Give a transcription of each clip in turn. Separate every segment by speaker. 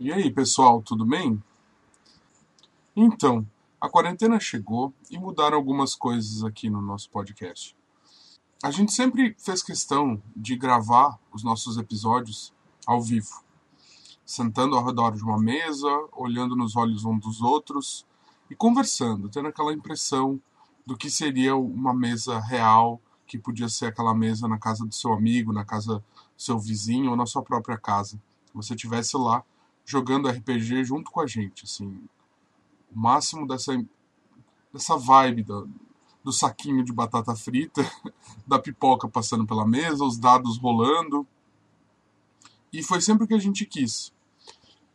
Speaker 1: E aí, pessoal, tudo bem? Então, a quarentena chegou e mudaram algumas coisas aqui no nosso podcast. A gente sempre fez questão de gravar os nossos episódios ao vivo, sentando ao redor de uma mesa, olhando nos olhos um dos outros e conversando, tendo aquela impressão do que seria uma mesa real, que podia ser aquela mesa na casa do seu amigo, na casa do seu vizinho ou na sua própria casa. Você tivesse lá jogando RPG junto com a gente, assim, o máximo dessa dessa vibe do, do saquinho de batata frita, da pipoca passando pela mesa, os dados rolando. E foi sempre o que a gente quis.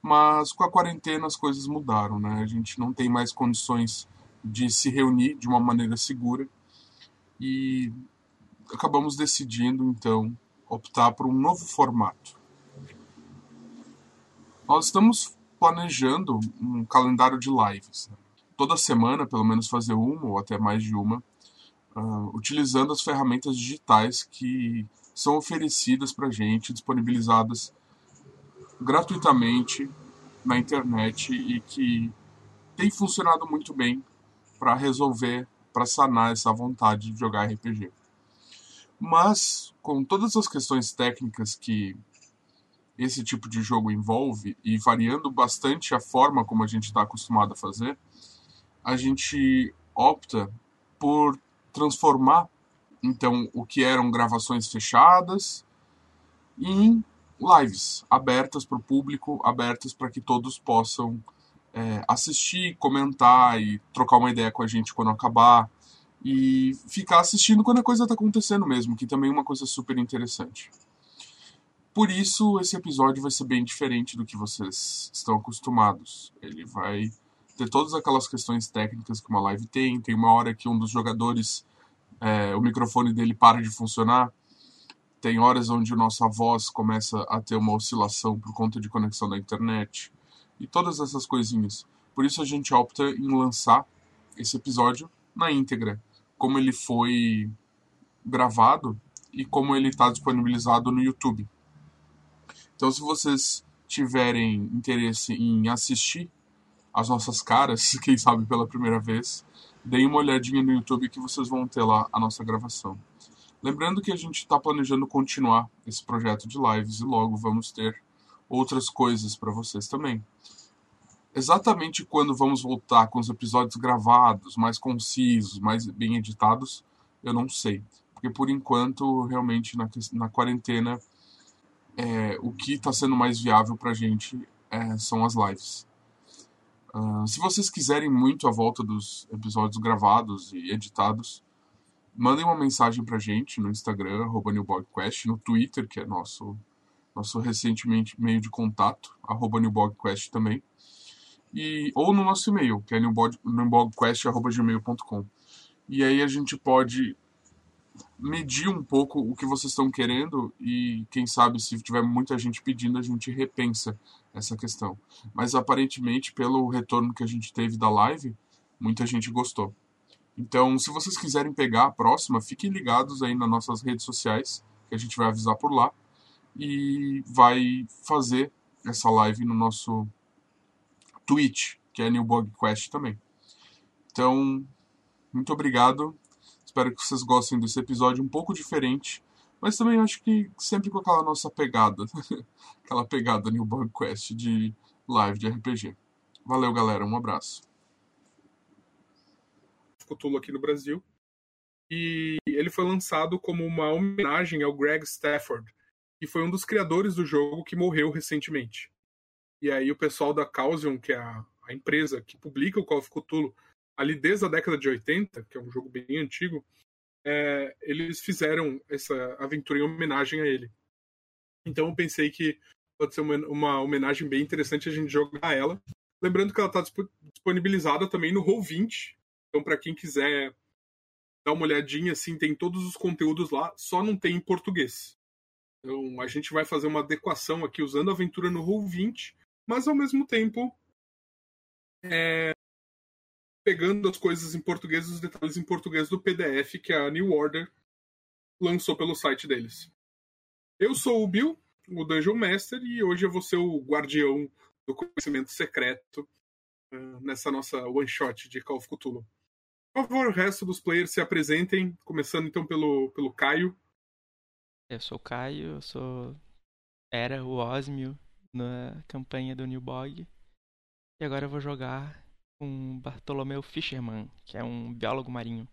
Speaker 1: Mas com a quarentena as coisas mudaram, né? A gente não tem mais condições de se reunir de uma maneira segura e acabamos decidindo então optar por um novo formato. Nós estamos planejando um calendário de lives. Né? Toda semana, pelo menos fazer uma ou até mais de uma, uh, utilizando as ferramentas digitais que são oferecidas para gente, disponibilizadas gratuitamente na internet e que tem funcionado muito bem para resolver, para sanar essa vontade de jogar RPG. Mas, com todas as questões técnicas que esse tipo de jogo envolve e variando bastante a forma como a gente está acostumado a fazer, a gente opta por transformar então o que eram gravações fechadas em lives abertas para o público, abertas para que todos possam é, assistir, comentar e trocar uma ideia com a gente quando acabar e ficar assistindo quando a coisa está acontecendo mesmo, que também é uma coisa super interessante. Por isso, esse episódio vai ser bem diferente do que vocês estão acostumados. Ele vai ter todas aquelas questões técnicas que uma live tem. Tem uma hora que um dos jogadores, é, o microfone dele para de funcionar. Tem horas onde nossa voz começa a ter uma oscilação por conta de conexão da internet. E todas essas coisinhas. Por isso a gente opta em lançar esse episódio na íntegra, como ele foi gravado e como ele está disponibilizado no YouTube. Então, se vocês tiverem interesse em assistir as nossas caras, quem sabe pela primeira vez, deem uma olhadinha no YouTube que vocês vão ter lá a nossa gravação. Lembrando que a gente está planejando continuar esse projeto de lives e logo vamos ter outras coisas para vocês também. Exatamente quando vamos voltar com os episódios gravados, mais concisos, mais bem editados, eu não sei. Porque por enquanto, realmente, na, na quarentena, é, o que está sendo mais viável para a gente é, são as lives. Uh, se vocês quiserem muito a volta dos episódios gravados e editados, mandem uma mensagem para a gente no Instagram, arroba no Twitter, que é nosso, nosso recentemente meio de contato, arroba também, e, ou no nosso e-mail, que é newbogquest.gmail.com. E aí a gente pode medir um pouco o que vocês estão querendo e quem sabe se tiver muita gente pedindo a gente repensa essa questão. Mas aparentemente pelo retorno que a gente teve da live, muita gente gostou. Então, se vocês quiserem pegar a próxima, fiquem ligados aí nas nossas redes sociais, que a gente vai avisar por lá e vai fazer essa live no nosso Twitch, que é New Bug Quest também. Então, muito obrigado Espero que vocês gostem desse episódio um pouco diferente, mas também acho que sempre com aquela nossa pegada, aquela pegada New Bug Quest de live de RPG. Valeu, galera, um abraço.
Speaker 2: Cthulhu aqui no Brasil. E ele foi lançado como uma homenagem ao Greg Stafford, que foi um dos criadores do jogo que morreu recentemente. E aí o pessoal da Causion, que é a, a empresa que publica o Call of Cthulhu, ali desde a década de 80, que é um jogo bem antigo, é, eles fizeram essa aventura em homenagem a ele. Então eu pensei que pode ser uma, uma homenagem bem interessante a gente jogar ela. Lembrando que ela está disponibilizada também no Roll20. Então, para quem quiser dar uma olhadinha, assim, tem todos os conteúdos lá, só não tem em português. Então, a gente vai fazer uma adequação aqui usando a aventura no Roll20, mas ao mesmo tempo é, pegando as coisas em português, os detalhes em português do PDF que a New Order lançou pelo site deles. Eu sou o Bill, o Dungeon Master, e hoje eu vou ser o guardião do conhecimento secreto uh, nessa nossa one shot de Call of Cthulhu. Por favor, o resto dos players se apresentem, começando então pelo, pelo Caio.
Speaker 3: Eu sou o Caio, eu sou. Era o Osmio na campanha do New Bog. E agora eu vou jogar com Bartolomeu Fischerman, que é um biólogo marinho.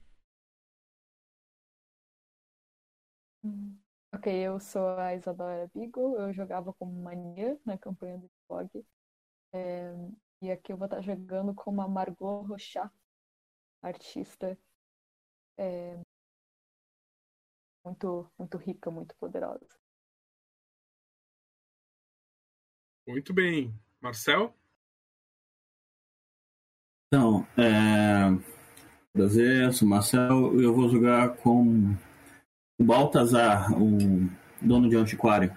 Speaker 4: Ok, eu sou a Isadora Beagle, eu jogava como Mania na campanha do blog. É, e aqui eu vou estar jogando como a Margot Rochat, artista é, muito, muito rica, muito poderosa.
Speaker 2: Muito bem. Marcel?
Speaker 5: Então, é... prazer, sou Marcel. Eu vou jogar com o Baltazar, o dono de antiquário.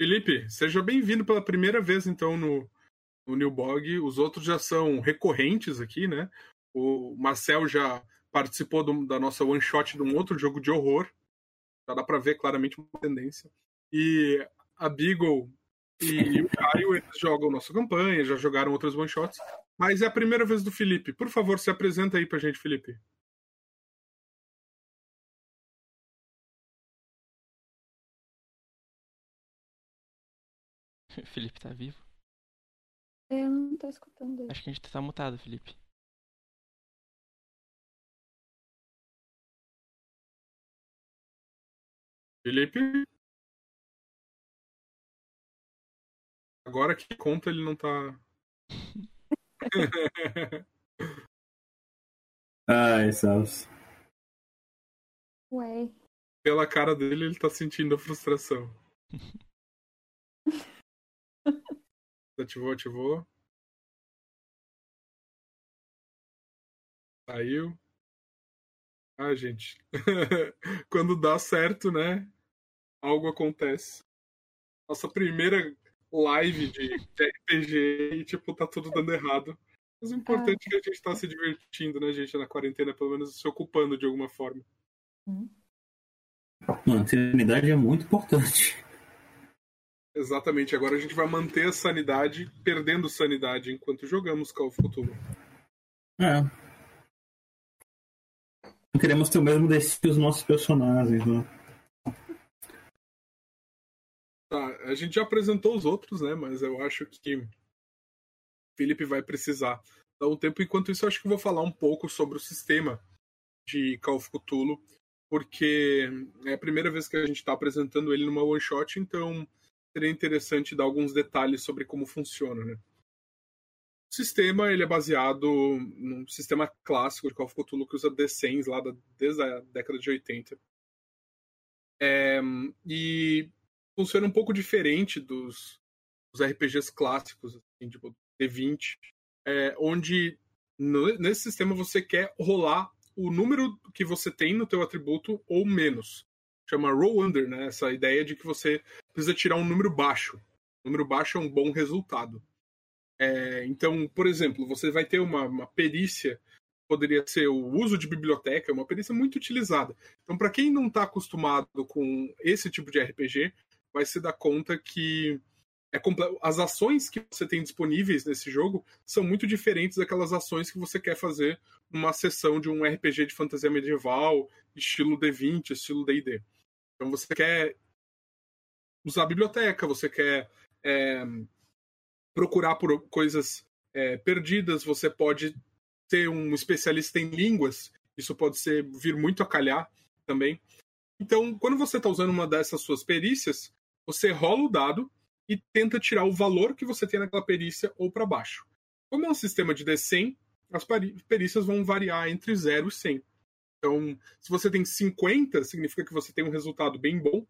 Speaker 2: Felipe, seja bem-vindo pela primeira vez, então, no, no New Bog. Os outros já são recorrentes aqui, né? O Marcel já participou do, da nossa one shot de um outro jogo de horror. Já dá para ver claramente uma tendência. E a Beagle e o Caio, eles jogam nossa campanha, já jogaram outras one shots. Mas é a primeira vez do Felipe. Por favor, se apresenta aí pra gente, Felipe.
Speaker 3: Felipe tá vivo?
Speaker 4: Eu não tô escutando ele.
Speaker 3: Acho que a gente tá mutado, Felipe.
Speaker 2: Felipe? Agora que conta ele não tá.
Speaker 5: Ai, Celso.
Speaker 4: Ué.
Speaker 2: Pela cara dele, ele tá sentindo a frustração. ativou, ativou. Saiu. Ah, gente. Quando dá certo, né? Algo acontece. Nossa primeira live de, de RPG e, tipo, tá tudo dando errado. Mas o importante é que a gente tá se divertindo, né, gente, na quarentena, pelo menos se ocupando de alguma forma.
Speaker 5: Mano, sanidade é muito importante.
Speaker 2: Exatamente, agora a gente vai manter a sanidade, perdendo sanidade enquanto jogamos Call of Cthulhu.
Speaker 5: É. Não queremos ter o mesmo destino que os nossos personagens, né?
Speaker 2: Tá, a gente já apresentou os outros, né? Mas eu acho que Felipe vai precisar dar um tempo. Enquanto isso, acho que vou falar um pouco sobre o sistema de Call porque é a primeira vez que a gente está apresentando ele numa one shot, então seria interessante dar alguns detalhes sobre como funciona, né? O sistema ele é baseado num sistema clássico de Call que usa D100s lá da, desde a década de 80. É, e funciona um pouco diferente dos, dos RPGs clássicos, assim, tipo D20, é, onde no, nesse sistema você quer rolar o número que você tem no teu atributo ou menos. Chama roll under, né? Essa ideia de que você precisa tirar um número baixo. Número baixo é um bom resultado. É, então, por exemplo, você vai ter uma, uma perícia poderia ser o uso de biblioteca, é uma perícia muito utilizada. Então, para quem não está acostumado com esse tipo de RPG, vai se dar conta que é as ações que você tem disponíveis nesse jogo são muito diferentes daquelas ações que você quer fazer numa sessão de um RPG de fantasia medieval, estilo D20, estilo D&D. Então você quer usar a biblioteca, você quer é, procurar por coisas é, perdidas, você pode ser um especialista em línguas, isso pode ser vir muito a calhar também. Então, quando você está usando uma dessas suas perícias, você rola o dado e tenta tirar o valor que você tem naquela perícia ou para baixo. Como é um sistema de D100, as perícias vão variar entre 0 e 100. Então, se você tem 50, significa que você tem um resultado bem bom.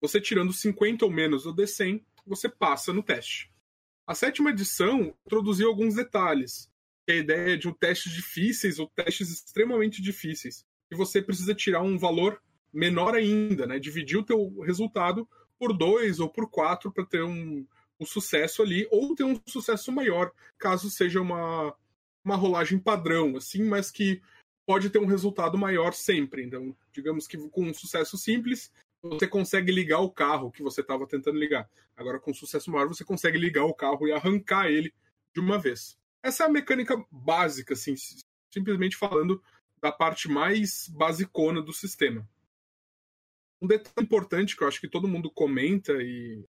Speaker 2: Você tirando 50 ou menos do D100, você passa no teste. A sétima edição introduziu alguns detalhes, é a ideia de um testes difíceis ou testes extremamente difíceis, e você precisa tirar um valor menor ainda, né? Dividir o teu resultado por dois ou por quatro para ter um, um sucesso ali, ou ter um sucesso maior, caso seja uma, uma rolagem padrão, assim, mas que pode ter um resultado maior sempre. Então, digamos que com um sucesso simples, você consegue ligar o carro que você estava tentando ligar. Agora, com sucesso maior, você consegue ligar o carro e arrancar ele de uma vez. Essa é a mecânica básica, assim, simplesmente falando da parte mais basicona do sistema. Um detalhe importante que eu acho que todo mundo comenta e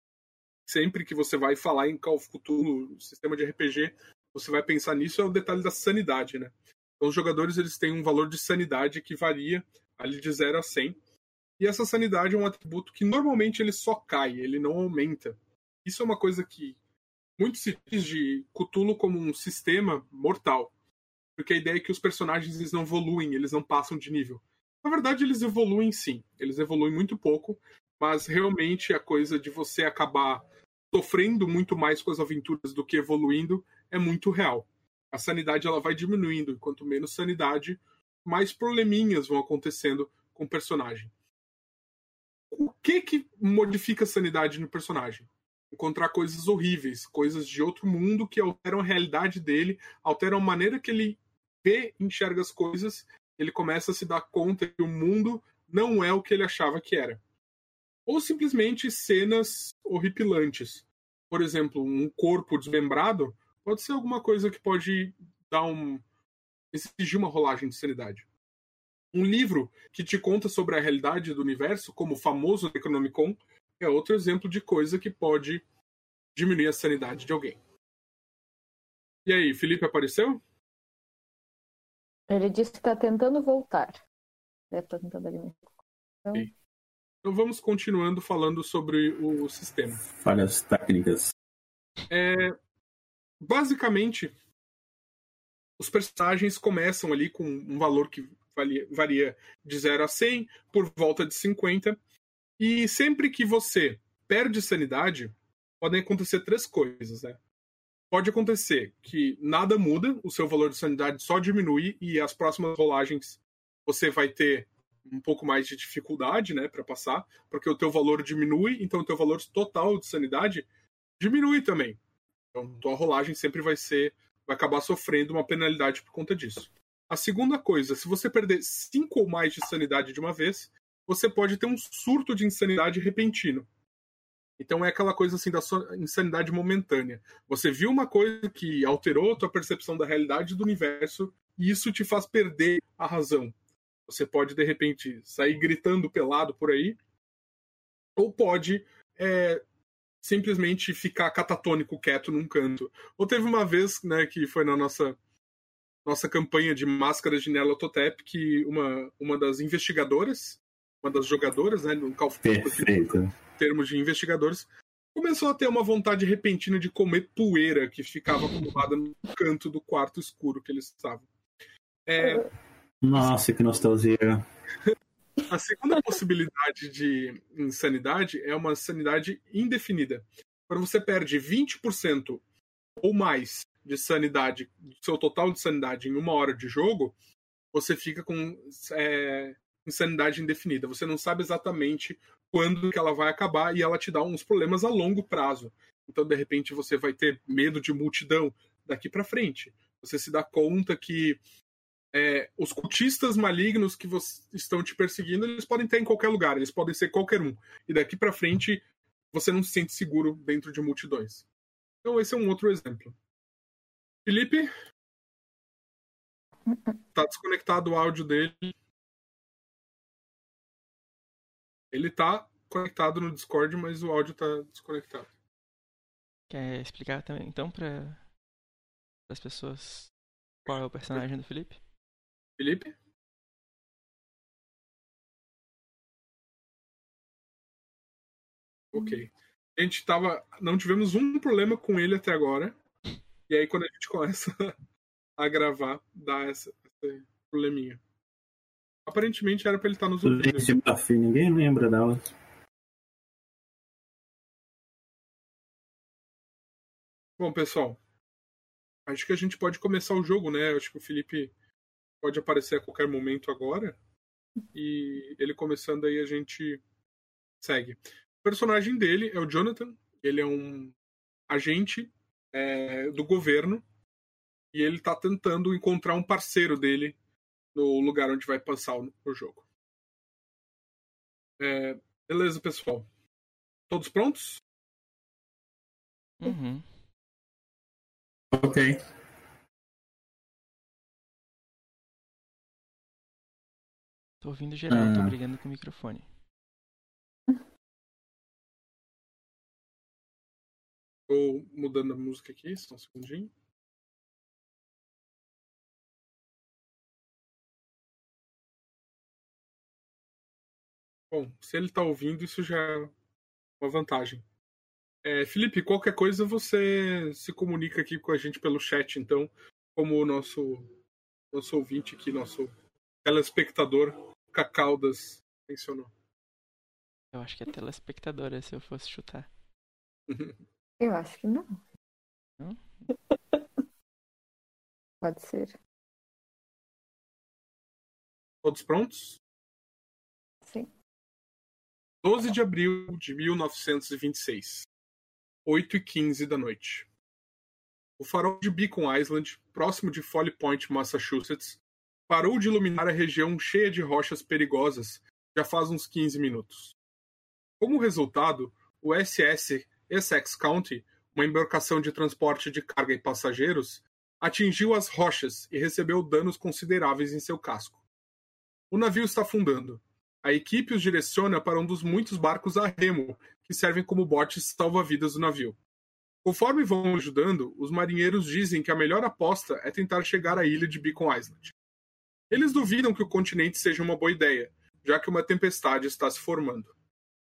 Speaker 2: sempre que você vai falar em Call of Cthulhu, sistema de RPG, você vai pensar nisso, é o detalhe da sanidade, né? Então, os jogadores eles têm um valor de sanidade que varia ali de 0 a 100. E essa sanidade é um atributo que normalmente ele só cai, ele não aumenta. Isso é uma coisa que muito se diz de Cthulhu como um sistema mortal. Porque a ideia é que os personagens eles não evoluem, eles não passam de nível. Na verdade, eles evoluem sim. Eles evoluem muito pouco, mas realmente a coisa de você acabar sofrendo muito mais com as aventuras do que evoluindo é muito real. A sanidade ela vai diminuindo, e quanto menos sanidade, mais probleminhas vão acontecendo com o personagem. O que que modifica a sanidade no personagem? Encontrar coisas horríveis, coisas de outro mundo que alteram a realidade dele, alteram a maneira que ele vê, enxerga as coisas, ele começa a se dar conta que o mundo não é o que ele achava que era. Ou simplesmente cenas horripilantes. Por exemplo, um corpo desmembrado pode ser alguma coisa que pode dar um. exigir uma rolagem de sanidade. Um livro que te conta sobre a realidade do universo, como o famoso Necronomicon, é outro exemplo de coisa que pode diminuir a sanidade de alguém. E aí, Felipe apareceu?
Speaker 4: Ele disse que está tentando voltar. Deve estar tentando ali. Então...
Speaker 2: então vamos continuando falando sobre o sistema.
Speaker 5: Falhas técnicas.
Speaker 2: É, basicamente, os personagens começam ali com um valor que varia, varia de 0 a 100, por volta de 50. E sempre que você perde sanidade, podem acontecer três coisas, né? Pode acontecer que nada muda, o seu valor de sanidade só diminui e as próximas rolagens você vai ter um pouco mais de dificuldade, né, para passar, porque o teu valor diminui, então o teu valor total de sanidade diminui também. Então, tua rolagem sempre vai ser vai acabar sofrendo uma penalidade por conta disso. A segunda coisa, se você perder 5 ou mais de sanidade de uma vez, você pode ter um surto de insanidade repentino. Então é aquela coisa assim da sua insanidade momentânea. Você viu uma coisa que alterou a tua percepção da realidade do universo e isso te faz perder a razão. Você pode de repente sair gritando pelado por aí, ou pode é, simplesmente ficar catatônico, quieto num canto. Ou teve uma vez, né, que foi na nossa nossa campanha de máscaras de Nelototep que uma, uma das investigadoras, uma das jogadoras, né, no Call of
Speaker 5: Perfeito
Speaker 2: termos de investigadores, começou a ter uma vontade repentina de comer poeira que ficava acumulada no canto do quarto escuro que eles estavam. É...
Speaker 5: Nossa, que nostalgia.
Speaker 2: A segunda possibilidade de insanidade é uma sanidade indefinida. Quando você perde 20% ou mais de sanidade, do seu total de sanidade em uma hora de jogo, você fica com é, insanidade indefinida. Você não sabe exatamente quando que ela vai acabar e ela te dá uns problemas a longo prazo. Então, de repente, você vai ter medo de multidão daqui para frente. Você se dá conta que é, os cultistas malignos que estão te perseguindo, eles podem estar em qualquer lugar, eles podem ser qualquer um. E daqui para frente, você não se sente seguro dentro de multidões. Então, esse é um outro exemplo. Felipe? Tá desconectado o áudio dele. Ele tá conectado no Discord, mas o áudio tá desconectado.
Speaker 3: Quer explicar também, então, para as pessoas qual é o personagem do Felipe?
Speaker 2: Felipe? Ok. A gente tava. Não tivemos um problema com ele até agora. E aí, quando a gente começa a gravar, dá essa, esse probleminha. Aparentemente era pra ele estar nos
Speaker 5: ouvindo. Ninguém lembra delas.
Speaker 2: Bom, pessoal, acho que a gente pode começar o jogo, né? Acho que o Felipe pode aparecer a qualquer momento agora. E ele começando aí, a gente segue. O personagem dele é o Jonathan. Ele é um agente é, do governo. E ele tá tentando encontrar um parceiro dele no lugar onde vai passar o, o jogo. É, beleza, pessoal. Todos prontos?
Speaker 3: Uhum.
Speaker 5: Ok.
Speaker 3: Tô ouvindo geral, tô
Speaker 5: Ah.
Speaker 3: brigando com o microfone.
Speaker 2: Tô mudando a música aqui, só um segundinho. Bom, se ele tá ouvindo, isso já é uma vantagem. É, Felipe, qualquer coisa você se comunica aqui com a gente pelo chat, então, como o nosso, nosso ouvinte aqui, nosso telespectador, Cacaudas, mencionou.
Speaker 3: Eu acho que é telespectadora se eu fosse chutar.
Speaker 4: Eu acho que não.
Speaker 3: Não?
Speaker 4: Pode ser.
Speaker 2: Todos prontos?
Speaker 4: Sim.
Speaker 2: 12 de abril de 1926, 8 e 15 da noite. O farol de Beacon Island, próximo de Folly Point, Massachusetts, parou de iluminar a região cheia de rochas perigosas já faz uns 15 minutos. Como resultado, o SS Essex County, uma embarcação de transporte de carga e passageiros, atingiu as rochas e recebeu danos consideráveis em seu casco. O navio está afundando. A equipe os direciona para um dos muitos barcos a remo que servem como botes salva-vidas do navio. Conforme vão ajudando, os marinheiros dizem que a melhor aposta é tentar chegar à ilha de Beacon Island. Eles duvidam que o continente seja uma boa ideia, já que uma tempestade está se formando.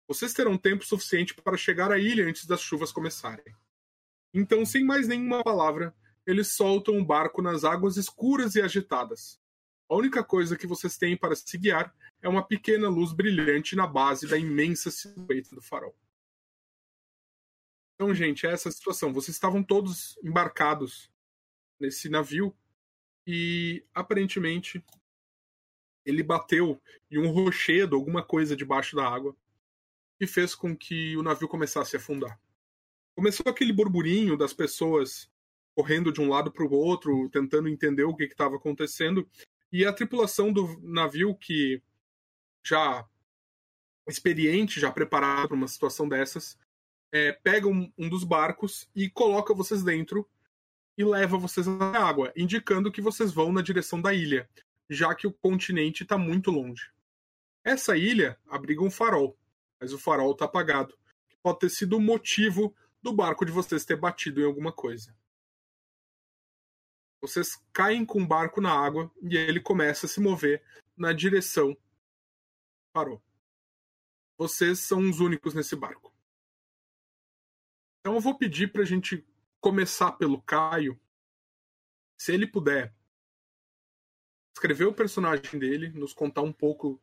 Speaker 2: Vocês terão tempo suficiente para chegar à ilha antes das chuvas começarem. Então, sem mais nenhuma palavra, eles soltam o barco nas águas escuras e agitadas. A única coisa que vocês têm para se guiar é uma pequena luz brilhante na base da imensa silhueta do farol. Então, gente, é essa situação. Vocês estavam todos embarcados nesse navio e aparentemente ele bateu em um rochedo, alguma coisa debaixo da água, que fez com que o navio começasse a afundar. Começou aquele burburinho das pessoas correndo de um lado para o outro, tentando entender o que estava acontecendo, e a tripulação do navio, que já experiente, já preparada para uma situação dessas, é, pega um, um dos barcos e coloca vocês dentro e leva vocês à água, indicando que vocês vão na direção da ilha, já que o continente está muito longe. Essa ilha abriga um farol, mas o farol está apagado, que pode ter sido o motivo do barco de vocês ter batido em alguma coisa. Vocês caem com o barco na água e ele começa a se mover na direção farol. Vocês são os únicos nesse barco. Então eu vou pedir para a gente começar pelo Caio. Se ele puder escrever o personagem dele, nos contar um pouco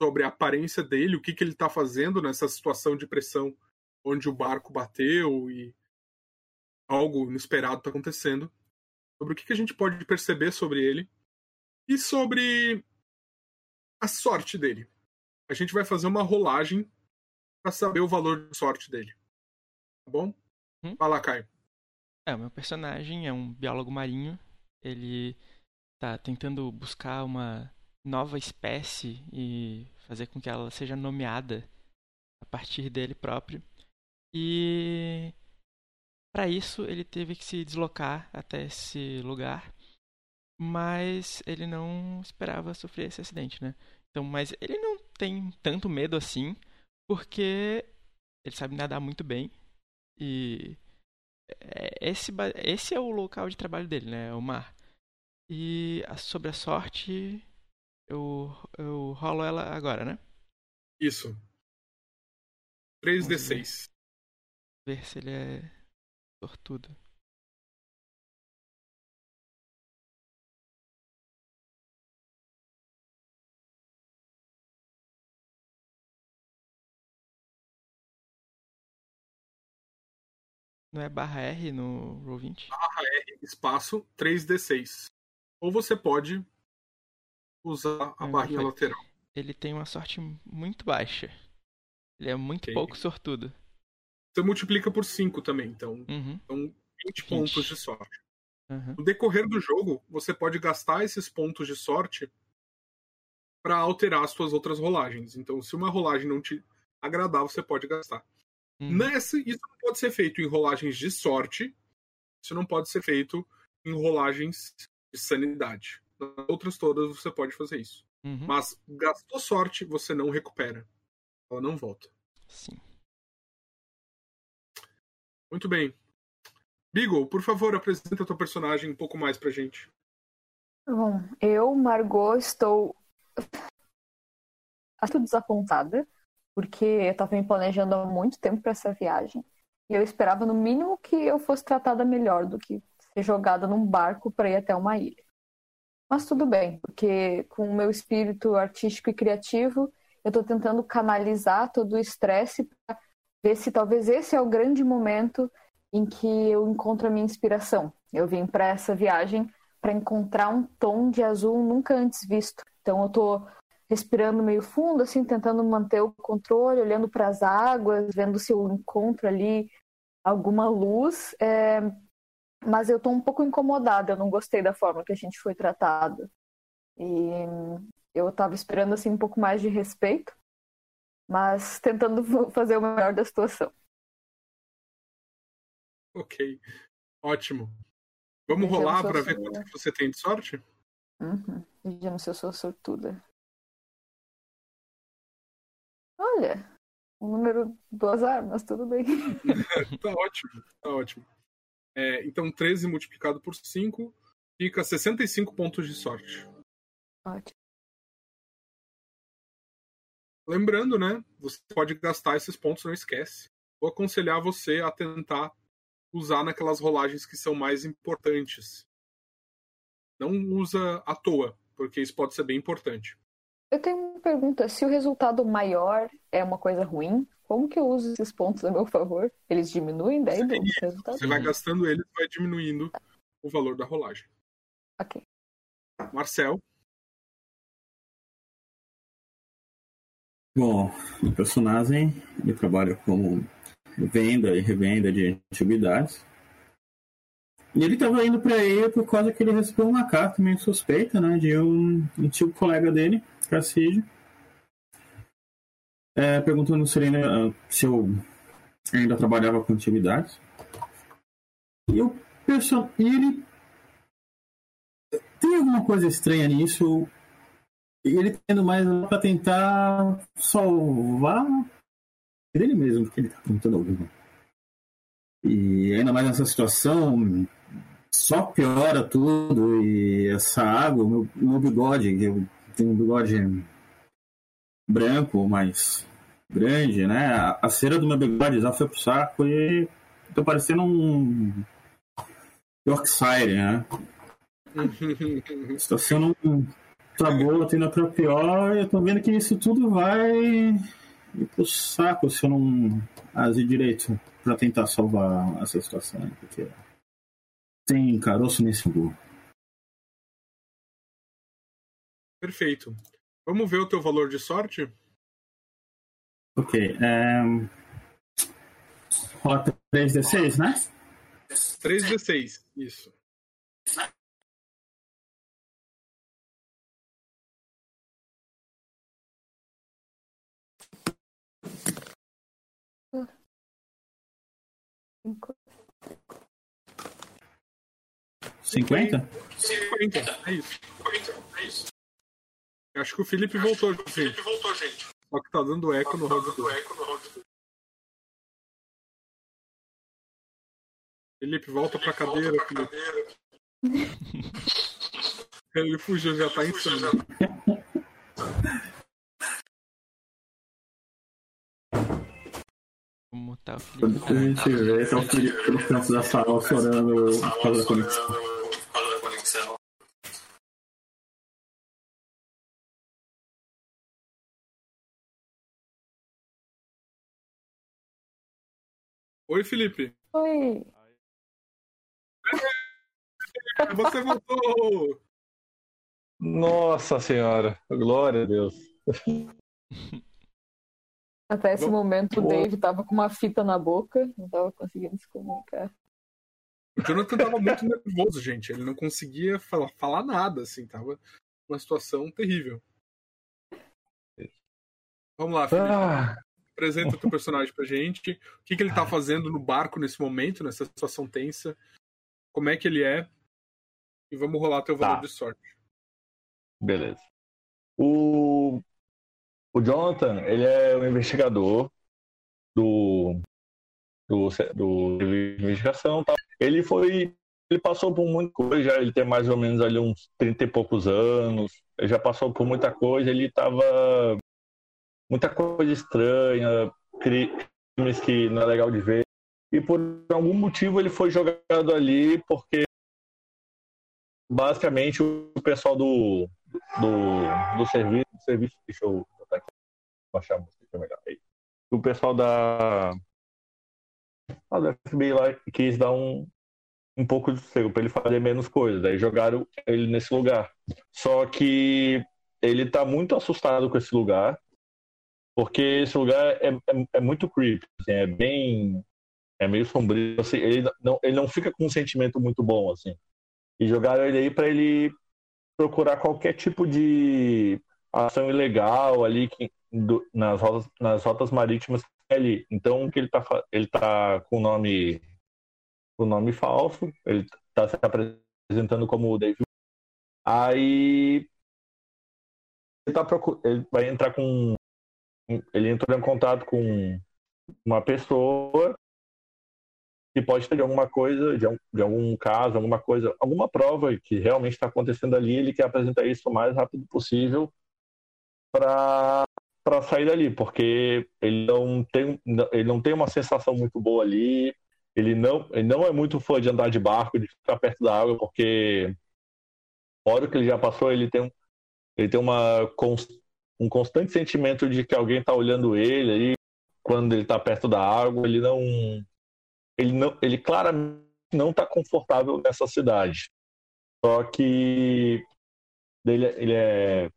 Speaker 2: sobre a aparência dele, o que, que ele está fazendo nessa situação de pressão onde o barco bateu e algo inesperado está acontecendo, sobre o que, que a gente pode perceber sobre ele e sobre a sorte dele. A gente vai fazer uma rolagem para saber o valor de sorte dele. Tá bom?
Speaker 3: Hum?
Speaker 2: Lá, Caio.
Speaker 3: É, o meu personagem é um biólogo marinho. Ele tá tentando buscar uma nova espécie e fazer com que ela seja nomeada a partir dele próprio. E para isso ele teve que se deslocar até esse lugar, mas ele não esperava sofrer esse acidente, né? Então, mas ele não tem tanto medo assim, porque ele sabe nadar muito bem e é, esse, esse é o local de trabalho dele, né? O mar. E sobre a sorte, eu, eu rolo ela agora, né?
Speaker 2: Isso. 3d6.
Speaker 3: Ver se ele é sortudo. Não é barra R no Roll20?
Speaker 2: Espaço 3d6. Ou você pode usar a
Speaker 3: É,
Speaker 2: barrinha
Speaker 3: foi-
Speaker 2: lateral.
Speaker 3: Ele tem uma sorte muito baixa. Ele é muito
Speaker 2: Ok.
Speaker 3: pouco sortudo.
Speaker 2: Você multiplica por 5 também, então
Speaker 3: Uhum,
Speaker 2: são 20
Speaker 3: 20.
Speaker 2: pontos de sorte.
Speaker 3: uhum.
Speaker 2: No decorrer do jogo, você pode gastar esses pontos de sorte para alterar as suas outras rolagens. Então, se uma rolagem não te agradar, você pode gastar.
Speaker 3: Hum.
Speaker 2: Nessa, isso não pode ser feito em rolagens de sorte. Isso não pode ser feito em rolagens de sanidade. Nas outras todas você pode fazer isso.
Speaker 3: Uhum.
Speaker 2: Mas gastou sorte, você não recupera. Ela não volta.
Speaker 3: Sim.
Speaker 2: Muito bem. Beagle, por favor, apresenta teu personagem um pouco mais pra gente.
Speaker 4: Bom, eu, Margot, estou muito desapontada, porque eu estava me planejando há muito tempo para essa viagem. E eu esperava, no mínimo, que eu fosse tratada melhor do que ser jogada num barco para ir até uma ilha. Mas tudo bem, porque com o meu espírito artístico e criativo, eu estou tentando canalizar todo o estresse ver se talvez esse é o grande momento em que eu encontro a minha inspiração. Eu vim para essa viagem para encontrar um tom de azul nunca antes visto. Então eu estou respirando meio fundo, assim, tentando manter o controle, olhando para as águas, vendo se eu encontro ali alguma luz. É... Mas eu estou um pouco incomodada, eu não gostei da forma que a gente foi tratado. E eu estava esperando assim um pouco mais de respeito, mas tentando fazer o melhor da situação.
Speaker 2: Ok. Ótimo. Vamos rolar para ver quanto que você tem de sorte?
Speaker 4: Uhum. Vejamos se eu sou sortuda. Olha, o número do azar, mas tudo bem.
Speaker 2: tá ótimo, tá ótimo. É, então, 13 multiplicado por 5 fica 65 pontos de sorte.
Speaker 4: Ótimo.
Speaker 2: Lembrando, né? Você pode gastar esses pontos, não esquece. Vou aconselhar você a tentar usar naquelas rolagens que são mais importantes. Não usa à toa, porque isso pode ser bem importante.
Speaker 4: Eu tenho uma pergunta. Se o resultado maior é uma coisa ruim, como que eu uso esses pontos a meu favor? Eles diminuem daí do resultado?
Speaker 2: Você vai gastando eles, vai diminuindo o valor da rolagem.
Speaker 4: Ok.
Speaker 2: Marcel,
Speaker 5: Bom, o personagem ele trabalha como venda e revenda de antiguidades. E ele estava indo para aí por causa que ele recebeu uma carta meio suspeita, né, de um antigo colega dele, Cassídio, é, perguntando se, ele ainda, se eu ainda trabalhava com antiguidades. E o person... e ele tem alguma coisa estranha nisso. E ele tendo mais para tentar salvar ele mesmo, porque ele tá perguntando alguma. E ainda mais nessa situação, só piora tudo. E essa água, meu, meu bigode, que eu tenho um bigode branco, mais grande, né? A, a cera do meu bigode já foi pro saco e tô parecendo um Yorkshire, né? A situação não tá boa, tendo pra pior, eu tô vendo que isso tudo vai ir pro saco se eu não agir direito pra tentar salvar essa situação, né? porque tem caroço nesse burro.
Speaker 2: perfeito. Vamos ver o teu valor de sorte?
Speaker 5: Ok, é... Rota 3D6, né?
Speaker 2: 3d6, isso.
Speaker 4: Cinco.
Speaker 5: 50?
Speaker 2: 50, é isso. Eu Acho que o Felipe voltou, gente. Só que tá dando eco no round 2. Felipe, volta pra cadeira, Felipe. Ele fugiu, já tá insano.
Speaker 3: Vou mutar o
Speaker 5: Quando
Speaker 3: Felipe.
Speaker 5: a gente vê, tá o Felipe no canto da sala chorando por causa da conexão.
Speaker 2: Oi, Felipe.
Speaker 4: Oi.
Speaker 2: Você voltou!
Speaker 6: Nossa senhora, glória a Deus.
Speaker 4: Até esse momento o. Dave tava com uma fita na boca, não tava conseguindo se comunicar.
Speaker 2: O Jonathan tava muito nervoso, gente. Ele não conseguia falar, falar nada, assim. Tava uma situação terrível. Vamos lá, Felipe.
Speaker 6: Ah,
Speaker 2: Apresenta teu personagem pra gente. O que, que ele tá fazendo no barco nesse momento, nessa situação tensa. Como é que ele é. E vamos rolar teu valor
Speaker 6: Tá.
Speaker 2: de sorte.
Speaker 6: beleza. O, o Jonathan, ele é um investigador do do, do de investigação. Ele foi ele passou por muita coisa, ele tem mais ou menos ali uns 30 e poucos anos, ele já passou por muita coisa, ele tava muita coisa estranha, cri- crimes que não é legal de ver. E por algum motivo ele foi jogado ali porque basicamente o pessoal do, do, do serviço, do serviço, aqui, baixar a música que é melhor. Aí. O pessoal da, ah, do FBI lá quis dar um, um pouco de sossego para ele fazer menos coisas, aí jogaram ele nesse lugar. Só que ele tá muito assustado com esse lugar, porque esse lugar é, é, é muito creepy, assim, é bem é meio sombrio, assim, ele não ele não fica com um sentimento muito bom assim. E jogaram ele aí para ele procurar qualquer tipo de ação ilegal ali que, do- nas, rotas, nas rotas marítimas ali. Então, o que ele tá, fa- ele tá com o nome, com nome falso, ele tá se apresentando como o David. Aí, ele, tá procu- ele vai entrar com. Ele entrou em contato com uma pessoa que pode ter alguma coisa, de, de algum caso, alguma coisa, alguma prova que realmente está acontecendo ali, ele quer apresentar isso o mais rápido possível para para sair dali, porque ele não tem ele não tem uma sensação muito boa ali, ele não ele não é muito fã de andar de barco, de ficar perto da água, porque fora o que ele já passou, ele tem ele tem uma um constante sentimento de que alguém está olhando ele aí quando ele está perto da água, ele não ele não ele claramente não está confortável nessa cidade. Só que ele, ele é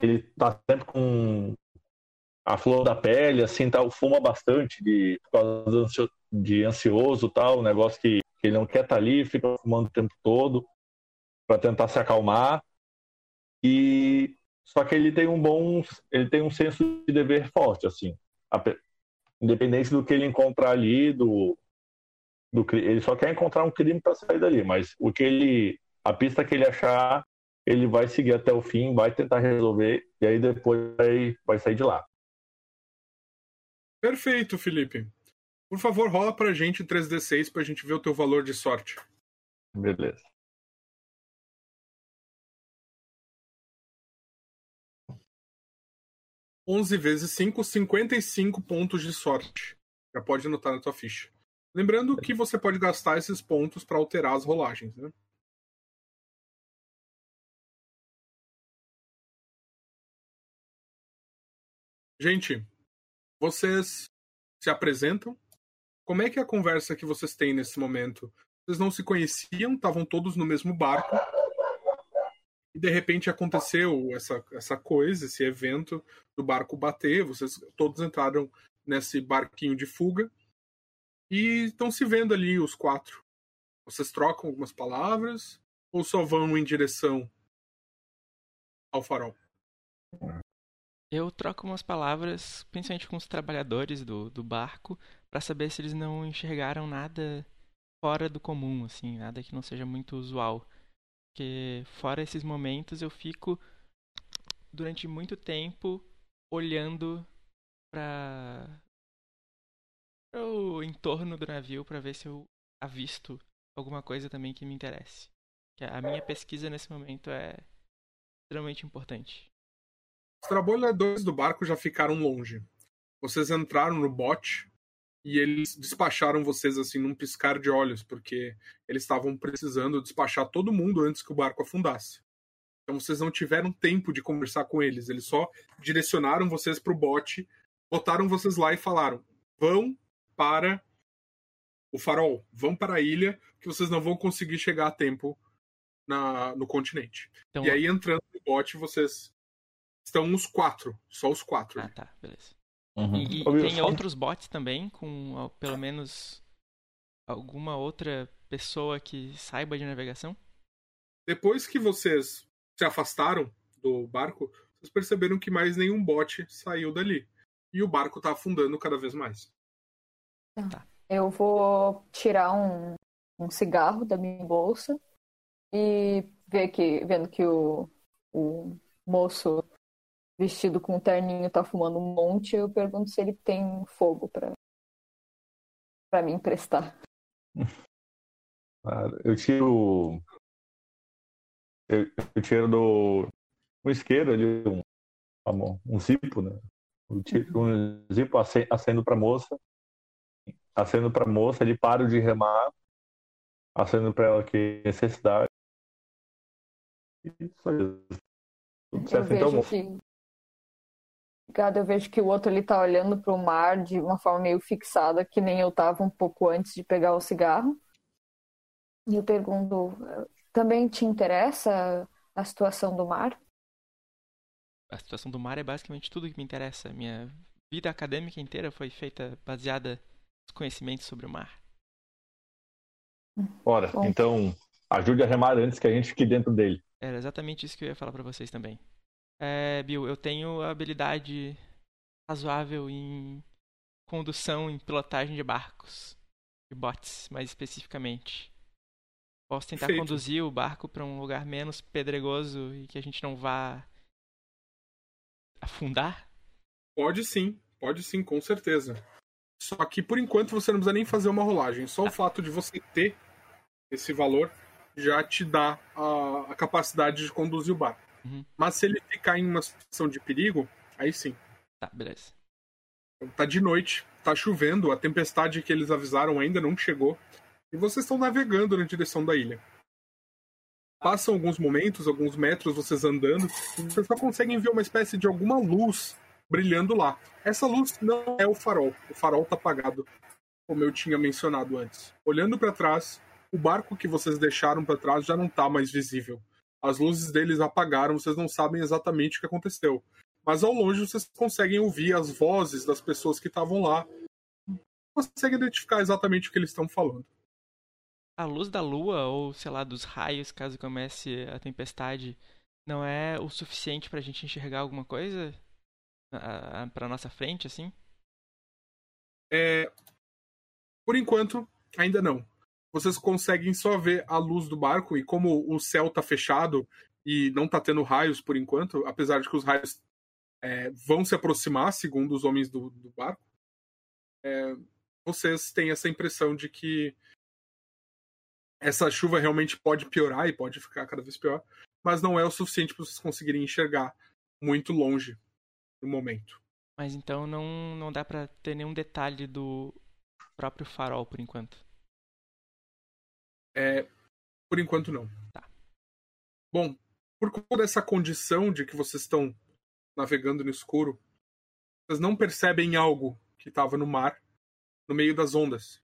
Speaker 6: ele tá sempre com a flor da pele, assim, tal, fuma bastante de, por causa de ansioso tal, negócio que, que ele não quer estar ali, fica fumando o tempo todo para tentar se acalmar. E só que ele tem um bom, ele tem um senso de dever forte, assim, Ape- independente do que ele encontrar ali, do, do ele só quer encontrar um crime para sair dali, mas o que ele, a pista que ele achar ele vai seguir até o fim, vai tentar resolver e aí depois vai, vai sair de lá.
Speaker 2: Perfeito, Felipe. Por favor, rola pra gente 3D6 pra gente ver o teu valor de sorte.
Speaker 6: Beleza.
Speaker 2: onze vezes 5, 55 pontos de sorte. Já pode anotar na tua ficha. Lembrando que você pode gastar esses pontos para alterar as rolagens, né? Gente, vocês se apresentam. Como é que é a conversa que vocês têm nesse momento? Vocês não se conheciam, estavam todos no mesmo barco. E de repente aconteceu essa, essa coisa, esse evento do barco bater. Vocês todos entraram nesse barquinho de fuga e estão se vendo ali os quatro. Vocês trocam algumas palavras ou só vão em direção ao farol?
Speaker 3: Eu troco umas palavras, principalmente com os trabalhadores do, do barco, pra saber se eles não enxergaram nada fora do comum, assim, nada que não seja muito usual. Porque fora esses momentos eu fico durante muito tempo olhando para o entorno do navio para ver se eu avisto alguma coisa também que me interesse. Que a minha pesquisa nesse momento é extremamente importante.
Speaker 2: Os trabalhadores do barco já ficaram longe. Vocês entraram no bote e eles despacharam vocês assim num piscar de olhos, porque eles estavam precisando despachar todo mundo antes que o barco afundasse. Então vocês não tiveram tempo de conversar com eles, eles só direcionaram vocês para o bote, botaram vocês lá e falaram: vão para o farol, vão para a ilha, que vocês não vão conseguir chegar a tempo na, no continente.
Speaker 3: Então,
Speaker 2: E aí, entrando no bote, vocês estão os quatro, só os quatro.
Speaker 3: ah, tá, beleza.
Speaker 6: Uhum.
Speaker 3: E, e tem
Speaker 6: só-
Speaker 3: outros bots também, com ó, pelo menos alguma outra pessoa que saiba de navegação?
Speaker 2: Depois que vocês se afastaram do barco, vocês perceberam que mais nenhum bote saiu dali. E o barco tá afundando cada vez mais.
Speaker 4: Eu vou tirar um, um cigarro da minha bolsa e ver que, vendo que o, o moço vestido com um terninho tá fumando um monte, eu pergunto se ele tem fogo pra, pra me emprestar.
Speaker 6: Eu tiro. Eu, eu tiro do. Um isqueiro ali, um, um zipo, né? Eu tiro um zipo, ace- acendo pra moça. Acendo pra moça, ele para de remar. Acendo pra ela que necessidade. Isso aí. Tudo
Speaker 4: Eu
Speaker 6: certo, então,
Speaker 4: vejo
Speaker 6: moça.
Speaker 4: que. Obrigada, eu vejo que o outro ele tá olhando pro mar de uma forma meio fixada, que nem eu tava um pouco antes de pegar o cigarro. E eu pergunto, também te interessa a situação do mar?
Speaker 3: A situação do mar é basicamente tudo que me interessa. Minha vida acadêmica inteira foi feita baseada nos conhecimentos sobre o mar.
Speaker 6: Ora,
Speaker 4: Bom.
Speaker 6: então ajude a remar antes que a gente fique dentro dele.
Speaker 3: Era exatamente isso que eu ia falar pra vocês também. É, Bill, eu tenho habilidade razoável em condução, em pilotagem de barcos. De botes, mais especificamente. Posso tentar
Speaker 2: Perfeito.
Speaker 3: conduzir o barco pra um lugar menos pedregoso e que a gente não vá afundar?
Speaker 2: Pode sim, pode sim, com certeza. Só que por enquanto você não precisa nem fazer uma rolagem. Só o fato de você ter esse valor já te dá a, a capacidade de conduzir o barco.
Speaker 3: Uhum.
Speaker 2: Mas se ele ficar em uma situação de perigo, aí sim.
Speaker 3: Tá, beleza.
Speaker 2: Tá de noite, tá chovendo, a tempestade que eles avisaram ainda não chegou. E vocês estão navegando na direção da ilha. Passam alguns momentos, alguns metros, vocês andando, e vocês só conseguem ver uma espécie de alguma luz brilhando lá. Essa luz não é o farol. O farol tá apagado, como eu tinha mencionado antes. Olhando para trás, o barco que vocês deixaram para trás já não tá mais visível. As luzes deles apagaram, vocês não sabem exatamente o que aconteceu. Mas ao longe vocês conseguem ouvir as vozes das pessoas que estavam lá. Conseguem identificar exatamente o que eles estão falando.
Speaker 3: A luz da lua, ou sei lá, dos raios, caso comece a tempestade, não é o suficiente pra gente enxergar alguma coisa? A- a- Pra nossa frente, assim?
Speaker 2: É, Por enquanto, ainda não. Vocês conseguem só ver a luz do barco e como o céu tá fechado e não tá tendo raios por enquanto, apesar de que os raios é, vão se aproximar, segundo os homens do, do barco, é, vocês têm essa impressão de que essa chuva realmente pode piorar e pode ficar cada vez pior, mas não é o suficiente para vocês conseguirem enxergar muito longe no momento.
Speaker 3: Mas então não, não dá pra ter nenhum detalhe do próprio farol por enquanto.
Speaker 2: É, por enquanto não.
Speaker 3: Tá.
Speaker 2: Bom, por conta dessa condição de que vocês estão navegando no escuro, vocês não percebem algo que estava no mar, no meio das ondas.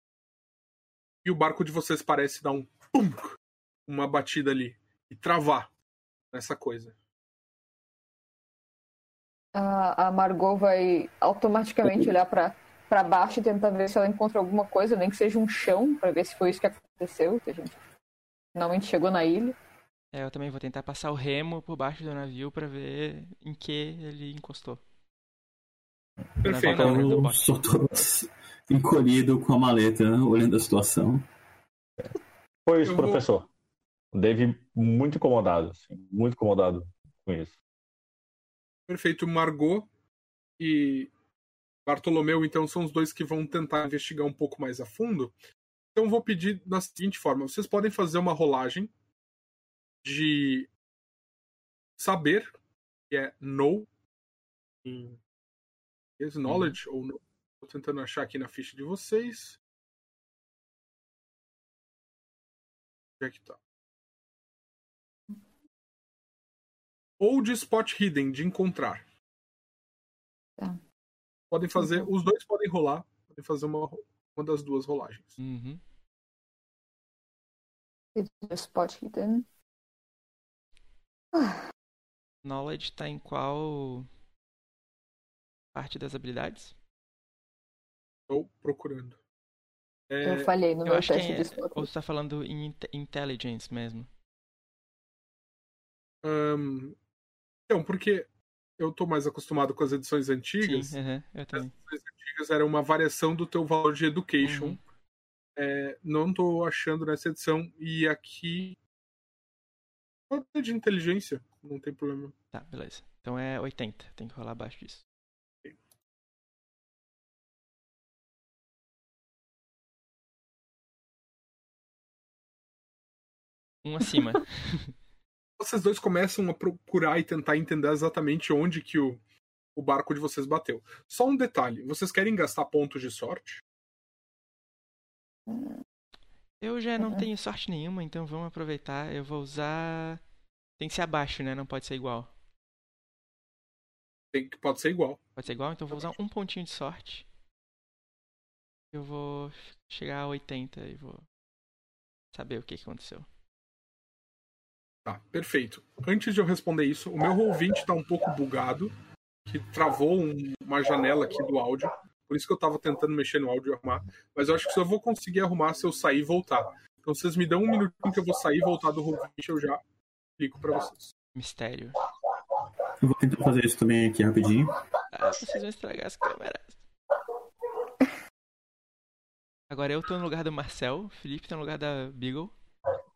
Speaker 2: E o barco de vocês parece dar um pum, uma batida ali e travar nessa coisa.
Speaker 4: A, a Margot vai automaticamente olhar pra, pra baixo e tentar ver se ela encontra alguma coisa, nem que seja um chão, pra ver se foi isso que aconteceu, que a gente finalmente chegou na ilha.
Speaker 3: É, eu também vou tentar passar o remo por baixo do navio pra ver em que ele encostou.
Speaker 2: Perfeito.
Speaker 5: Eu só tô encolhido com a maleta, olhando a situação.
Speaker 6: Foi isso, professor. O Dave muito incomodado, assim, muito incomodado com isso.
Speaker 2: Perfeito. Margot e Bartolomeu, então, são os dois que vão tentar investigar um pouco mais a fundo. Então, vou pedir da seguinte forma: vocês podem fazer uma rolagem de saber, que é know, em inglês, knowledge ou know. Tô tentando achar aqui na ficha de vocês. Onde é que tá? Ou de spot hidden, de encontrar.
Speaker 4: Tá.
Speaker 2: Podem fazer, os dois podem rolar, podem fazer uma, uma das duas rolagens.
Speaker 3: Uhum.
Speaker 4: Spot hidden.
Speaker 3: Knowledge tá em qual parte das habilidades?
Speaker 2: Estou procurando. É,
Speaker 4: Eu falhei no
Speaker 3: Eu
Speaker 4: meu
Speaker 3: acho que
Speaker 4: teste
Speaker 3: é,
Speaker 4: de spot.
Speaker 3: ou você tá falando em inte- intelligence mesmo.
Speaker 2: Ahn, então, porque eu tô mais acostumado com as edições antigas.
Speaker 3: Sim, eu
Speaker 2: As edições antigas era uma variação do teu valor de education.
Speaker 3: Uhum.
Speaker 2: É, não tô achando nessa edição. E aqui. Pode de inteligência, não tem problema.
Speaker 3: Tá, beleza. Então é 80, tem que rolar abaixo disso. Um acima.
Speaker 2: Vocês dois começam a procurar e tentar entender exatamente onde que o, o barco de vocês bateu. Só um detalhe: vocês querem gastar pontos de sorte?
Speaker 3: Eu já não
Speaker 4: Uhum.
Speaker 3: tenho sorte nenhuma, então vamos aproveitar. Eu vou usar. Tem que ser abaixo, né? Não pode ser igual.
Speaker 2: Tem, que pode ser igual.
Speaker 3: Pode ser igual, então eu vou usar um pontinho de sorte. Eu vou chegar a 80 e vou saber o que, que aconteceu.
Speaker 2: Tá, perfeito. Antes de eu responder isso, o meu Roll20 tá um pouco bugado, que travou um- uma janela aqui do áudio. Por isso que eu tava tentando mexer no áudio e arrumar. Mas eu acho que só vou conseguir arrumar se eu sair e voltar. Então vocês me dão um minutinho que eu vou sair e voltar do Roll20, eu já explico pra vocês.
Speaker 3: Mistério.
Speaker 5: Eu vou tentar fazer isso também aqui rapidinho.
Speaker 3: Ah, vocês vão estragar as câmeras. Agora eu tô no lugar do Marcel, o Felipe tá no lugar da Beagle.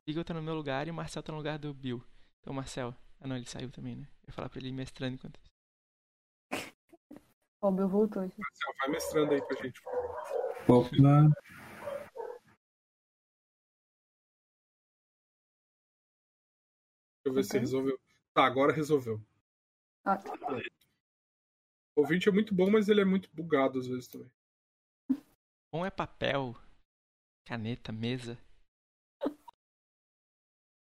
Speaker 3: Beagle tá no meu lugar e o Marcel tá no lugar do Bill. Então, Marcel. Ah, não, ele saiu também, né? Eu ia falar pra ele ir mestrando enquanto isso.
Speaker 4: Ó, o meu voltou. gente.
Speaker 2: Marcel, vai mestrando aí pra gente.
Speaker 5: Opa.
Speaker 2: Deixa eu ver se
Speaker 4: Ok.
Speaker 2: resolveu. Tá, agora resolveu.
Speaker 4: Ah, tá.
Speaker 2: O ouvinte é muito bom, mas ele é muito bugado às vezes também.
Speaker 3: Um é papel, caneta, mesa.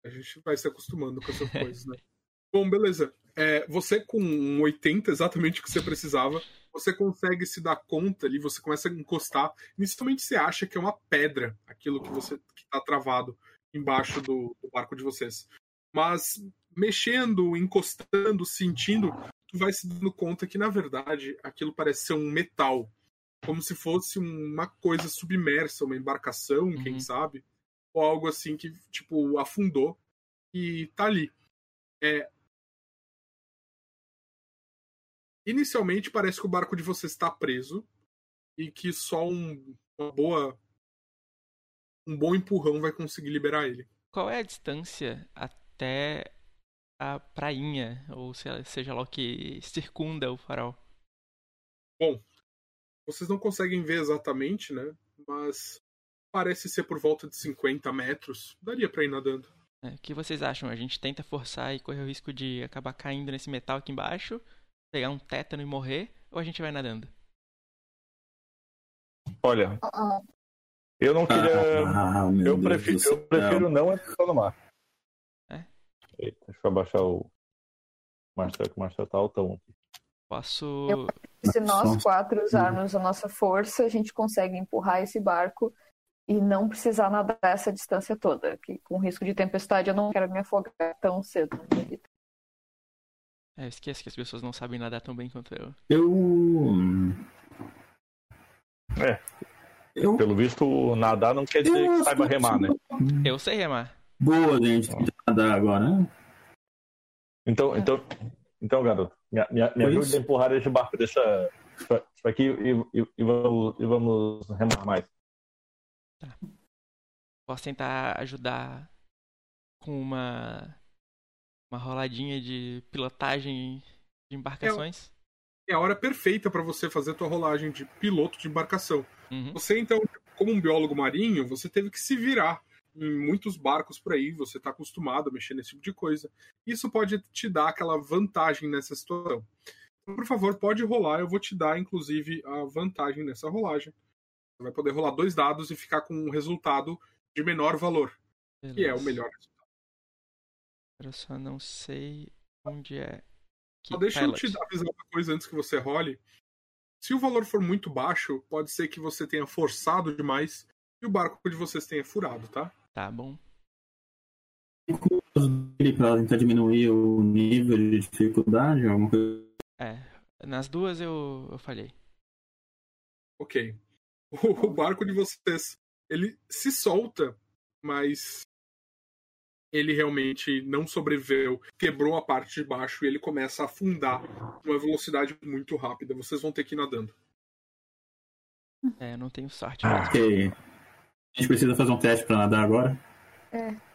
Speaker 2: A gente vai se acostumando com essas coisas, né? Bom, beleza. É, você com um 80, exatamente o que você precisava, você consegue se dar conta ali, você começa a encostar. Inicialmente você acha que é uma pedra, aquilo que você que tá travado embaixo do, do barco de vocês. Mas mexendo, encostando, sentindo, tu vai se dando conta que, na verdade, aquilo parece ser um metal. Como se fosse uma coisa submersa, uma embarcação, quem
Speaker 3: Uhum.
Speaker 2: sabe? Ou algo assim que, tipo, afundou e tá ali. É... Inicialmente parece que o barco de vocês está preso e que só um, uma boa um bom empurrão vai conseguir liberar ele.
Speaker 3: Qual é a distância até a prainha, ou se- seja lá o que circunda o farol?
Speaker 2: Bom, vocês não conseguem ver exatamente, né? Mas parece ser por volta de 50 metros. Daria pra ir nadando.
Speaker 3: É, o que vocês acham? A gente tenta forçar e correr o risco de acabar caindo nesse metal aqui embaixo, pegar um tétano e morrer, ou a gente vai nadando?
Speaker 6: Olha,
Speaker 4: Ah,
Speaker 6: eu não queria.
Speaker 5: Ah, meu
Speaker 6: eu, prefiro, eu prefiro não entrar no mar.
Speaker 3: É?
Speaker 6: Eita, deixa eu abaixar o Marcelo, que o Marcelo tá altão aqui.
Speaker 3: Posso.
Speaker 4: Eu- se nós quatro usarmos a nossa força, a gente consegue empurrar esse barco e não precisar nadar essa distância toda. Que com risco de tempestade eu não quero me afogar tão cedo.
Speaker 3: É, eu esqueço que as pessoas não sabem nadar tão bem quanto eu.
Speaker 5: Eu.
Speaker 6: É.
Speaker 5: Eu.
Speaker 6: Pelo visto, nadar não quer dizer
Speaker 5: eu
Speaker 6: que saiba remar, né?
Speaker 3: Eu sei remar.
Speaker 5: Boa, gente. Nada agora, né?
Speaker 6: Então, então, então garoto, me, me, me
Speaker 5: isso?
Speaker 6: a empurrar esse barco dessa, isso aqui e, e, e vamos, e vamos remar mais.
Speaker 3: Posso tentar ajudar com uma. Uma roladinha de pilotagem de embarcações?
Speaker 2: É a hora perfeita pra você fazer a tua rolagem de piloto de embarcação.
Speaker 3: Uhum.
Speaker 2: Você, então, como um biólogo marinho, você teve que se virar em muitos barcos por aí, você está acostumado a mexer nesse tipo de coisa. Isso pode te dar aquela vantagem nessa situação. Então, por favor, pode rolar, eu vou te dar, inclusive, a vantagem nessa rolagem. Você vai poder rolar dois dados e ficar com um resultado de menor valor, que é o
Speaker 3: Beleza.
Speaker 2: melhor.
Speaker 3: Eu só não sei onde é. Que
Speaker 2: Só deixa eu te avisar uma coisa antes que você role. Se o valor for muito baixo, pode ser que você tenha forçado demais e o barco de vocês tenha furado, tá?
Speaker 3: Tá bom.
Speaker 5: Ele pra tentar diminuir o nível de dificuldade, alguma coisa.
Speaker 3: É. Nas duas eu, eu falhei.
Speaker 2: Ok. O barco de vocês, ele se solta, mas ele realmente não sobreviveu, quebrou a parte de baixo e ele começa a afundar uma velocidade muito rápida. Vocês vão ter que ir nadando.
Speaker 3: É, não tenho sorte.
Speaker 5: Ah. A gente precisa fazer um teste pra nadar agora.
Speaker 4: É.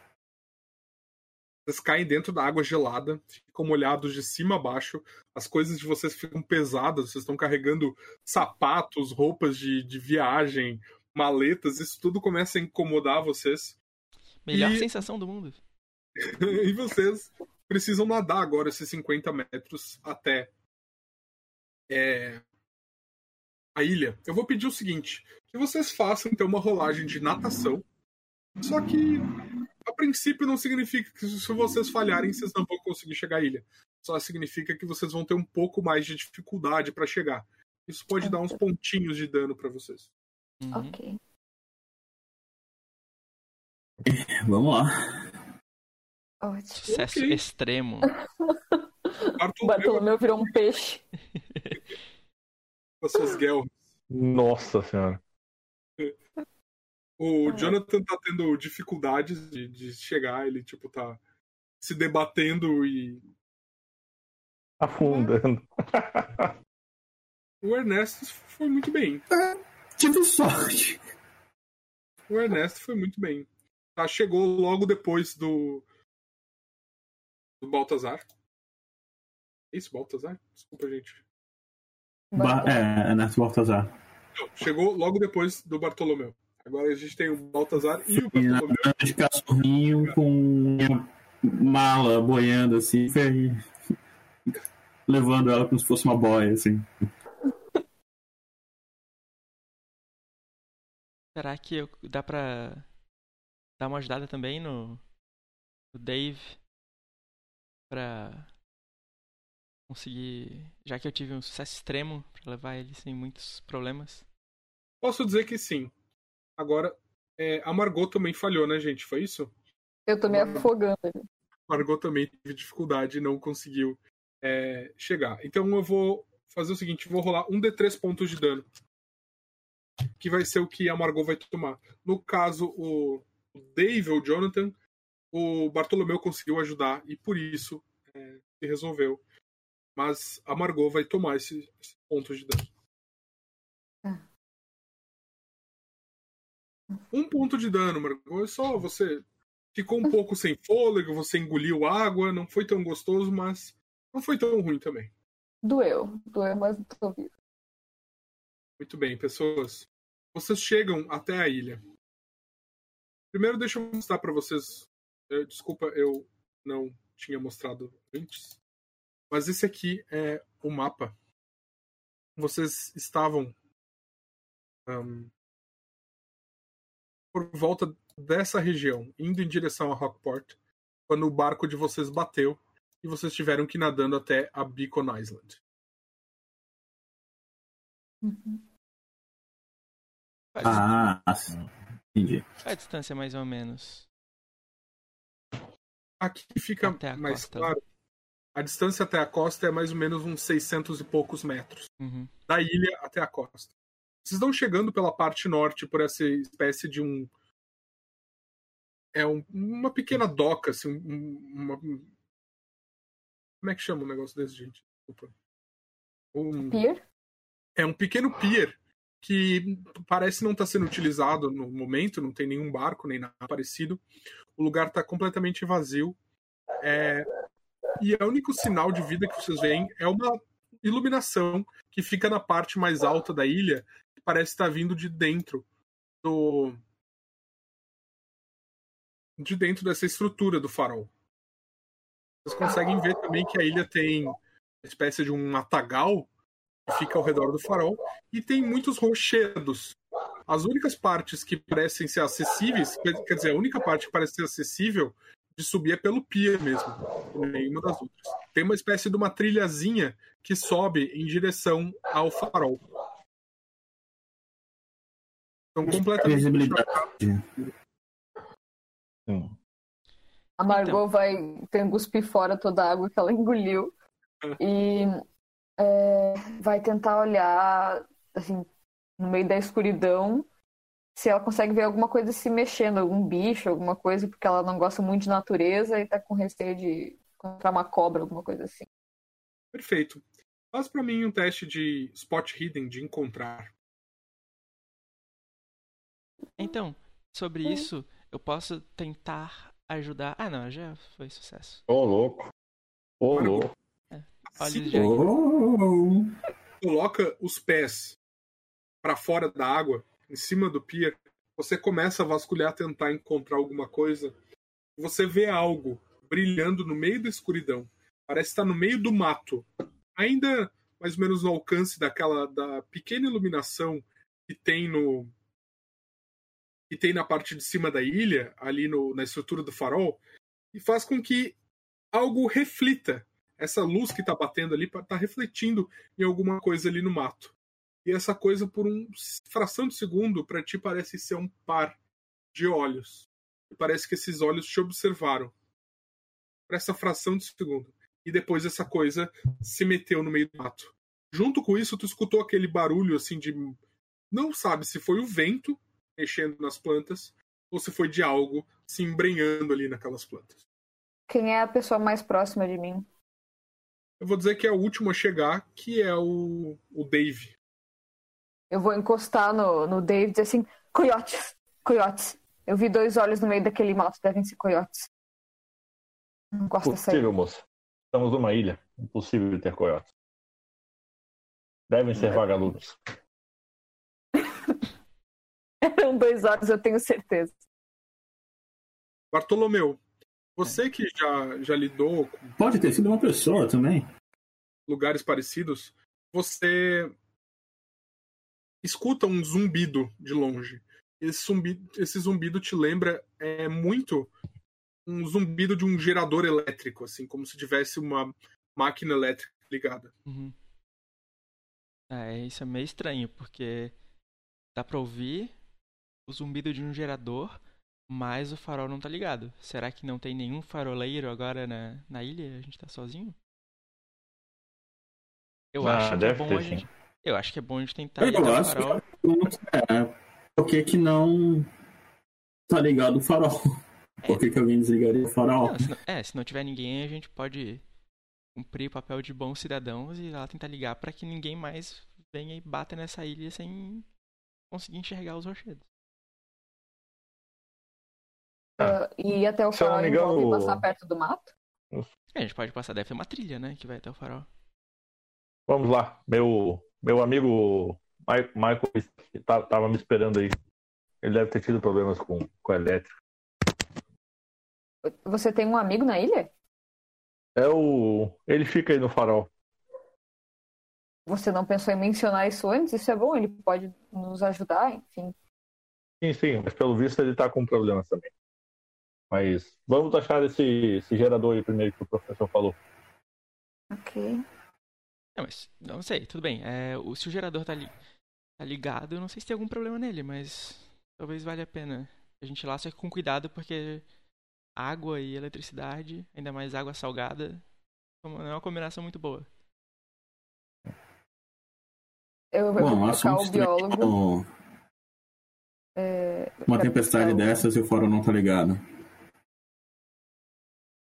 Speaker 2: Vocês caem dentro da água gelada, ficam molhados de cima a baixo, as coisas de vocês ficam pesadas, vocês estão carregando sapatos, roupas de, de viagem, maletas, isso tudo começa a incomodar vocês.
Speaker 3: Melhor
Speaker 2: E-
Speaker 3: sensação do mundo.
Speaker 2: e vocês precisam nadar agora esses 50 metros até é, a ilha. Eu vou pedir o seguinte: que vocês façam então uma rolagem de natação. Só que a princípio não significa que se vocês falharem vocês não vão conseguir chegar à ilha. Só significa que vocês vão ter um pouco mais de dificuldade para chegar. Isso pode dar uns pontinhos de dano para vocês.
Speaker 3: Uhum.
Speaker 4: Ok.
Speaker 5: Vamos lá.
Speaker 4: Ótimo.
Speaker 3: Sucesso
Speaker 2: Ok.
Speaker 3: extremo.
Speaker 4: O
Speaker 2: Bartolomeu
Speaker 4: Bartolomeu virou um peixe.
Speaker 2: com as suas guelras.
Speaker 6: Nossa senhora.
Speaker 2: O
Speaker 4: Ah.
Speaker 2: Jonathan tá tendo dificuldades de, de chegar, ele tipo tá se debatendo e
Speaker 6: Afundando.
Speaker 2: o Ernesto foi muito bem.
Speaker 5: Tive sorte.
Speaker 2: O Ernesto foi muito bem. Tá, chegou logo depois do do Baltazar. É Isso, Baltazar? Desculpa, gente.
Speaker 5: Ba é, Ernesto Baltazar.
Speaker 2: Chegou logo depois do Bartolomeu. Agora a gente tem o Baltazar e o Bartolomeu.
Speaker 5: banda de cachorrinho com minha mala boiando assim, levando ela como se fosse uma boia, assim.
Speaker 3: Será que eu- dá pra dar uma ajudada também no, no Dave? Pra conseguir. Já que eu tive um sucesso extremo, pra levar ele sem muitos problemas.
Speaker 2: Posso dizer que sim. Agora, é, a Margot também falhou, né, gente? Foi isso?
Speaker 4: Eu tô me afogando.
Speaker 2: Margot também teve dificuldade e não conseguiu é, chegar. Então eu vou fazer o seguinte: vou rolar um D3 pontos de dano. Que vai ser o que a Margot vai tomar. No caso, o Dave ou o Jonathan, o Bartolomeu conseguiu ajudar e por isso é, se resolveu. Mas a Margot vai tomar esses pontos de dano. Um ponto de dano, Margot. É só você ficou um pouco sem fôlego, você engoliu água, não foi tão gostoso, mas não foi tão ruim também.
Speaker 4: Doeu. Doeu, mas tô vivo.
Speaker 2: Muito bem, pessoas. Vocês chegam até a ilha. Primeiro, deixa eu mostrar para vocês. eh, Desculpa, eu não tinha mostrado antes. Mas esse aqui é o mapa. Vocês estavam ahn, por volta dessa região, indo em direção a Rockport, quando o barco de vocês bateu e vocês tiveram que ir nadando até a Beacon Island.
Speaker 4: Uhum.
Speaker 3: Qual a,
Speaker 5: Ah, entendi.
Speaker 3: qual a distância mais ou menos?
Speaker 2: Aqui fica
Speaker 3: Até a
Speaker 2: mais
Speaker 3: costa.
Speaker 2: claro. A distância até a costa é mais ou menos uns 600 e poucos metros.
Speaker 3: Uhum.
Speaker 2: Da ilha até a costa. Vocês estão chegando pela parte norte, por essa espécie de um. É um- uma pequena doca, assim. um- uma- como é que chama um negócio desse, gente? Desculpa. Um,
Speaker 4: Pier?
Speaker 2: é um pequeno pier que parece não estar sendo utilizado no momento, não tem nenhum barco nem nada parecido. O lugar está completamente vazio. É, E o único sinal de vida que vocês veem é uma iluminação que fica na parte mais alta da ilha, parece estar vindo de dentro do. de dentro dessa estrutura do farol. Vocês conseguem ver também que a ilha tem uma espécie de um matagal que fica ao redor do farol e tem muitos rochedos. As únicas partes que parecem ser acessíveis, quer quer dizer, a única parte que parece ser acessível de subir é pelo pier mesmo, nenhuma das outras. Tem uma espécie de uma trilhazinha que sobe em direção ao farol. São completamente
Speaker 5: Visibilidade.
Speaker 6: Sim.
Speaker 4: A Margot
Speaker 3: Então.
Speaker 4: vai cuspir fora toda a água que ela engoliu e é, vai tentar olhar assim no meio da escuridão se ela consegue ver alguma coisa se mexendo, algum bicho, alguma coisa, porque ela não gosta muito de natureza e tá com receio de encontrar uma cobra, alguma coisa assim.
Speaker 2: Perfeito. Faz pra mim um teste de spot hidden, de encontrar.
Speaker 3: Então, sobre
Speaker 4: Hum.
Speaker 3: isso, eu posso tentar ajudar. Ah, não, já foi sucesso.
Speaker 6: Ô, louco. Ô,
Speaker 2: Margot,
Speaker 6: louco.
Speaker 2: assim
Speaker 3: Olha,
Speaker 5: Oh,
Speaker 2: coloca os pés pra fora da água, em cima do pier, você começa a vasculhar, tentar encontrar alguma coisa. Você vê algo brilhando no meio da escuridão. Parece estar no meio do mato. Ainda mais ou menos no alcance daquela da pequena iluminação que tem no que tem na parte de cima da ilha, ali no, na estrutura do farol, e faz com que algo reflita. Essa luz que está batendo ali está refletindo em alguma coisa ali no mato. E essa coisa, por uma fração de segundo, para ti parece ser um par de olhos. E parece que esses olhos te observaram. Por essa fração de segundo. E depois essa coisa se meteu no meio do mato. Junto com isso, tu escutou aquele barulho assim de. Não sabe se foi o vento mexendo nas plantas ou se foi de algo se embrenhando ali naquelas plantas.
Speaker 4: Quem é a pessoa mais próxima de mim?
Speaker 2: Eu vou dizer que é o último a chegar, que é o, o Dave.
Speaker 4: Eu vou encostar no, no Dave e dizer assim: coiotes, coiotes. Eu vi dois olhos no meio daquele mato, devem ser coiotes. Não gosto.
Speaker 6: Impossível, moça. Estamos numa ilha. Impossível ter coiotes. Devem ser vagalumes.
Speaker 4: Eram dois olhos, eu tenho certeza.
Speaker 2: Bartolomeu, você que já, já lidou com
Speaker 5: pode ter sido uma pessoa também.
Speaker 2: lugares parecidos, você escuta um zumbido de longe. Esse zumbido, esse zumbido te lembra é, muito um zumbido de um gerador elétrico, assim, como se tivesse uma máquina elétrica ligada.
Speaker 3: Uhum. É, isso é meio estranho, porque dá pra ouvir o zumbido de um gerador, mas o farol não tá ligado. Será que não tem nenhum faroleiro agora na, na ilha? A gente tá sozinho? Eu
Speaker 6: Ah,
Speaker 3: acho que é
Speaker 6: deve
Speaker 3: bom
Speaker 6: ter,
Speaker 3: a gente. Eu acho que é bom a gente tentar
Speaker 5: Eu
Speaker 3: ligar o
Speaker 5: acho
Speaker 3: farol.
Speaker 5: é por que, que não tá ligado o farol? Por que, que alguém desligaria o farol?
Speaker 3: Não, se não, é, se não tiver ninguém, a gente pode cumprir o papel de bons cidadãos e lá tentar ligar pra que ninguém mais venha e bata nessa ilha sem conseguir enxergar os rochedos.
Speaker 4: Ah, e ir até o
Speaker 6: Se
Speaker 4: farol
Speaker 6: engano-
Speaker 4: passar perto do mato?
Speaker 3: É, a gente pode passar, deve ter uma trilha, né, que vai até o farol.
Speaker 6: Vamos lá. Meu, meu amigo Mi- Michael tá- tava me esperando aí. Ele deve ter tido problemas com, com a elétrica.
Speaker 4: Você tem um amigo na ilha?
Speaker 6: É o. Ele fica aí no farol.
Speaker 4: Você não pensou em mencionar isso antes? Isso é bom, ele pode nos ajudar, enfim.
Speaker 6: Sim, sim, mas pelo visto ele tá com problemas também. Mas vamos achar esse, esse gerador aí primeiro que o professor falou.
Speaker 4: Ok.
Speaker 3: Não, mas não sei, tudo bem. É, o, se o gerador tá, li, tá ligado, eu não sei se tem algum problema nele, mas talvez valha a pena a gente ir lá, só que com cuidado, porque água e eletricidade, ainda mais água salgada, não é uma combinação muito boa.
Speaker 4: Eu vou
Speaker 5: Bom, assunto
Speaker 4: o biólogo.
Speaker 5: estranho.
Speaker 4: é,
Speaker 5: Uma tempestade dessas e o farol não tá ligado.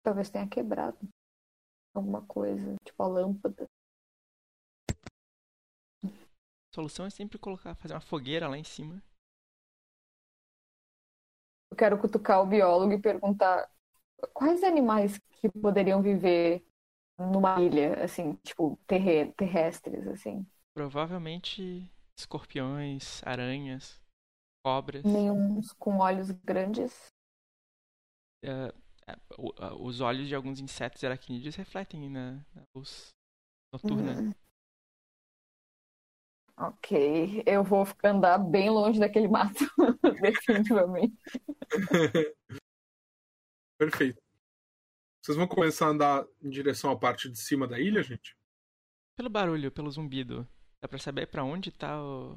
Speaker 4: Talvez tenha quebrado alguma coisa, tipo a lâmpada.
Speaker 3: A solução é sempre colocar, fazer uma fogueira lá em cima.
Speaker 4: Eu quero cutucar o biólogo e perguntar quais animais que poderiam viver numa ilha, assim, tipo, terre- terrestres, assim.
Speaker 3: Provavelmente escorpiões, aranhas, cobras.
Speaker 4: Nenhum com olhos grandes.
Speaker 3: A- os olhos de alguns insetos aracnídeos refletem na, na luz noturna.
Speaker 4: Hum. Ok, eu vou ficar- andar bem longe daquele mato, definitivamente.
Speaker 2: Perfeito. Vocês vão começar a andar em direção à parte de cima da ilha, gente?
Speaker 3: Pelo barulho, pelo zumbido, dá pra saber pra onde tá o.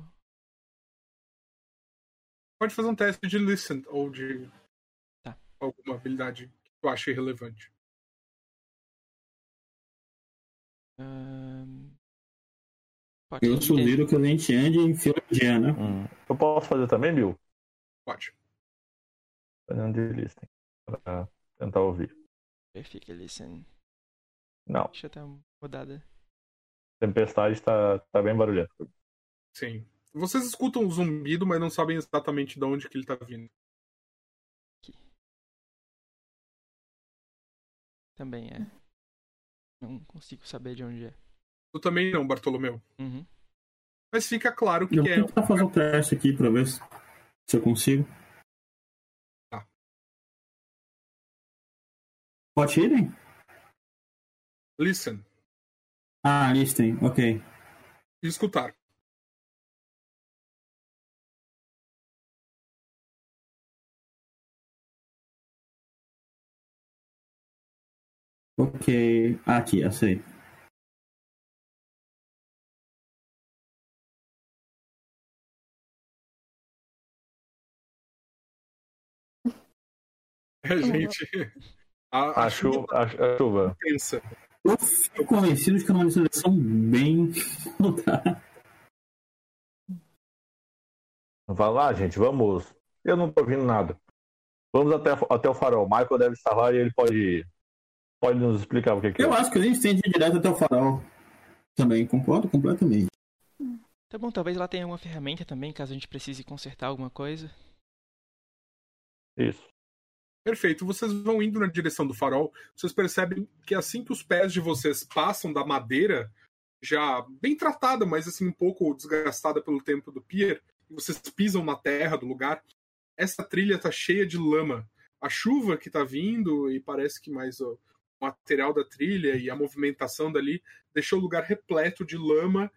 Speaker 2: Pode fazer um teste de listen ou de
Speaker 3: Tá.
Speaker 2: alguma habilidade que tu ache relevante.
Speaker 3: Ahn, Pode
Speaker 5: Eu sugiro que a gente ande em fila indiana.
Speaker 6: Hum, Eu posso fazer também, Bill?
Speaker 2: Pode.
Speaker 6: Fazendo de listening. Pra tentar ouvir.
Speaker 3: Perfect listen.
Speaker 6: Não,
Speaker 3: Deixa eu dar uma rodada.
Speaker 6: tempestade tá, tá bem barulhento.
Speaker 2: Sim. Vocês escutam um zumbido, mas não sabem exatamente de onde que ele tá vindo.
Speaker 3: Também é. Não consigo saber de onde é.
Speaker 2: Tu também não, Bartolomeu.
Speaker 3: Uhum.
Speaker 2: Mas fica claro que
Speaker 5: Eu
Speaker 2: é.
Speaker 5: vou tentar fazer o teste aqui pra ver se, se eu consigo.
Speaker 2: Tá.
Speaker 5: Pode irem?
Speaker 2: Listen.
Speaker 5: Ah, listem, ok.
Speaker 2: Escutar.
Speaker 5: Ok. Aqui, achei.
Speaker 2: É, gente. A, a
Speaker 6: A
Speaker 2: chuva
Speaker 6: chuva, a, a chuva.
Speaker 2: pensa.
Speaker 5: Eu fico convencido de que é uma seleção bem.
Speaker 6: Vai lá, gente, vamos. Eu não tô ouvindo nada. Vamos até, até o farol. O Michael deve estar lá e ele pode, pode nos explicar o que, que
Speaker 5: Eu
Speaker 6: é.
Speaker 5: acho que a gente tem de ir direto até o farol. Também, concordo completamente.
Speaker 3: Tá bom, talvez lá tenha alguma ferramenta também, caso a gente precise consertar alguma coisa.
Speaker 6: Isso.
Speaker 2: Perfeito. Vocês vão indo na direção do farol. Vocês percebem que assim que os pés de vocês passam da madeira, já bem tratada, mas assim um pouco desgastada pelo tempo do pier, e vocês pisam na terra do lugar, essa trilha tá cheia de lama. A chuva que tá vindo e parece que mais ó, material da trilha e a movimentação dali deixou o lugar repleto de lama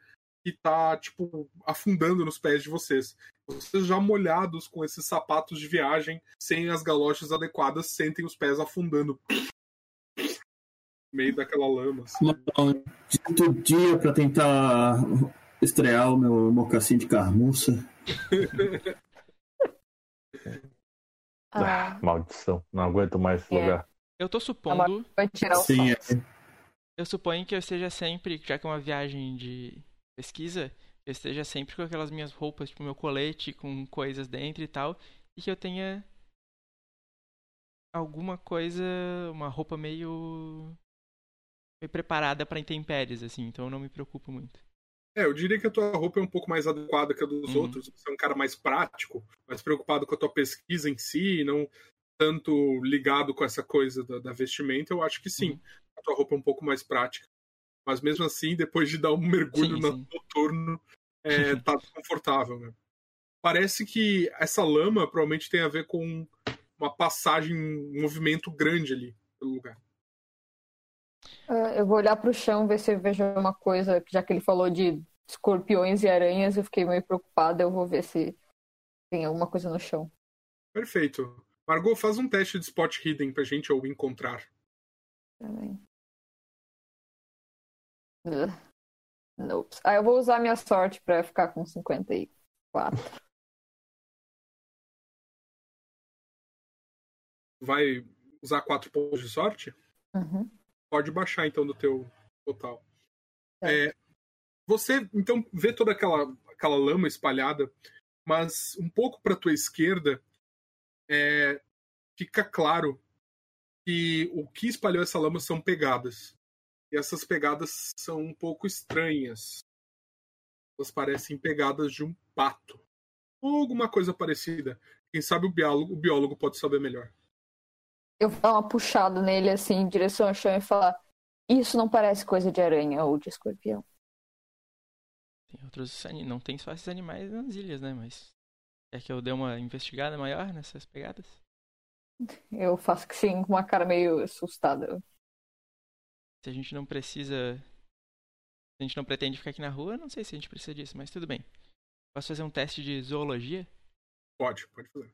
Speaker 2: que tá tipo afundando nos pés de vocês. Vocês já molhados com esses sapatos de viagem, sem as galochas adequadas, sentem os pés afundando. No meio daquela lama. assim.
Speaker 5: Todo dia pra tentar estrear o meu mocassim de carmuça.
Speaker 4: Ah,
Speaker 6: maldição. Não aguento mais esse
Speaker 4: É.
Speaker 6: lugar.
Speaker 3: Eu tô supondo.
Speaker 4: vai tirar o
Speaker 5: Sim, é.
Speaker 3: Eu suponho que eu esteja sempre, já que é uma viagem de pesquisa, eu esteja sempre com aquelas minhas roupas, tipo meu colete com coisas dentro e tal, e que eu tenha alguma coisa, uma roupa meio meio preparada pra intempéries assim, então eu não me preocupo muito.
Speaker 2: É, eu diria que a tua roupa é um pouco mais adequada que a dos
Speaker 3: Uhum.
Speaker 2: outros. Você é um cara mais prático, mais preocupado com a tua pesquisa em si, não tanto ligado com essa coisa da, da vestimenta. Eu acho que sim.
Speaker 3: Uhum.
Speaker 2: A tua roupa é um pouco mais prática. Mas mesmo assim, depois de dar um mergulho
Speaker 3: Sim,
Speaker 2: no
Speaker 3: sim.
Speaker 2: noturno, é, tá desconfortável. Né? Parece que essa lama provavelmente tem a ver com uma passagem, um movimento grande ali pelo lugar.
Speaker 4: Ah, Eu vou olhar pro chão, ver se eu vejo alguma coisa, já que ele falou de escorpiões e aranhas, eu fiquei meio preocupada. Eu vou ver se tem alguma coisa no chão.
Speaker 2: Perfeito. Margot, faz um teste de spot hidden pra gente ou encontrar.
Speaker 4: Ugh. Nope. Ah, eu vou usar minha sorte pra ficar com 54.
Speaker 2: Vai usar quatro pontos de sorte?
Speaker 4: Uhum.
Speaker 2: Pode baixar então do teu total.
Speaker 4: Tá.
Speaker 2: É, você então vê toda aquela, aquela lama espalhada, mas um pouco para tua esquerda é, fica claro que o que espalhou essa lama são pegadas. E essas pegadas são um pouco estranhas. Elas parecem pegadas de um pato. Ou alguma coisa parecida. Quem sabe o biólogo, o biólogo pode saber melhor.
Speaker 4: Eu vou dar uma puxada nele assim, em direção ao chão e falar: Isso não parece coisa de aranha ou de escorpião.
Speaker 3: Tem outros não tem só esses animais nas ilhas, né, mas quer que eu dê uma investigada maior nessas pegadas?
Speaker 4: Eu faço que sim, com uma cara meio assustada.
Speaker 3: Se a gente não precisa. Se a gente não pretende ficar aqui na rua, não sei se a gente precisa disso, mas tudo bem. Posso fazer um teste de zoologia?
Speaker 2: Pode, pode fazer.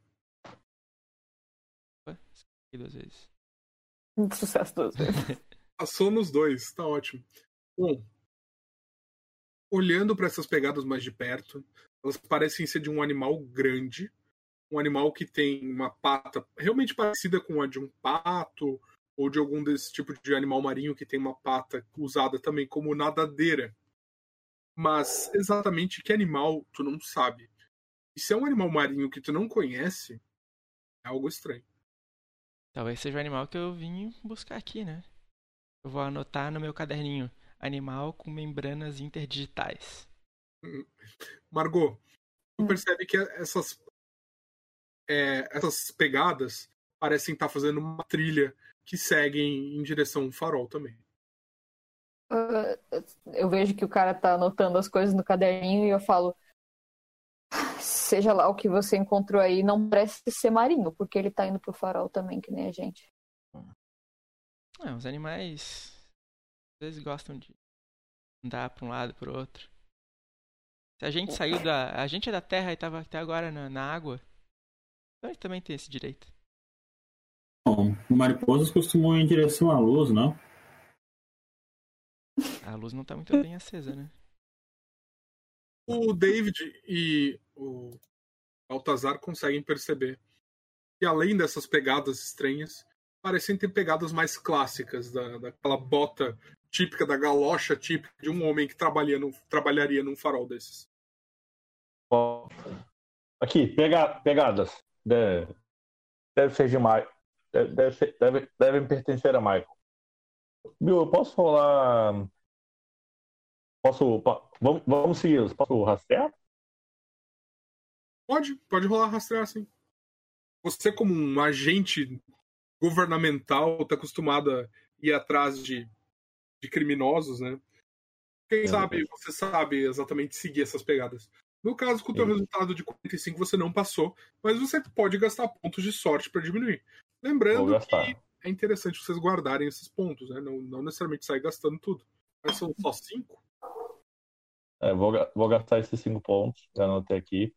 Speaker 3: Opa, duas vezes.
Speaker 4: Sucesso duas vezes.
Speaker 2: Passou nos dois, tá ótimo. Bom, olhando para essas pegadas mais de perto, elas parecem ser de um animal grande, um animal que tem uma pata realmente parecida com a de um pato ou de algum desse tipo de animal marinho que tem uma pata usada também como nadadeira. Mas exatamente que animal tu não sabe. E se é um animal marinho que tu não conhece, é algo estranho.
Speaker 3: Talvez seja o animal que eu vim buscar aqui, né? Eu vou anotar no meu caderninho. Animal com membranas interdigitais.
Speaker 2: Margot, tu
Speaker 4: Hum.
Speaker 2: percebe que essas, é, essas pegadas parecem estar fazendo uma trilha que seguem em direção ao farol também.
Speaker 4: Ah, eu vejo que o cara tá anotando as coisas no caderninho e eu falo. Seja lá o que você encontrou aí, não parece ser marinho, porque ele tá indo pro farol também, que nem a gente.
Speaker 3: Ah, os animais às vezes gostam de andar pra um lado pro outro. Se a gente saiu da. A gente é da Terra e tava até agora na, na água. Então a gente também tem esse direito.
Speaker 5: Bom, mariposas costumam ir em direção à luz, não?
Speaker 3: A luz não tá muito bem acesa, né?
Speaker 2: O David e o Baltazar conseguem perceber que além dessas pegadas estranhas, parecem ter pegadas mais clássicas da, daquela bota típica da galocha típica de um homem que trabalha no, trabalharia num farol desses.
Speaker 6: Aqui, pega, pegadas. Deve, deve ser de Michael. Deve, deve, ser- deve, devem pertencer a Michael. Bill, eu posso rolar. Posso. po- Vamos, vamos segui-los. Posso rastrear?
Speaker 2: Pode, pode rolar rastrear sim. Você, como um agente governamental, está acostumado a ir atrás de, de criminosos, né? Quem
Speaker 6: É,
Speaker 2: sabe
Speaker 6: verdade.
Speaker 2: você sabe exatamente seguir essas pegadas. No caso, com o teu resultado de 45 você não passou, mas você pode gastar pontos de sorte para diminuir. Lembrando que é interessante vocês guardarem esses pontos, né? Não, não necessariamente sair gastando tudo. Mas são só 5?
Speaker 6: É, vou, vou gastar esses cinco pontos. Já anotei aqui.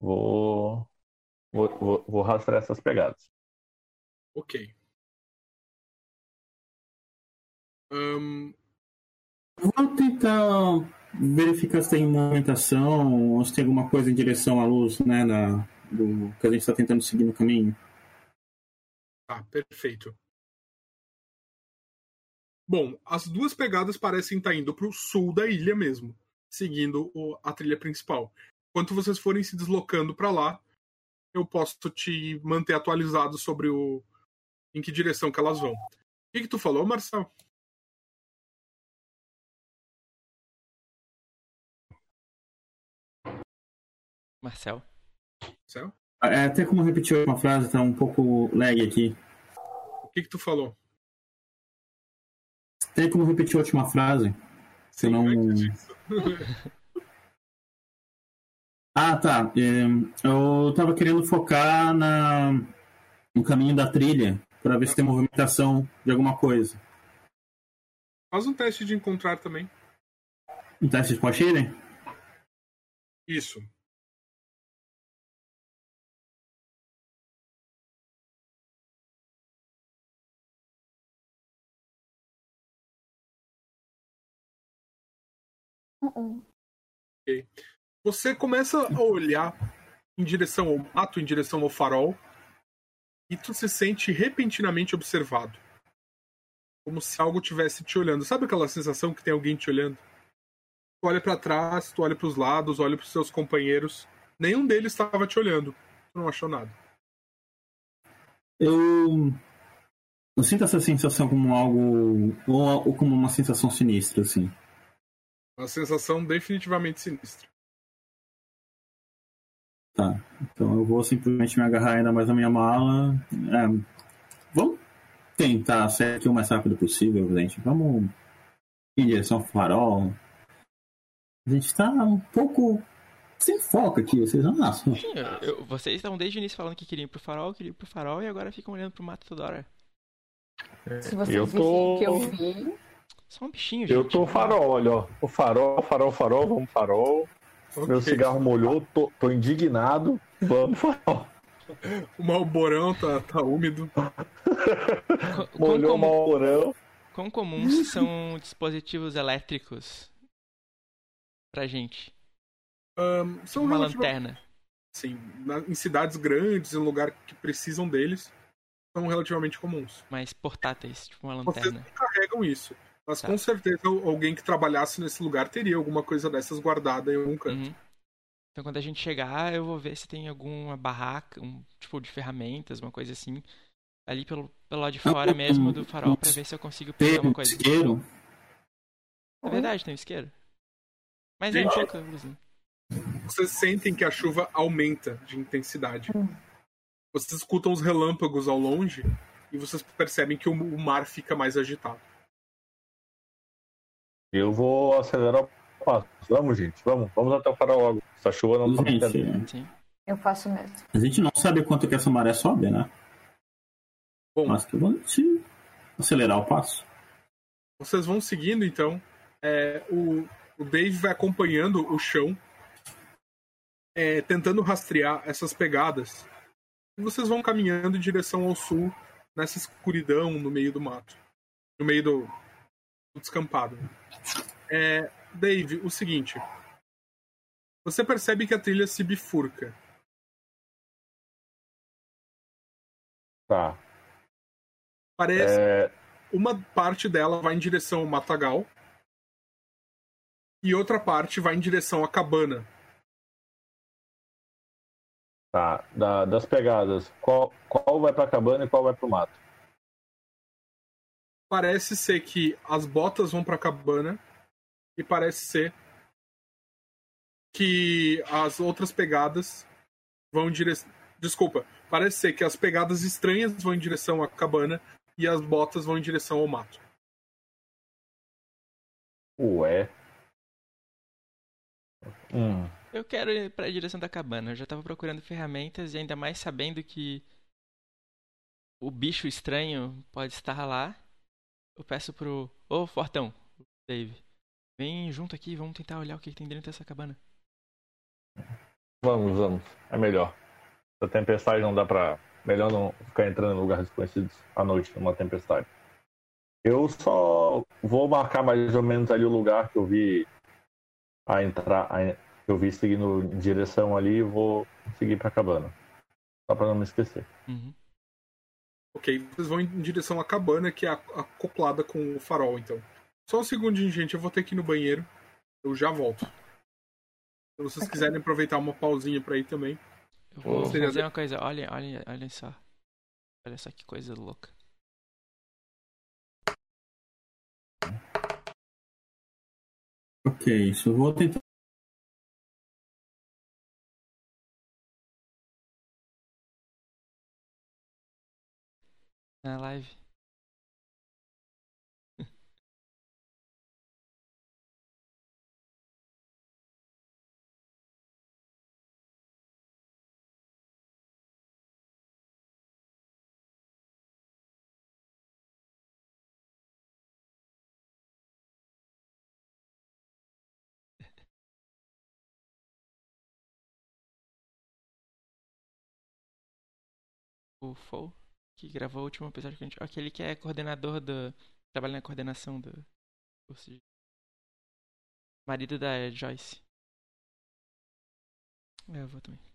Speaker 6: Vou. Vou, vou, vou rastrear essas pegadas.
Speaker 2: Ok. Ahn,
Speaker 5: Vou tentar verificar se tem movimentação ou se tem alguma coisa em direção à luz, né? Na, do, que a gente está tentando seguir no caminho.
Speaker 2: Tá, perfeito. Bom, as duas pegadas parecem estar indo para o sul da ilha mesmo, seguindo o- a trilha principal. Enquanto vocês forem se deslocando para lá, eu posso te manter atualizado sobre o em que direção que elas vão. O que, que tu falou, Marcel?
Speaker 3: Marcel?
Speaker 2: Marcel?
Speaker 5: É, até como repetir uma frase, tá um pouco lag aqui.
Speaker 2: O que, que tu falou?
Speaker 5: Tem como repetir a última frase? Se eu não... Ah, tá. É, eu tava querendo focar na, no caminho da trilha para ver se tem movimentação de alguma coisa.
Speaker 2: Faz um teste de encontrar também.
Speaker 5: Um teste de Pochire?
Speaker 2: Isso.
Speaker 4: Uh-uh.
Speaker 2: Você começa a olhar em direção ao mato, em direção ao farol, e tu se sente repentinamente observado. Como se algo tivesse te olhando. Sabe aquela sensação que tem alguém te olhando? Tu olha pra trás, tu olha pros lados, olha pros seus companheiros. Nenhum deles estava te olhando. Tu não achou nada.
Speaker 5: Eu, eu sinto essa sensação como algo. Ou, ou como uma sensação sinistra, assim.
Speaker 2: Uma sensação definitivamente sinistra.
Speaker 5: Tá. Então eu vou simplesmente me agarrar ainda mais na minha mala. É, vamos tentar ser aqui o mais rápido possível, gente. Vamos em direção ao farol. A gente tá um pouco sem foco aqui, vocês não acham?
Speaker 3: Eu- vocês estavam desde o início falando que queriam ir pro farol, queriam ir pro farol e agora ficam olhando pro mato toda hora.
Speaker 4: Se vocês
Speaker 6: Eu tô-
Speaker 4: que eu vi,
Speaker 3: Só um bichinho, gente.
Speaker 6: Eu tô farol, olha, ó. O farol, farol, farol, vamos farol. Meu
Speaker 2: Ok.
Speaker 6: cigarro molhou, tô, tô indignado. Vamos farol.
Speaker 2: O malborão tá, tá úmido.
Speaker 6: Molhou o malorão.
Speaker 3: quão comuns são dispositivos elétricos pra gente?
Speaker 2: Ahn, são
Speaker 3: Uma lanterna.
Speaker 2: Sim, na- em cidades grandes, em lugar que precisam deles, são relativamente comuns.
Speaker 3: mais portáteis, tipo uma
Speaker 2: Vocês
Speaker 3: lanterna.
Speaker 2: não carregam isso. Mas
Speaker 3: Tá.
Speaker 2: com certeza alguém que trabalhasse nesse lugar teria alguma coisa dessas guardada em algum canto.
Speaker 3: Uhum. Então quando a gente chegar, eu vou ver se tem alguma barraca, um tipo de ferramentas, uma coisa assim, ali pelo, pelo lado de fora mesmo do farol pra ver se eu consigo pegar
Speaker 5: Tem
Speaker 3: alguma
Speaker 5: um
Speaker 3: coisa.
Speaker 5: isqueiro.
Speaker 3: É verdade, tem um isqueiro. Mas
Speaker 2: Gente.
Speaker 3: é pouca luzinha.
Speaker 2: Vocês sentem que a chuva aumenta de intensidade.
Speaker 4: Hum.
Speaker 2: Vocês escutam os relâmpagos ao longe e vocês percebem que o mar fica mais agitado.
Speaker 6: Eu vou acelerar o passo. Vamos, gente, vamos. Vamos até o farol logo. Essa chuva não tá.
Speaker 5: Gente,
Speaker 3: Sim.
Speaker 4: Eu faço mesmo.
Speaker 5: a gente não sabe quanto que essa maré sobe, né?
Speaker 2: Bom,
Speaker 5: Mas que vamos te acelerar o passo.
Speaker 2: vocês vão seguindo então. É, o, o Dave vai acompanhando o chão, é, tentando rastrear essas pegadas. E vocês vão caminhando em direção ao sul, nessa escuridão no meio do mato. No meio do descampado. É, Dave, o seguinte. Você percebe que a trilha se bifurca.
Speaker 6: Tá.
Speaker 2: Parece
Speaker 6: É,
Speaker 2: uma parte dela vai em direção ao matagal e outra parte vai em direção à cabana.
Speaker 6: tá. Da- das pegadas, qual, qual vai pra cabana e qual vai pro mato?
Speaker 2: Parece ser que as botas vão pra cabana e parece ser que as outras pegadas vão em direção. Desculpa, parece ser que as pegadas estranhas vão em direção à cabana e as botas vão em direção ao mato.
Speaker 6: Ué. Hum.
Speaker 3: Eu quero ir pra direção da cabana. Eu já tava procurando ferramentas e ainda mais sabendo que o bicho estranho pode estar lá. Eu peço pro. Ô, Fortão, Dave. Vem junto aqui, vamos tentar olhar o que que tem dentro dessa cabana.
Speaker 6: Vamos, vamos. É melhor. A tempestade não dá pra. Melhor não ficar entrando em lugares desconhecidos à noite numa tempestade. Eu só vou marcar mais ou menos ali o lugar que eu vi a entrar. a- eu vi seguindo em direção ali e vou seguir pra cabana. Só pra não me esquecer.
Speaker 3: Uhum.
Speaker 2: Ok, vocês vão em direção à cabana que é acoplada com o farol, então. Só um segundinho, gente, eu vou ter que ir no banheiro. Eu já volto. Se vocês
Speaker 4: Ok.
Speaker 2: quiserem aproveitar uma pausinha pra ir também.
Speaker 3: Eu vou
Speaker 2: Seria-
Speaker 3: fazer uma coisa. Olha, olha, olha só. Olha só que coisa louca.
Speaker 5: Ok, isso eu vou tentar.
Speaker 3: Na live. O Fou, que gravou o último episódio que a gente. Aquele que é coordenador do. Trabalha na coordenação do curso de. Marido da Joyce. É, eu vou também.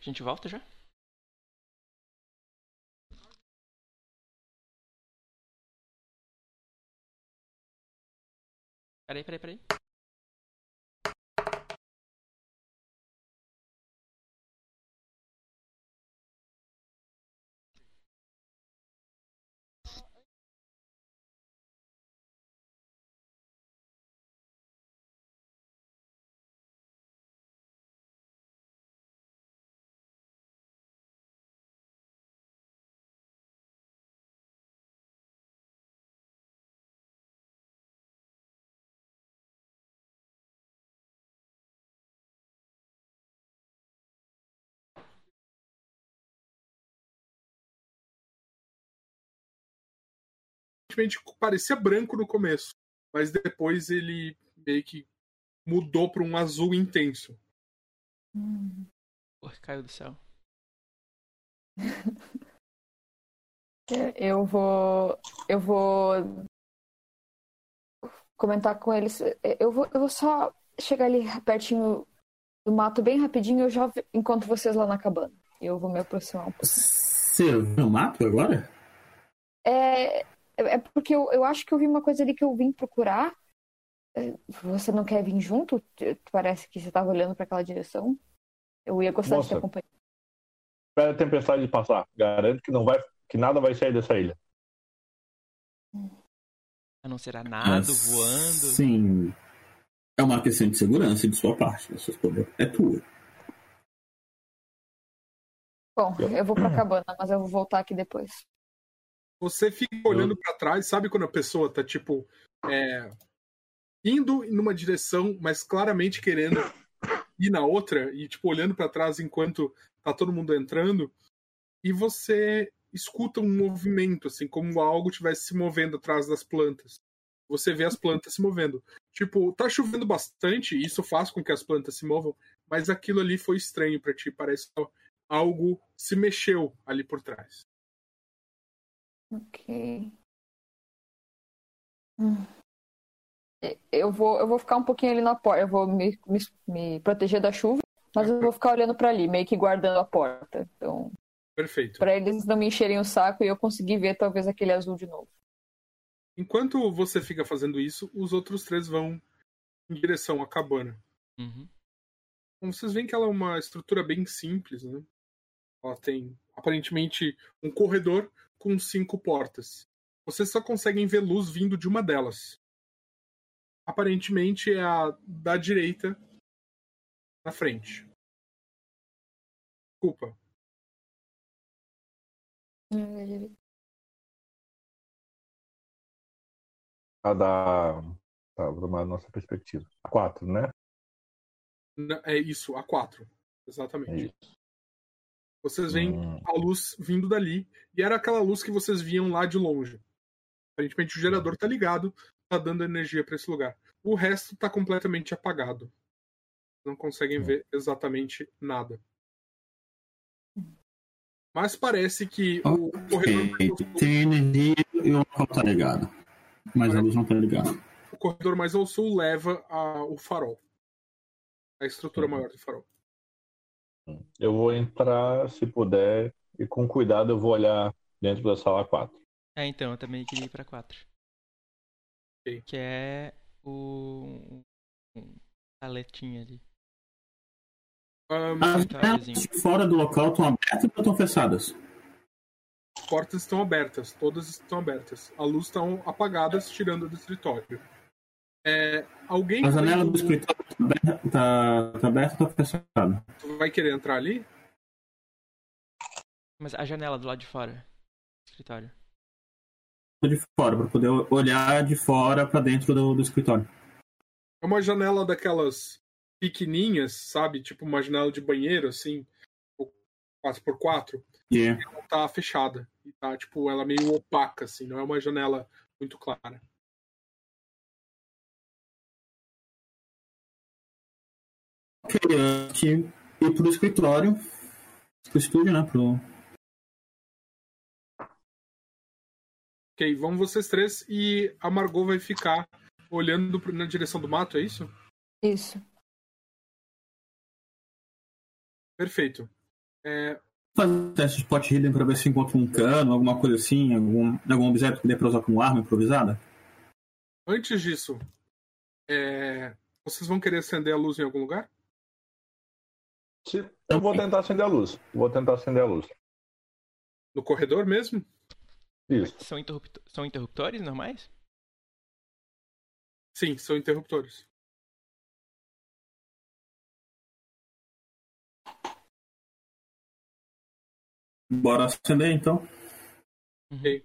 Speaker 3: A gente volta já? Peraí, peraí, peraí.
Speaker 2: Aparentemente parecia branco no começo, mas depois ele meio que mudou para um azul intenso.
Speaker 4: Hum.
Speaker 3: Porra, caiu do céu.
Speaker 4: Eu vou. Eu vou. Comentar com eles. Eu vou, eu vou só chegar ali pertinho do mato bem rapidinho. Eu já encontro vocês lá na cabana. Eu vou me aproximar um pouco.
Speaker 5: Você viu o mato agora?
Speaker 4: É, é porque eu, eu acho que eu vi uma coisa ali que eu vim procurar. É, Você não quer vir junto? Parece que você estava olhando para aquela direção. Eu ia gostar de te acompanhar.
Speaker 6: Espera a tempestade de passar. Garanto que não vai, que nada vai sair dessa ilha.
Speaker 3: Não ser a nado,
Speaker 5: Mas,
Speaker 3: voando.
Speaker 5: Sim. É uma questão de segurança de sua parte. Essa escolha é tua.
Speaker 4: Bom, eu vou pra cabana, mas eu vou voltar aqui depois.
Speaker 2: Você fica olhando para trás, sabe quando a pessoa tá tipo é, indo numa direção, mas claramente querendo ir na outra e tipo olhando para trás enquanto tá todo mundo entrando e você escuta um movimento assim, como algo estivesse se movendo atrás das plantas. Você vê as plantas se movendo. Tipo, tá chovendo bastante, e isso faz com que as plantas se movam, mas aquilo ali foi estranho para ti, parece que algo se mexeu ali por trás.
Speaker 4: Ok. Hum. Eu vou, eu vou ficar um pouquinho ali na porta. Eu vou me, me, me proteger da chuva, mas eu vou ficar olhando pra ali, meio que guardando a porta. Então,
Speaker 2: Perfeito.
Speaker 4: pra eles não me encherem o saco e eu conseguir ver talvez aquele azul de novo.
Speaker 2: Enquanto você fica fazendo isso, os outros três vão em direção à cabana.
Speaker 3: Uhum.
Speaker 2: Então, vocês veem que ela é uma estrutura bem simples, né? Ela tem aparentemente um corredor com cinco portas. Vocês só conseguem ver luz vindo de uma delas. Aparentemente é a da direita na frente. Desculpa.
Speaker 6: A da. Tá, vou tomar a nossa perspectiva. A 4, né?
Speaker 2: É isso, a quatro.
Speaker 6: É
Speaker 2: Exatamente.
Speaker 6: isso.
Speaker 2: Vocês veem
Speaker 6: Hum,
Speaker 2: a luz vindo dali. E era aquela luz que vocês viam lá de longe. Aparentemente o gerador tá ligado, tá dando energia para esse lugar. O resto tá completamente apagado. Não conseguem
Speaker 6: Hum.
Speaker 2: ver exatamente nada. Mas parece que o corredor.
Speaker 5: Tem energia e o local tá ligado. Mas a luz não tá ligada.
Speaker 2: o corredor mais ao sul leva ao farol. A estrutura
Speaker 6: Uhum.
Speaker 2: maior do farol.
Speaker 6: Eu vou entrar, se puder, e com cuidado eu vou olhar dentro da sala 4.
Speaker 3: É, então, eu também queria ir pra 4.
Speaker 2: Ok.
Speaker 3: Que é o. um Aletinha ali.
Speaker 2: Ahn,
Speaker 5: As janelas fora do local estão abertas ou estão fechadas?
Speaker 2: as portas estão abertas, todas estão abertas. A luz estão apagadas, tirando do escritório. É, alguém
Speaker 5: A janela do escritório tá aberta, tá, tá aberta ou tá fechada?
Speaker 2: Tu vai querer entrar ali?
Speaker 3: Mas a janela do lado de fora. do Escritório.
Speaker 5: Tô de fora, pra poder olhar de fora pra dentro do, do escritório.
Speaker 2: É uma janela daquelas pequenininhas, sabe? Tipo uma janela de banheiro, assim, 4x4.
Speaker 5: E
Speaker 2: Ela tá fechada. E tá, tipo, ela meio opaca, assim. Não é uma janela muito clara.
Speaker 5: Queria que ir pro escritório, pro estúdio, né? Pro...
Speaker 2: Ok, vamos vocês três e a Margot vai ficar olhando na direção do mato, é isso?
Speaker 4: Isso.
Speaker 2: Perfeito. É,
Speaker 5: Fazer teste de spot hidden pra ver se encontra um cano, alguma coisa assim, algum, algum objeto que dê pra usar como arma improvisada?
Speaker 2: antes disso, é, vocês vão querer acender a luz em algum lugar?
Speaker 6: Se- Eu vou tentar acender a luz. Vou tentar acender a luz.
Speaker 2: No corredor mesmo?
Speaker 6: Isso.
Speaker 3: São, interrupto- são interruptores normais?
Speaker 2: Sim, são interruptores.
Speaker 5: Bora acender então.
Speaker 2: Ok.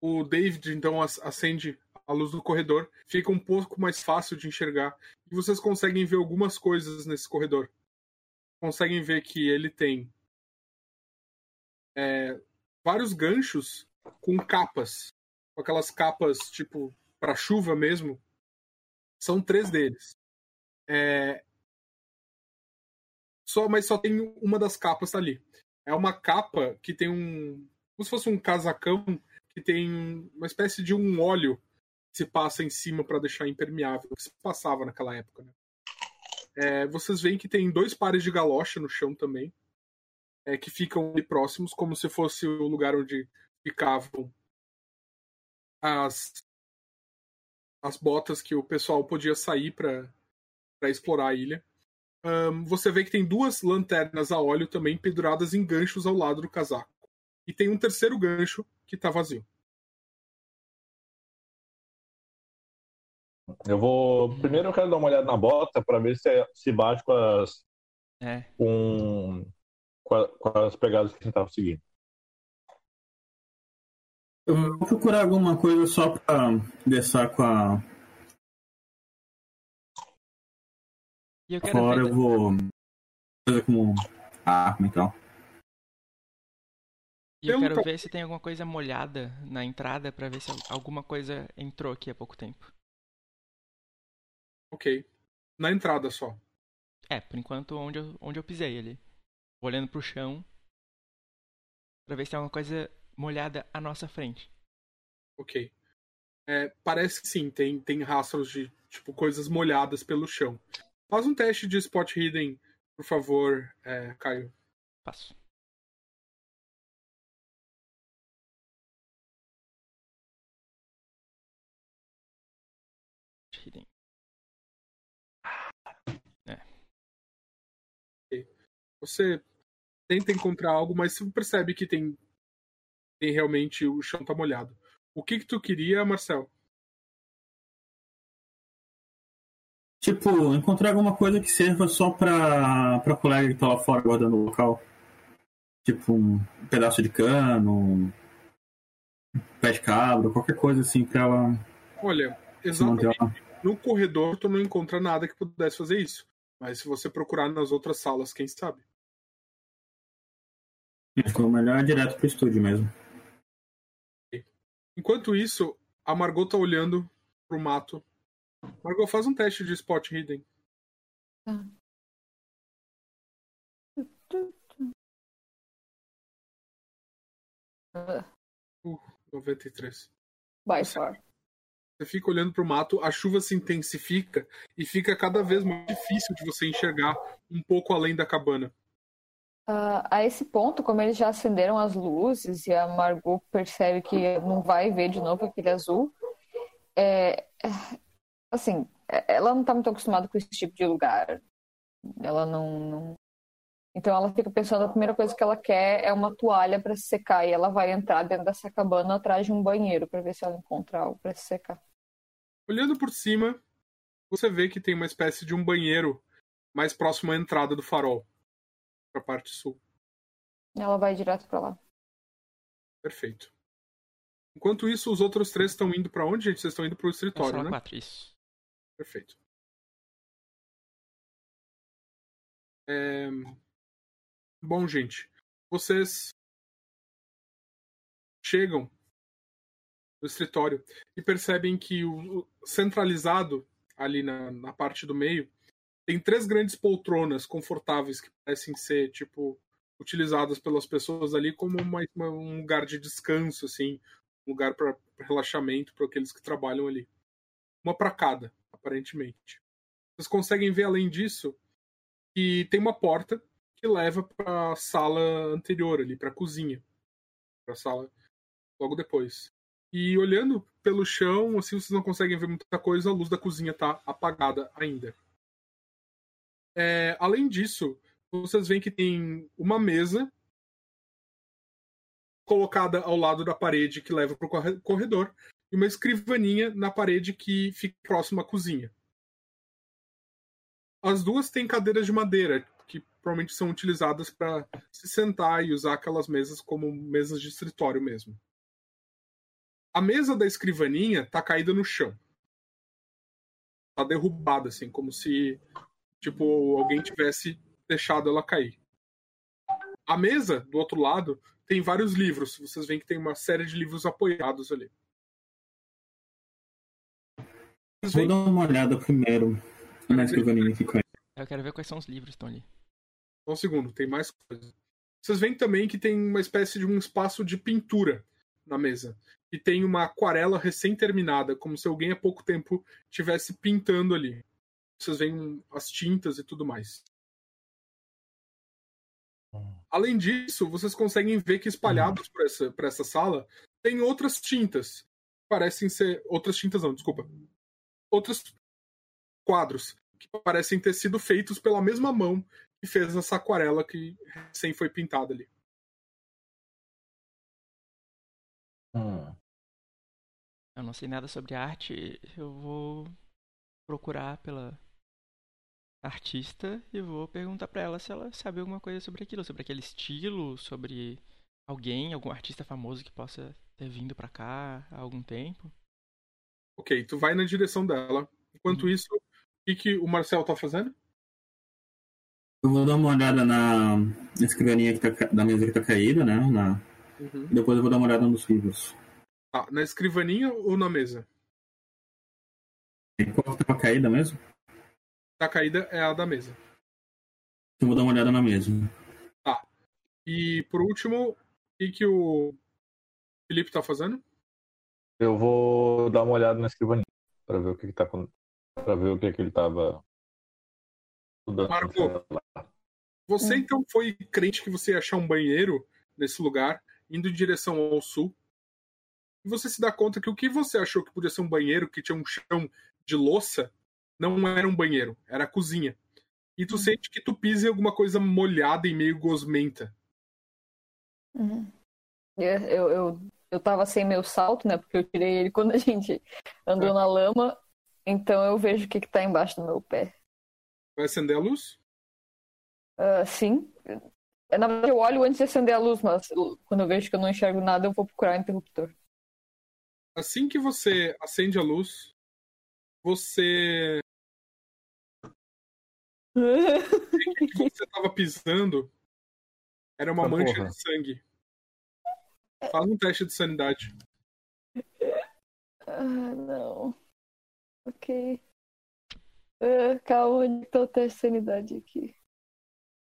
Speaker 2: O David então ac- acende a luz do corredor, fica um pouco mais fácil de enxergar e vocês conseguem ver algumas coisas nesse corredor. Conseguem ver que ele tem é, vários ganchos com capas, com aquelas capas tipo para chuva mesmo. São três deles. É, só, mas só tem uma das capas ali. É uma capa que tem um. Como se fosse um casacão que tem uma espécie de um óleo se passa em cima para deixar impermeável, que se passava naquela época. Né? É, vocês veem que tem dois pares de galocha no chão também, é, que ficam ali próximos, como se fosse o lugar onde ficavam as, as botas que o pessoal podia sair para explorar a ilha. Ahn, você vê que tem duas lanternas a óleo também penduradas em ganchos ao lado do casaco. E tem um terceiro gancho que tá vazio.
Speaker 6: Eu vou. Primeiro eu quero dar uma olhada na bota pra ver se, é- se bate com as.
Speaker 3: É.
Speaker 6: com, com, a- com as pegadas que a gente tava seguindo.
Speaker 5: Eu vou procurar alguma coisa só pra deixar com a.
Speaker 3: E eu quero
Speaker 5: Fora
Speaker 3: ver.
Speaker 5: eu vou. Coisa como arma e tal.
Speaker 3: E eu quero ver se tem alguma coisa molhada na entrada pra ver se alguma coisa entrou aqui há pouco tempo.
Speaker 2: Ok. Na entrada só.
Speaker 3: É, por enquanto onde eu, onde eu pisei ali. Olhando pro chão. Pra ver se tem alguma coisa molhada à nossa frente.
Speaker 2: Ok. É, parece que sim, tem, tem rastros de tipo coisas molhadas pelo chão. Faz um teste de spot hidden, por favor, é, Caio.
Speaker 3: Passo.
Speaker 2: Você tenta encontrar algo, mas você percebe que tem, tem realmente o chão tá molhado. O que que tu queria, Marcel?
Speaker 5: Tipo, encontrar alguma coisa que serva só pra, pra colega que tá lá fora guardando o local. Tipo, um pedaço de cano, um pé de cabra, qualquer coisa assim pra ela
Speaker 2: Olha, exatamente
Speaker 5: lá.
Speaker 2: no corredor tu não encontra nada que pudesse fazer isso. Mas se você procurar nas outras salas, quem sabe?
Speaker 5: O melhor é direto pro estúdio mesmo.
Speaker 2: Enquanto isso, a Margot tá olhando pro mato. Margot, faz um teste de spot hidden.
Speaker 4: Ah,
Speaker 2: 93.
Speaker 4: By far.
Speaker 2: Você fica olhando pro mato, a chuva se intensifica e fica cada vez mais difícil de você enxergar um pouco além da cabana.
Speaker 4: Ah, a esse ponto, como eles já acenderam as luzes e a Margot percebe que não vai ver de novo aquele azul, é, assim, ela não tá muito acostumada com esse tipo de lugar. Ela não, não- Então ela fica pensando, a primeira coisa que ela quer é uma toalha para se secar e ela vai entrar dentro dessa cabana atrás de um banheiro para ver se ela encontra algo para se secar.
Speaker 2: Olhando por cima, você vê que tem uma espécie de um banheiro mais próximo à entrada do farol, pra parte sul.
Speaker 4: Ela vai direto para lá.
Speaker 2: Perfeito. Enquanto isso, os outros três estão indo pra onde, gente? Vocês estão indo pro
Speaker 3: Na
Speaker 2: escritório,
Speaker 3: sala
Speaker 2: né?
Speaker 3: 4, isso.
Speaker 2: Perfeito. É, Bom, gente, vocês chegam no escritório e percebem que o o centralizado ali na, na parte do meio tem três grandes poltronas confortáveis que parecem ser tipo utilizadas pelas pessoas ali como uma- uma- um lugar de descanso, assim, um lugar para relaxamento para aqueles que trabalham ali. Uma para cada, aparentemente. Vocês conseguem ver além disso que tem uma porta que leva para a sala anterior ali, para a cozinha, para a sala logo depois. E olhando pelo chão, assim vocês não conseguem ver muita coisa, a luz da cozinha está apagada ainda. É, além disso, vocês veem que tem uma mesa colocada ao lado da parede que leva para o corredor e uma escrivaninha na parede que fica próxima à cozinha. As duas têm cadeiras de madeira, que provavelmente são utilizadas para se sentar e usar aquelas mesas como mesas de escritório mesmo. A mesa da escrivaninha tá caída no chão. Tá derrubada, assim, como se tipo alguém tivesse deixado ela cair. A mesa, do outro lado, tem vários livros. Vocês veem que tem uma série de livros apoiados ali.
Speaker 5: Vou dar uma olhada primeiro escrivaninha que cai.
Speaker 3: Eu quero ver quais são os livros que estão ali.
Speaker 2: Só um segundo, tem mais coisas. Vocês veem também que tem uma espécie de um espaço de pintura na mesa. E tem uma aquarela recém-terminada, como se alguém há pouco tempo estivesse pintando ali. Vocês veem as tintas e tudo mais. Além disso, vocês conseguem ver que espalhados por essa, por essa sala tem outras tintas. Parecem ser. Outras tintas não, desculpa. Outros quadros que parecem ter sido feitos pela mesma mão que fez essa aquarela que recém foi pintada ali.
Speaker 3: Hum. Eu não sei nada sobre arte, eu vou procurar pela artista e vou perguntar para ela se ela sabe alguma coisa sobre aquilo, sobre aquele estilo, sobre alguém, algum artista famoso que possa ter vindo para cá há algum tempo.
Speaker 2: Ok, tu vai na direção dela. Enquanto uhum. isso, o que, que o Marcel tá fazendo?
Speaker 5: Eu vou dar uma olhada na, na escrivaninha que tá, da mesa que tá caída, né? Na... Uhum. E depois eu vou dar uma olhada nos livros.
Speaker 2: Ah, na escrivaninha ou na mesa?
Speaker 5: Qual que tava caída mesmo?
Speaker 2: Tá caída é a da mesa.
Speaker 5: Eu vou dar uma olhada na mesa.
Speaker 2: Tá. E por último, o que, que o Felipe tá fazendo?
Speaker 6: Eu vou dar uma olhada na escrivaninha para ver o que, que tá para ver o que, que ele tava
Speaker 2: Marco, você então foi crente que você ia achar um banheiro nesse lugar, indo em direção ao sul, e você se dá conta que o que você achou que podia ser um banheiro, que tinha um chão de louça, não era um banheiro, era a cozinha. E tu hum. sente que tu pisa em alguma coisa molhada e meio gosmenta.
Speaker 4: Uhum. Eu, eu, eu tava sem meu salto, né? Porque eu tirei ele quando a gente andou é. na lama. Então eu vejo o que, que tá embaixo do meu pé.
Speaker 2: Vai acender a luz?
Speaker 4: Uh, sim. Na verdade, eu olho antes de acender a luz, mas quando eu vejo que eu não enxergo nada, eu vou procurar o interruptor.
Speaker 2: Assim que você acende a luz, você. O que você estava pisando era uma mancha porra. de sangue. Faz um teste de sanidade.
Speaker 4: Ah, não. Ok. Uh, calma, onde tá o teste de sanidade aqui?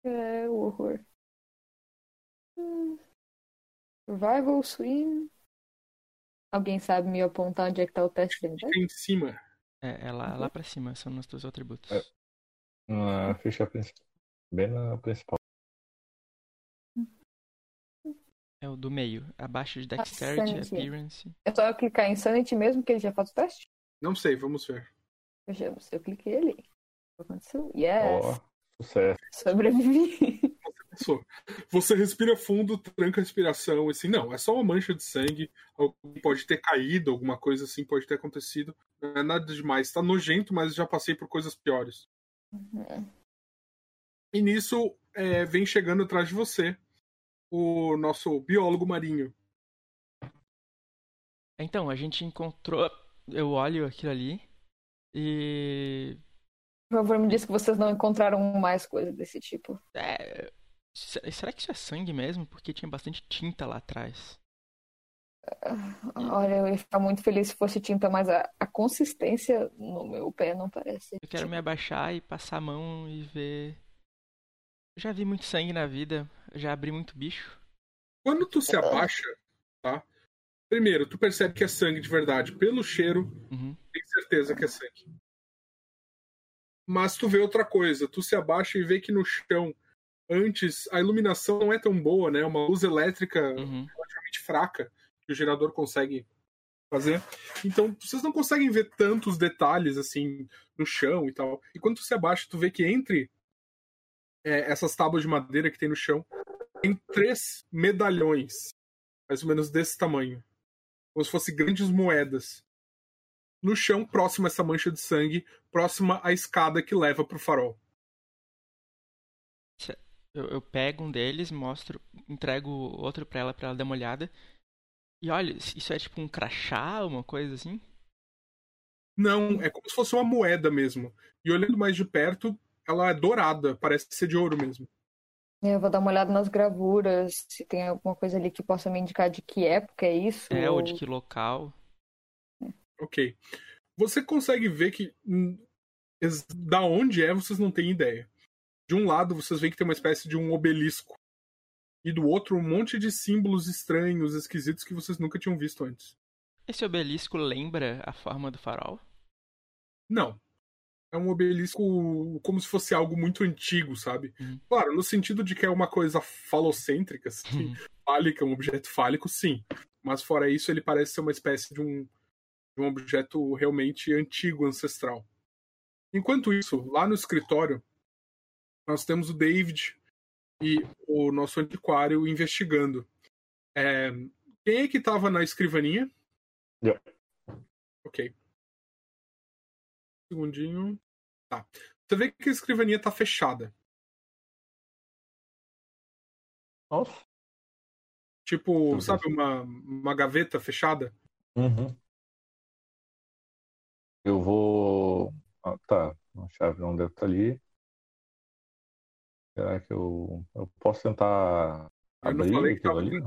Speaker 4: É o horror. Uh, survival Swim. Alguém sabe me apontar onde é que tá o teste de sanidade?
Speaker 2: Fica em cima.
Speaker 3: É, é lá, lá pra cima, são os teus atributos.
Speaker 6: É. Na ficha principal. Bem na principal.
Speaker 3: É o do meio, abaixo de Dexterity, ah, Appearance.
Speaker 4: É só eu clicar em Sanity mesmo que ele já faz o teste?
Speaker 2: Não sei, vamos ver.
Speaker 4: Vejamos, eu cliquei ali. O que aconteceu? Yes!
Speaker 6: Oh, sucesso.
Speaker 4: Sobrevivi.
Speaker 2: Você respira fundo, tranca a respiração, assim, não, é só uma mancha de sangue, pode ter caído, alguma coisa assim pode ter acontecido. Não é nada demais. Tá nojento, mas já passei por coisas piores. Uhum. E nisso é, vem chegando atrás de você o nosso biólogo marinho.
Speaker 3: Então, a gente encontrou. Eu olho aquilo ali e.
Speaker 4: Por favor, me diz que vocês não encontraram mais coisas desse tipo.
Speaker 3: É. Será que isso é sangue mesmo? Porque tinha bastante tinta lá atrás.
Speaker 4: Olha, eu ia ficar muito feliz se fosse tinta, mas a, a consistência no meu pé não parece.
Speaker 3: Eu quero me abaixar e passar a mão e ver. Eu já vi muito sangue na vida, já abri muito bicho.
Speaker 2: Quando tu se abaixa, tá? Primeiro, tu percebe que é sangue de verdade. Pelo cheiro, uhum. tem certeza que é sangue. Mas tu vê outra coisa. Tu se abaixa e vê que no chão antes a iluminação não é tão boa, né? Uma luz elétrica
Speaker 3: Uhum.
Speaker 2: relativamente fraca que o gerador consegue fazer. Então, vocês não conseguem ver tantos detalhes assim no chão e tal. E quando você abaixa, tu vê que entre é, essas tábuas de madeira que tem no chão, tem três medalhões, mais ou menos desse tamanho, como se fossem grandes moedas. No chão, próximo a essa mancha de sangue, próxima à escada que leva pro farol.
Speaker 3: Eu, eu pego um deles, mostro, entrego outro pra ela pra ela dar uma olhada. E olha, isso é tipo um crachá, uma coisa assim?
Speaker 2: Não, é como se fosse uma moeda mesmo. E olhando mais de perto, ela é dourada, parece ser de ouro mesmo.
Speaker 4: Eu vou dar uma olhada nas gravuras, se tem alguma coisa ali que possa me indicar de que época é isso.
Speaker 3: É, ou de que local.
Speaker 2: Ok. Você consegue ver que da onde é, vocês não têm ideia. De um lado, vocês veem que tem uma espécie de um obelisco. E do outro, um monte de símbolos estranhos, esquisitos que vocês nunca tinham visto antes.
Speaker 3: Esse obelisco lembra a forma do farol?
Speaker 2: Não. É um obelisco como se fosse algo muito antigo, sabe?
Speaker 3: Uhum.
Speaker 2: Claro, no sentido de que é uma coisa falocêntrica, assim,
Speaker 3: Uhum.
Speaker 2: fálica, um objeto fálico, sim. Mas fora isso, ele parece ser uma espécie de um, de um objeto realmente antigo, ancestral. Enquanto isso, lá no escritório, nós temos o David e o nosso antiquário investigando. É, quem é que estava na escrivaninha?
Speaker 6: Eu.
Speaker 2: Ok. Segundinho. Tá. Você vê que a escrivaninha tá fechada.
Speaker 6: Nossa.
Speaker 2: Tipo,
Speaker 6: Uhum.
Speaker 2: sabe, uma, uma gaveta fechada?
Speaker 6: Uhum. Eu vou. Ah, tá. A chave não deve estar ali. Será que eu, eu posso tentar
Speaker 2: Eu não
Speaker 6: abrir
Speaker 2: falei que tava
Speaker 6: ali?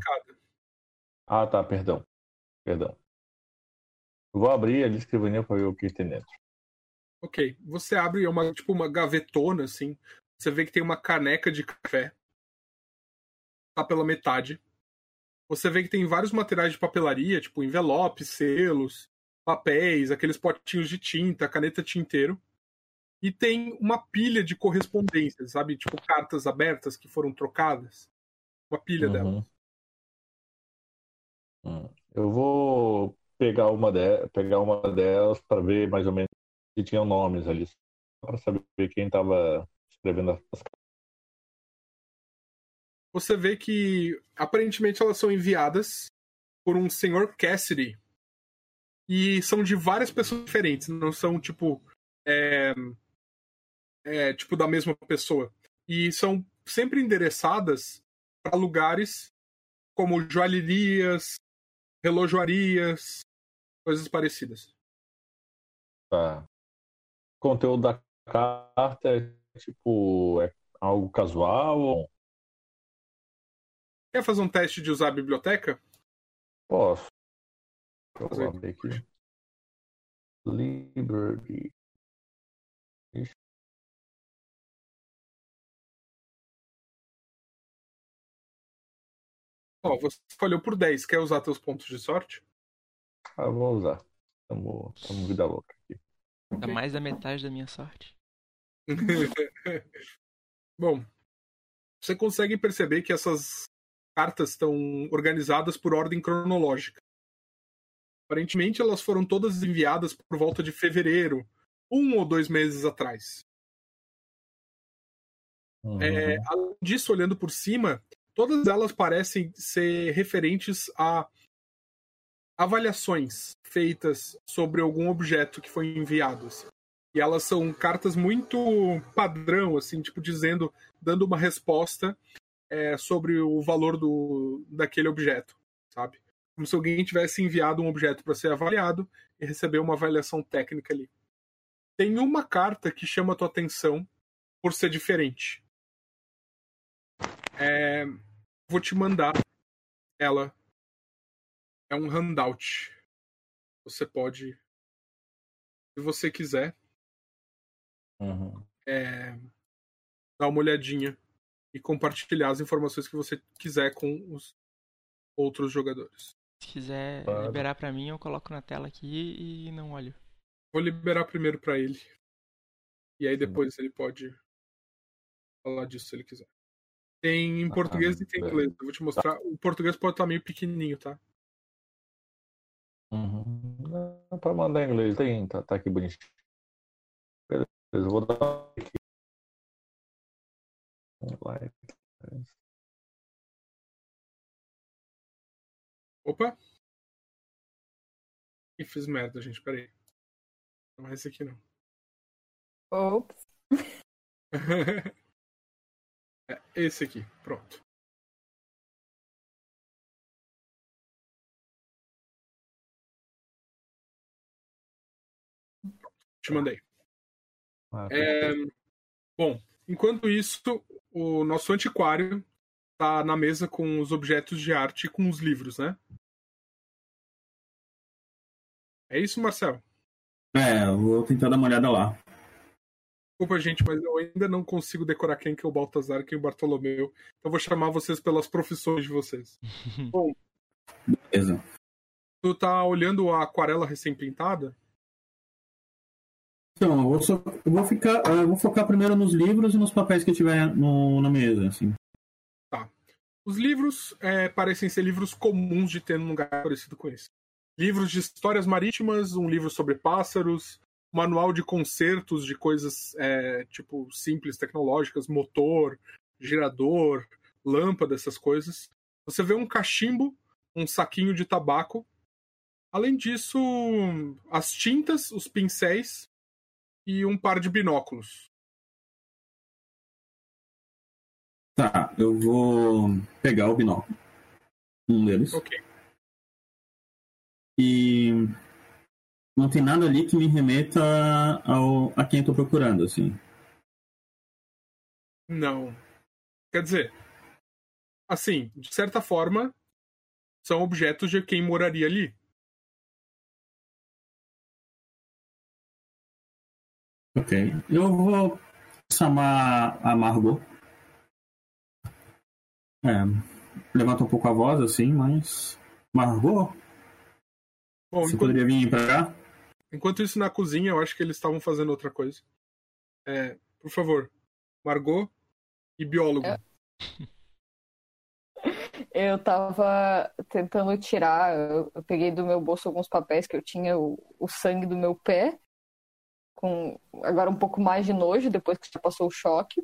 Speaker 6: Ah, tá, perdão. Perdão. Eu vou abrir ali a escrivaninha para ver o que tem dentro.
Speaker 2: Ok. Você abre, é uma, tipo uma gavetona, assim. Você vê que tem uma caneca de café. Tá pela metade. Você vê que tem vários materiais de papelaria, tipo envelopes, selos, papéis, aqueles potinhos de tinta, caneta tinteiro. E tem uma pilha de correspondências, sabe? Tipo cartas abertas que foram trocadas. Uma pilha
Speaker 6: Uhum.
Speaker 2: delas.
Speaker 6: Hum. Eu vou pegar uma, de... pegar uma delas para ver mais ou menos se tinham nomes ali. Para saber quem estava escrevendo as
Speaker 2: você vê que aparentemente elas são enviadas por um senhor Cassidy e são de várias pessoas diferentes, não são tipo é, é, tipo da mesma pessoa e são sempre endereçadas para lugares como joalherias, relojoarias, coisas parecidas.
Speaker 6: Tá. O conteúdo da carta é tipo é algo casual ou
Speaker 2: Quer fazer um teste de usar a biblioteca?
Speaker 6: posso?
Speaker 2: Fazer.
Speaker 6: vou abrir aqui. Liberty.
Speaker 2: Ó, você falhou por 10. Quer usar teus pontos de sorte?
Speaker 6: Ah, eu vou usar. Tamo, tamo vida louca aqui.
Speaker 3: Dá mais da metade da minha sorte.
Speaker 2: Bom, você consegue perceber que essas cartas estão organizadas por ordem cronológica. Aparentemente, elas foram todas enviadas por volta de fevereiro, um ou dois meses atrás.
Speaker 6: Uhum.
Speaker 2: É, além disso, olhando por cima, todas elas parecem ser referentes a avaliações feitas sobre algum objeto que foi enviado. assim. E elas são cartas muito padrão, assim, tipo dizendo, dando uma resposta é, sobre o valor do, daquele objeto, sabe? Como se alguém tivesse enviado um objeto para ser avaliado e receber uma avaliação técnica ali. Tem uma carta que chama a tua atenção por ser diferente. É, vou te mandar ela. É um handout. Você pode, se você quiser,
Speaker 6: Uhum.
Speaker 2: é, dar uma olhadinha e compartilhar as informações que você quiser com os outros jogadores.
Speaker 3: Se quiser
Speaker 6: Claro.
Speaker 3: liberar pra mim, eu coloco na tela aqui e não olho.
Speaker 2: Vou liberar primeiro para ele. E aí depois ele pode falar disso se ele quiser. Tem em português e tem em
Speaker 6: é.
Speaker 2: inglês. Eu vou te mostrar. O português pode estar meio pequenininho, tá?
Speaker 6: Uhum. Não, pode mandar em inglês, tem, tá, tá aqui bonitinho. Beleza, eu vou dar aqui. Like.
Speaker 2: Opa! Ih, fiz merda, gente. Peraí. Não é esse aqui, não.
Speaker 4: Ops.
Speaker 2: é esse aqui. Pronto. Te mandei.
Speaker 6: Ah,
Speaker 2: É, bom, enquanto isso, o nosso antiquário tá na mesa com os objetos de arte e com os livros, né? É isso, Marcel?
Speaker 5: É, eu vou tentar dar uma olhada lá.
Speaker 2: Desculpa, gente, mas eu ainda não consigo decorar quem que é o Baltazar e quem é o Bartolomeu. Então eu vou chamar vocês pelas profissões de vocês. Bom,
Speaker 5: Beleza.
Speaker 2: tu tá olhando a aquarela recém-pintada?
Speaker 5: Então, eu vou, só, eu vou ficar. Eu vou focar primeiro nos livros e nos papéis que tiver no, na mesa, assim.
Speaker 2: Os livros é, parecem ser livros comuns de ter num lugar parecido com esse. Livros de histórias marítimas, um livro sobre pássaros, manual de consertos de coisas é, tipo simples, tecnológicas, motor, gerador, lâmpada, essas coisas. Você vê um cachimbo, um saquinho de tabaco. Além disso, as tintas, os pincéis e um par de binóculos.
Speaker 5: Tá, eu vou pegar o binóculo. Um deles.
Speaker 2: Ok.
Speaker 5: E não tem nada ali que me remeta ao, a quem eu tô procurando, assim.
Speaker 2: Não. Quer dizer, assim, de certa forma, são objetos de quem moraria ali.
Speaker 5: Ok. Eu vou chamar a Margot. É, levanta um pouco a voz, assim, mas. Margot,
Speaker 2: Bom,
Speaker 5: você
Speaker 2: enquanto,
Speaker 5: poderia vir pra cá?
Speaker 2: Enquanto isso, na cozinha, eu acho que eles estavam fazendo outra coisa. É, por favor, Margot e biólogo.
Speaker 4: Eu tava tentando tirar, eu, eu peguei do meu bolso alguns papéis que eu tinha o, o sangue do meu pé, com agora um pouco mais de nojo depois que já passou o choque.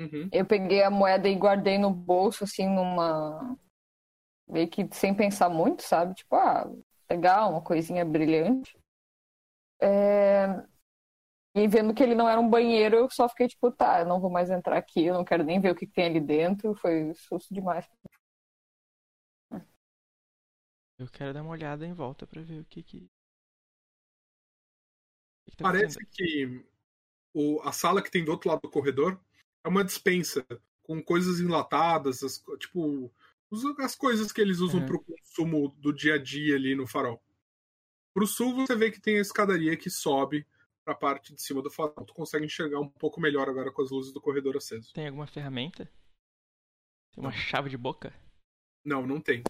Speaker 2: Uhum.
Speaker 4: Eu peguei a moeda e guardei no bolso, assim, numa. meio que sem pensar muito, sabe? Tipo, ah, legal, uma coisinha brilhante. É, E vendo que ele não era um banheiro, eu só fiquei tipo, tá, eu não vou mais entrar aqui, eu não quero nem ver o que que tem ali dentro. Foi susto demais.
Speaker 3: Eu quero dar uma olhada em volta pra ver o que que. o que que tá
Speaker 2: Parece que o, a sala que tem do outro lado do corredor é uma dispensa com coisas enlatadas, as tipo as coisas que eles usam
Speaker 3: Uhum.
Speaker 2: para o consumo do dia a dia ali no farol. Pro sul você vê que tem a escadaria que sobe para a parte de cima do farol. Tu consegue enxergar um pouco melhor agora com as luzes do corredor aceso.
Speaker 3: Tem alguma ferramenta? Tem uma chave de boca?
Speaker 2: Não, não tem.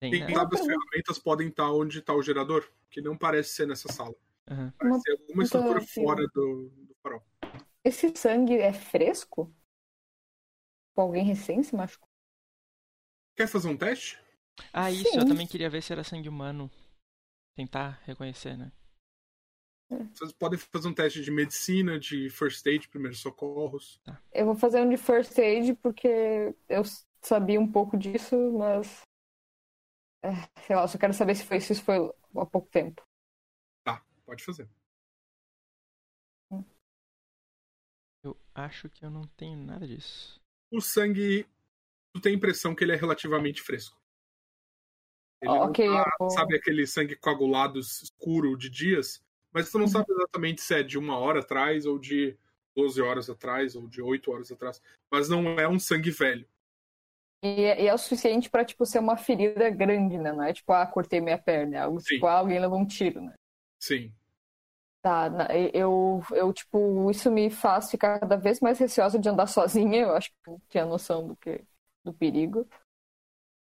Speaker 3: Tem,
Speaker 2: Quem
Speaker 3: né?
Speaker 2: sabe as ferramentas podem estar onde está o gerador, que não parece ser nessa sala.
Speaker 3: Aham.
Speaker 2: Parece
Speaker 4: Uma
Speaker 2: ser alguma estrutura
Speaker 4: assim,
Speaker 2: fora do, do farol.
Speaker 4: Esse sangue é fresco? Tipo, alguém recém se machucou?
Speaker 2: Quer fazer um teste?
Speaker 3: Ah, isso, eu
Speaker 4: Sim.
Speaker 3: também queria ver se era sangue humano. Tentar reconhecer, né?
Speaker 2: Vocês podem fazer um teste de medicina, de first aid, primeiros socorros.
Speaker 4: Eu vou fazer um de first aid porque eu sabia um pouco disso, mas. é, sei lá, eu só quero saber se, foi, se isso foi há pouco tempo.
Speaker 2: Tá, pode fazer.
Speaker 3: Eu acho que eu não tenho nada disso.
Speaker 2: O sangue, tu tem a impressão que ele é relativamente fresco. Ele
Speaker 4: Ó,
Speaker 2: não
Speaker 4: ok,
Speaker 2: tá,
Speaker 4: vou-
Speaker 2: sabe aquele sangue coagulado escuro de dias, mas tu não
Speaker 4: Uhum.
Speaker 2: sabe exatamente se é de uma hora atrás ou de 12 horas atrás ou de 8 horas atrás. Mas não é um sangue velho.
Speaker 4: E, é- e é o suficiente pra, tipo, ser uma ferida grande, né? Não é tipo, ah, cortei minha perna. É algo
Speaker 2: Sim.
Speaker 4: tipo, ah, alguém levou um tiro, né?
Speaker 2: Sim.
Speaker 4: Tá, eu, eu, tipo, isso me faz ficar cada vez mais receosa de andar sozinha. Eu acho que eu tinha noção do que, do perigo.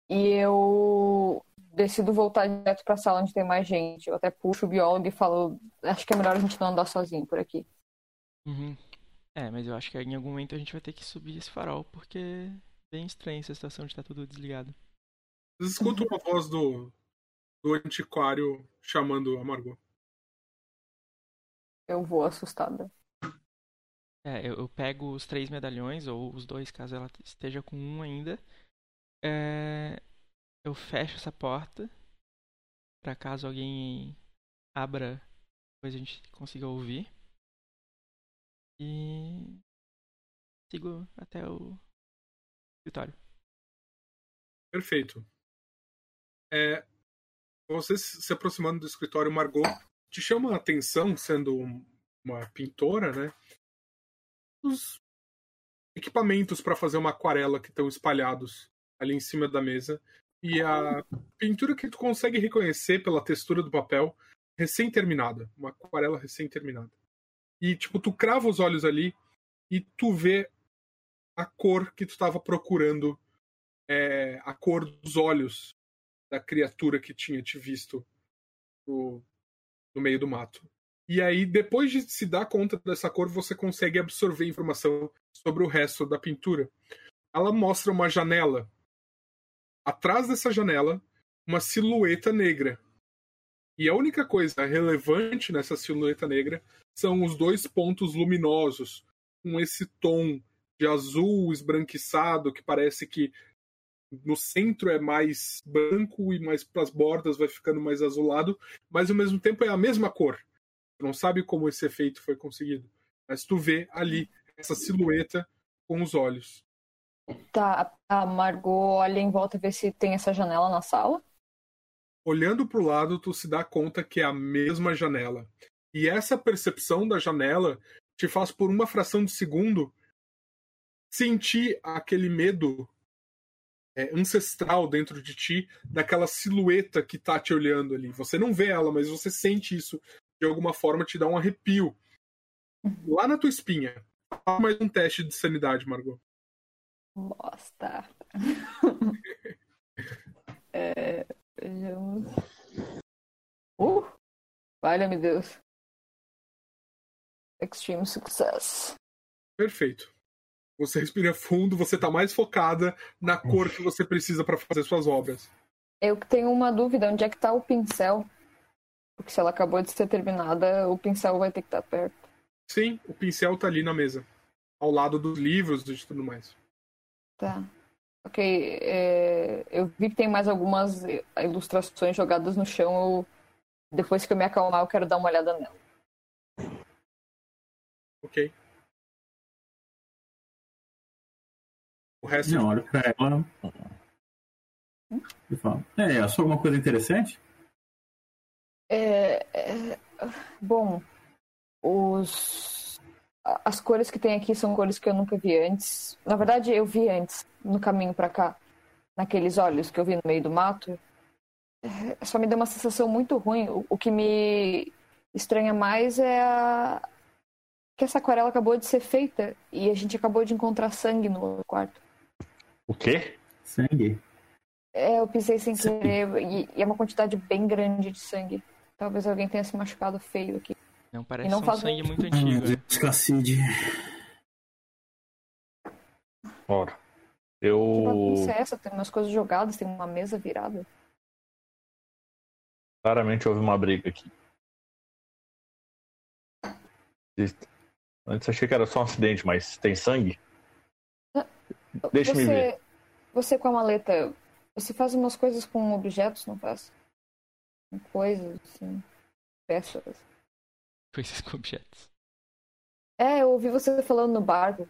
Speaker 4: E eu decido voltar direto pra sala onde tem mais gente. Eu até puxo o biólogo e falo, acho que é melhor a gente não andar sozinho por aqui.
Speaker 3: Uhum. É, mas eu acho que em algum momento a gente vai ter que subir esse farol, porque bem estranha essa situação de estar tudo desligado.
Speaker 2: Vocês escutam uma voz do, do antiquário chamando a Margot.
Speaker 4: Eu vou assustada.
Speaker 3: É, eu, eu pego os três medalhões, ou os dois, caso ela esteja com um ainda. É, eu fecho essa porta, para caso alguém abra, depois a gente consiga ouvir. E sigo até o escritório.
Speaker 2: Perfeito. É, você se aproximando do escritório Margot te chama a atenção, sendo um- uma pintora, né? Os equipamentos para fazer uma aquarela que estão espalhados ali em cima da mesa. E a pintura que tu consegue reconhecer pela textura do papel, recém-terminada. Uma aquarela recém-terminada. E, tipo, tu crava os olhos ali e tu vê a cor que tu estava procurando. é, a cor dos olhos da criatura que tinha te visto no, no meio do mato. E aí, depois de se dar conta dessa cor, você consegue absorver informação sobre o resto da pintura. Ela mostra uma janela. Atrás dessa janela, uma silhueta negra. E a única coisa relevante nessa silhueta negra são os dois pontos luminosos, com esse tom de azul esbranquiçado que parece que no centro é mais branco e mais para as bordas vai ficando mais azulado, mas ao mesmo tempo é a mesma cor. Tu não sabe como esse efeito foi conseguido, mas tu vê ali essa silhueta com os olhos.
Speaker 4: Tá, a Margot olha em volta e vê se tem essa janela na sala.
Speaker 2: Olhando para o lado, tu se dá conta que é a mesma janela. E essa percepção da janela te faz, por uma fração de segundo, sentir aquele medo é, ancestral dentro de ti, daquela silhueta que tá te olhando ali. Você não vê ela, mas você sente isso de alguma forma, te dá um arrepio. Lá na tua espinha. Faz mais um teste de sanidade, Margot.
Speaker 4: Bosta. é, vejamos. Uh! Valha-me Deus. Extreme success.
Speaker 2: Perfeito. Você respira fundo, você tá mais focada na cor que você precisa para fazer suas obras.
Speaker 4: Eu tenho uma dúvida, onde é que tá o pincel? Porque se ela acabou de ser terminada, o pincel vai ter que estar perto.
Speaker 2: Sim, o pincel tá ali na mesa. Ao lado dos livros e tudo mais.
Speaker 4: Tá. Ok, é, eu vi que tem mais algumas ilustrações jogadas no chão. Eu, depois que eu me acalmar, eu quero dar uma olhada nela.
Speaker 2: Ok. O resto
Speaker 5: Eu olho pra ela e falo: É, achou alguma coisa interessante?
Speaker 4: É, é, bom, os as cores que tem aqui são cores que eu nunca vi antes. Na verdade, eu vi antes no caminho pra cá, naqueles olhos que eu vi no meio do mato. É, Só me deu uma sensação muito ruim. O, o que me estranha mais é a que essa aquarela acabou de ser feita e a gente acabou de encontrar sangue no quarto.
Speaker 6: O quê?
Speaker 5: Sangue.
Speaker 4: É, eu pisei sem
Speaker 5: Sangue.
Speaker 4: querer e, e é uma quantidade bem grande de sangue. Talvez alguém tenha se machucado feio aqui.
Speaker 3: Não parece
Speaker 4: não
Speaker 3: um
Speaker 4: faz
Speaker 3: sangue
Speaker 4: muito-
Speaker 5: meu
Speaker 3: antigo.
Speaker 5: Deus, Cacide.
Speaker 6: Ora.
Speaker 4: Que
Speaker 6: Eu.
Speaker 4: bagunça é essa? Tem umas coisas jogadas, tem uma mesa virada.
Speaker 6: Claramente houve uma briga aqui. Antes achei que era só um acidente, mas tem sangue? Deixa-me
Speaker 4: você,
Speaker 6: ver.
Speaker 4: Você com a maleta, você faz umas coisas com objetos, não faz? Com coisas, assim, peças.
Speaker 3: Coisas com objetos.
Speaker 4: É, eu ouvi você falando no barco.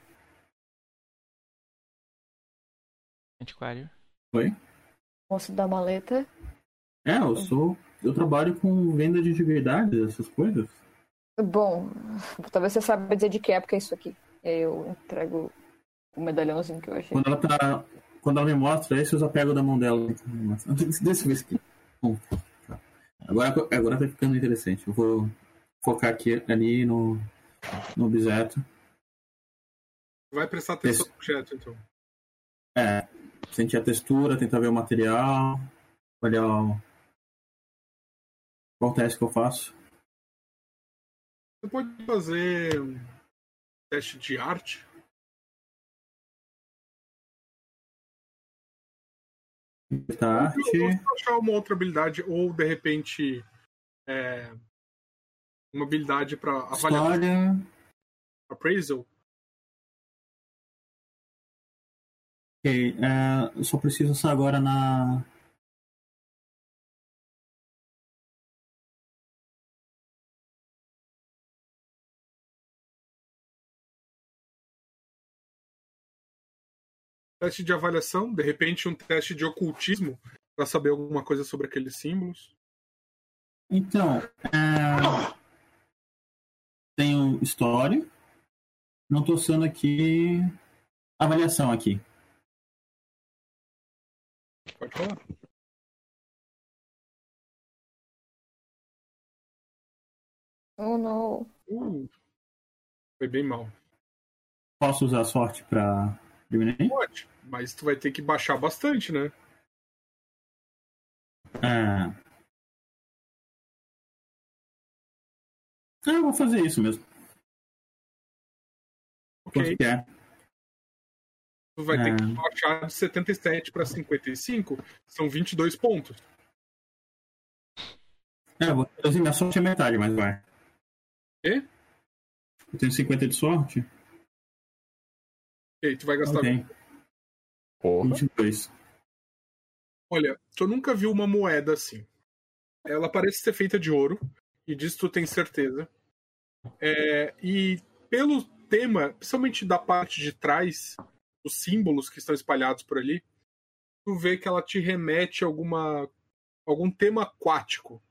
Speaker 3: Antiquário.
Speaker 5: Oi?
Speaker 4: Moço da maleta.
Speaker 5: É, eu sou. Eu trabalho com venda de antiguidades, essas coisas.
Speaker 4: Bom, talvez você saiba dizer de que época é isso aqui. E aí eu entrego o medalhãozinho que eu achei.
Speaker 5: Quando ela tá. Quando ela me mostra isso, eu já pego da mão dela. Deixa eu ver isso aqui. Bom, tá. Agora, agora tá ficando interessante. Eu vou focar aqui ali no, no objeto.
Speaker 2: vai prestar atenção no objeto, então.
Speaker 5: É, sentir a textura, tentar ver o material, olhar o... qual teste que eu faço.
Speaker 2: Você pode fazer um teste de arte.
Speaker 5: Libertar arte.
Speaker 2: Vamos achar uma outra habilidade, ou de repente. é, uma habilidade pra avaliar
Speaker 5: História.
Speaker 2: appraisal.
Speaker 5: Ok. é, eu só preciso estar agora na.
Speaker 2: Teste de avaliação, de repente um teste de ocultismo, pra saber alguma coisa sobre aqueles símbolos.
Speaker 5: Então, é... tenho história. Não estou usando aqui avaliação aqui.
Speaker 2: Pode falar.
Speaker 4: Oh, não.
Speaker 2: Uh, foi bem mal.
Speaker 5: Posso usar sorte para diminuir?
Speaker 2: Pode, mas tu vai ter que baixar bastante, né?
Speaker 5: É... Ah, eu vou fazer isso mesmo.
Speaker 2: Ok.
Speaker 5: Quanto que é?
Speaker 2: Tu vai ter que
Speaker 5: É.
Speaker 2: baixar de 77 para 55, são 22 pontos.
Speaker 5: É, eu vou reduzir minha sorte a metade, mas vai.
Speaker 2: Quê?
Speaker 5: Eu tenho 50 de sorte?
Speaker 2: Ok, tu vai gastar.
Speaker 5: Ok.
Speaker 6: Porra.
Speaker 5: 22.
Speaker 2: Olha, tu nunca viu uma moeda assim. Ela parece ser feita de ouro, e disso tu tem certeza. É, e pelo tema, principalmente da parte de trás, os símbolos que estão espalhados por ali, tu vê que ela te remete a alguma algum tema aquático.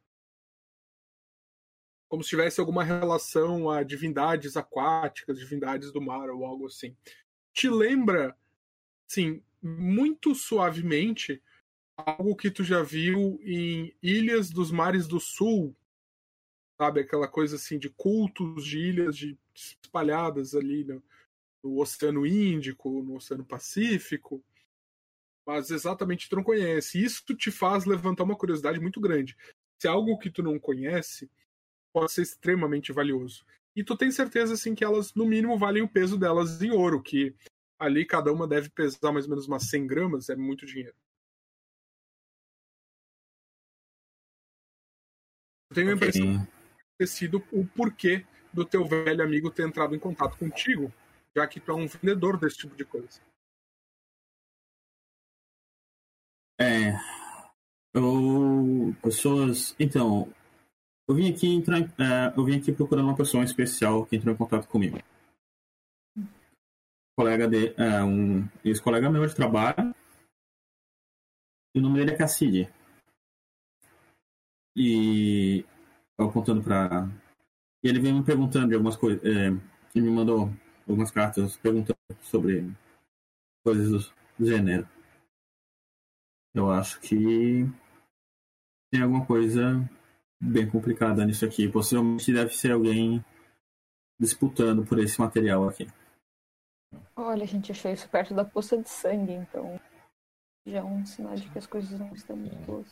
Speaker 2: Como se tivesse alguma relação a divindades aquáticas, divindades do mar ou algo assim. Te lembra, sim, muito suavemente algo que tu já viu em Ilhas dos Mares do Sul, sabe? Aquela coisa assim de cultos de ilhas de, espalhadas ali no, no Oceano Índico, no Oceano Pacífico, mas exatamente tu não conhece. Isso te faz levantar uma curiosidade muito grande. Se é algo que tu não conhece, pode ser extremamente valioso. E tu tem certeza assim que elas no mínimo valem o peso delas em ouro, que ali cada uma deve pesar mais ou menos umas 100 gramas, é muito dinheiro. Tenho a impressão. Ter sido o porquê do teu velho amigo ter entrado em contato contigo, já que tu é um vendedor desse tipo de coisa.
Speaker 5: É. Eu. Pessoas. Então. Eu vim aqui entrar. é, eu vim aqui procurando uma pessoa especial que entrou em contato comigo. Colega de. É, um ex-colega meu de trabalho. E o nome dele é Casside. E. Eu apontando pra. E ele veio me perguntando de algumas coisas. É, ele me mandou algumas cartas perguntando sobre coisas do, do gênero. Eu acho que tem alguma coisa bem complicada nisso aqui. Possivelmente deve ser alguém disputando por esse material aqui.
Speaker 4: Olha, a gente achou isso perto da poça de sangue, então já é um sinal de que as coisas não estão muito boas.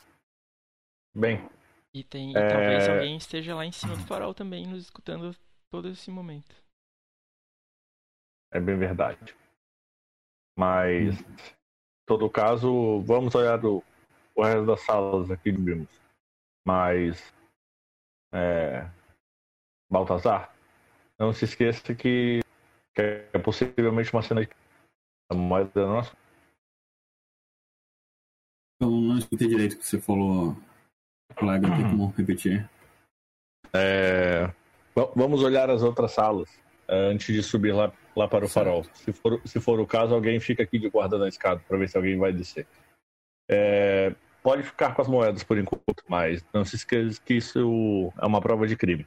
Speaker 6: Bem,
Speaker 3: E tem e
Speaker 6: É.
Speaker 3: talvez alguém esteja lá em cima do farol também nos escutando todo esse momento.
Speaker 6: é bem verdade. Mas, em todo caso, vamos olhar o, o resto das salas aqui de vimos. Mas, é, Baltazar, não se esqueça que, que é possivelmente uma cena de a moeda nossa.
Speaker 5: Eu não escutei direito o que você falou, colega. Tem como repetir?
Speaker 6: É, va- vamos olhar as outras salas é, antes de subir lá, lá para o
Speaker 3: Certo.
Speaker 6: farol. Se for, se for o caso, alguém fica aqui de guarda na escada para ver se alguém vai descer. É, pode ficar com as moedas por enquanto, mas não se esqueça que isso é uma prova de crime.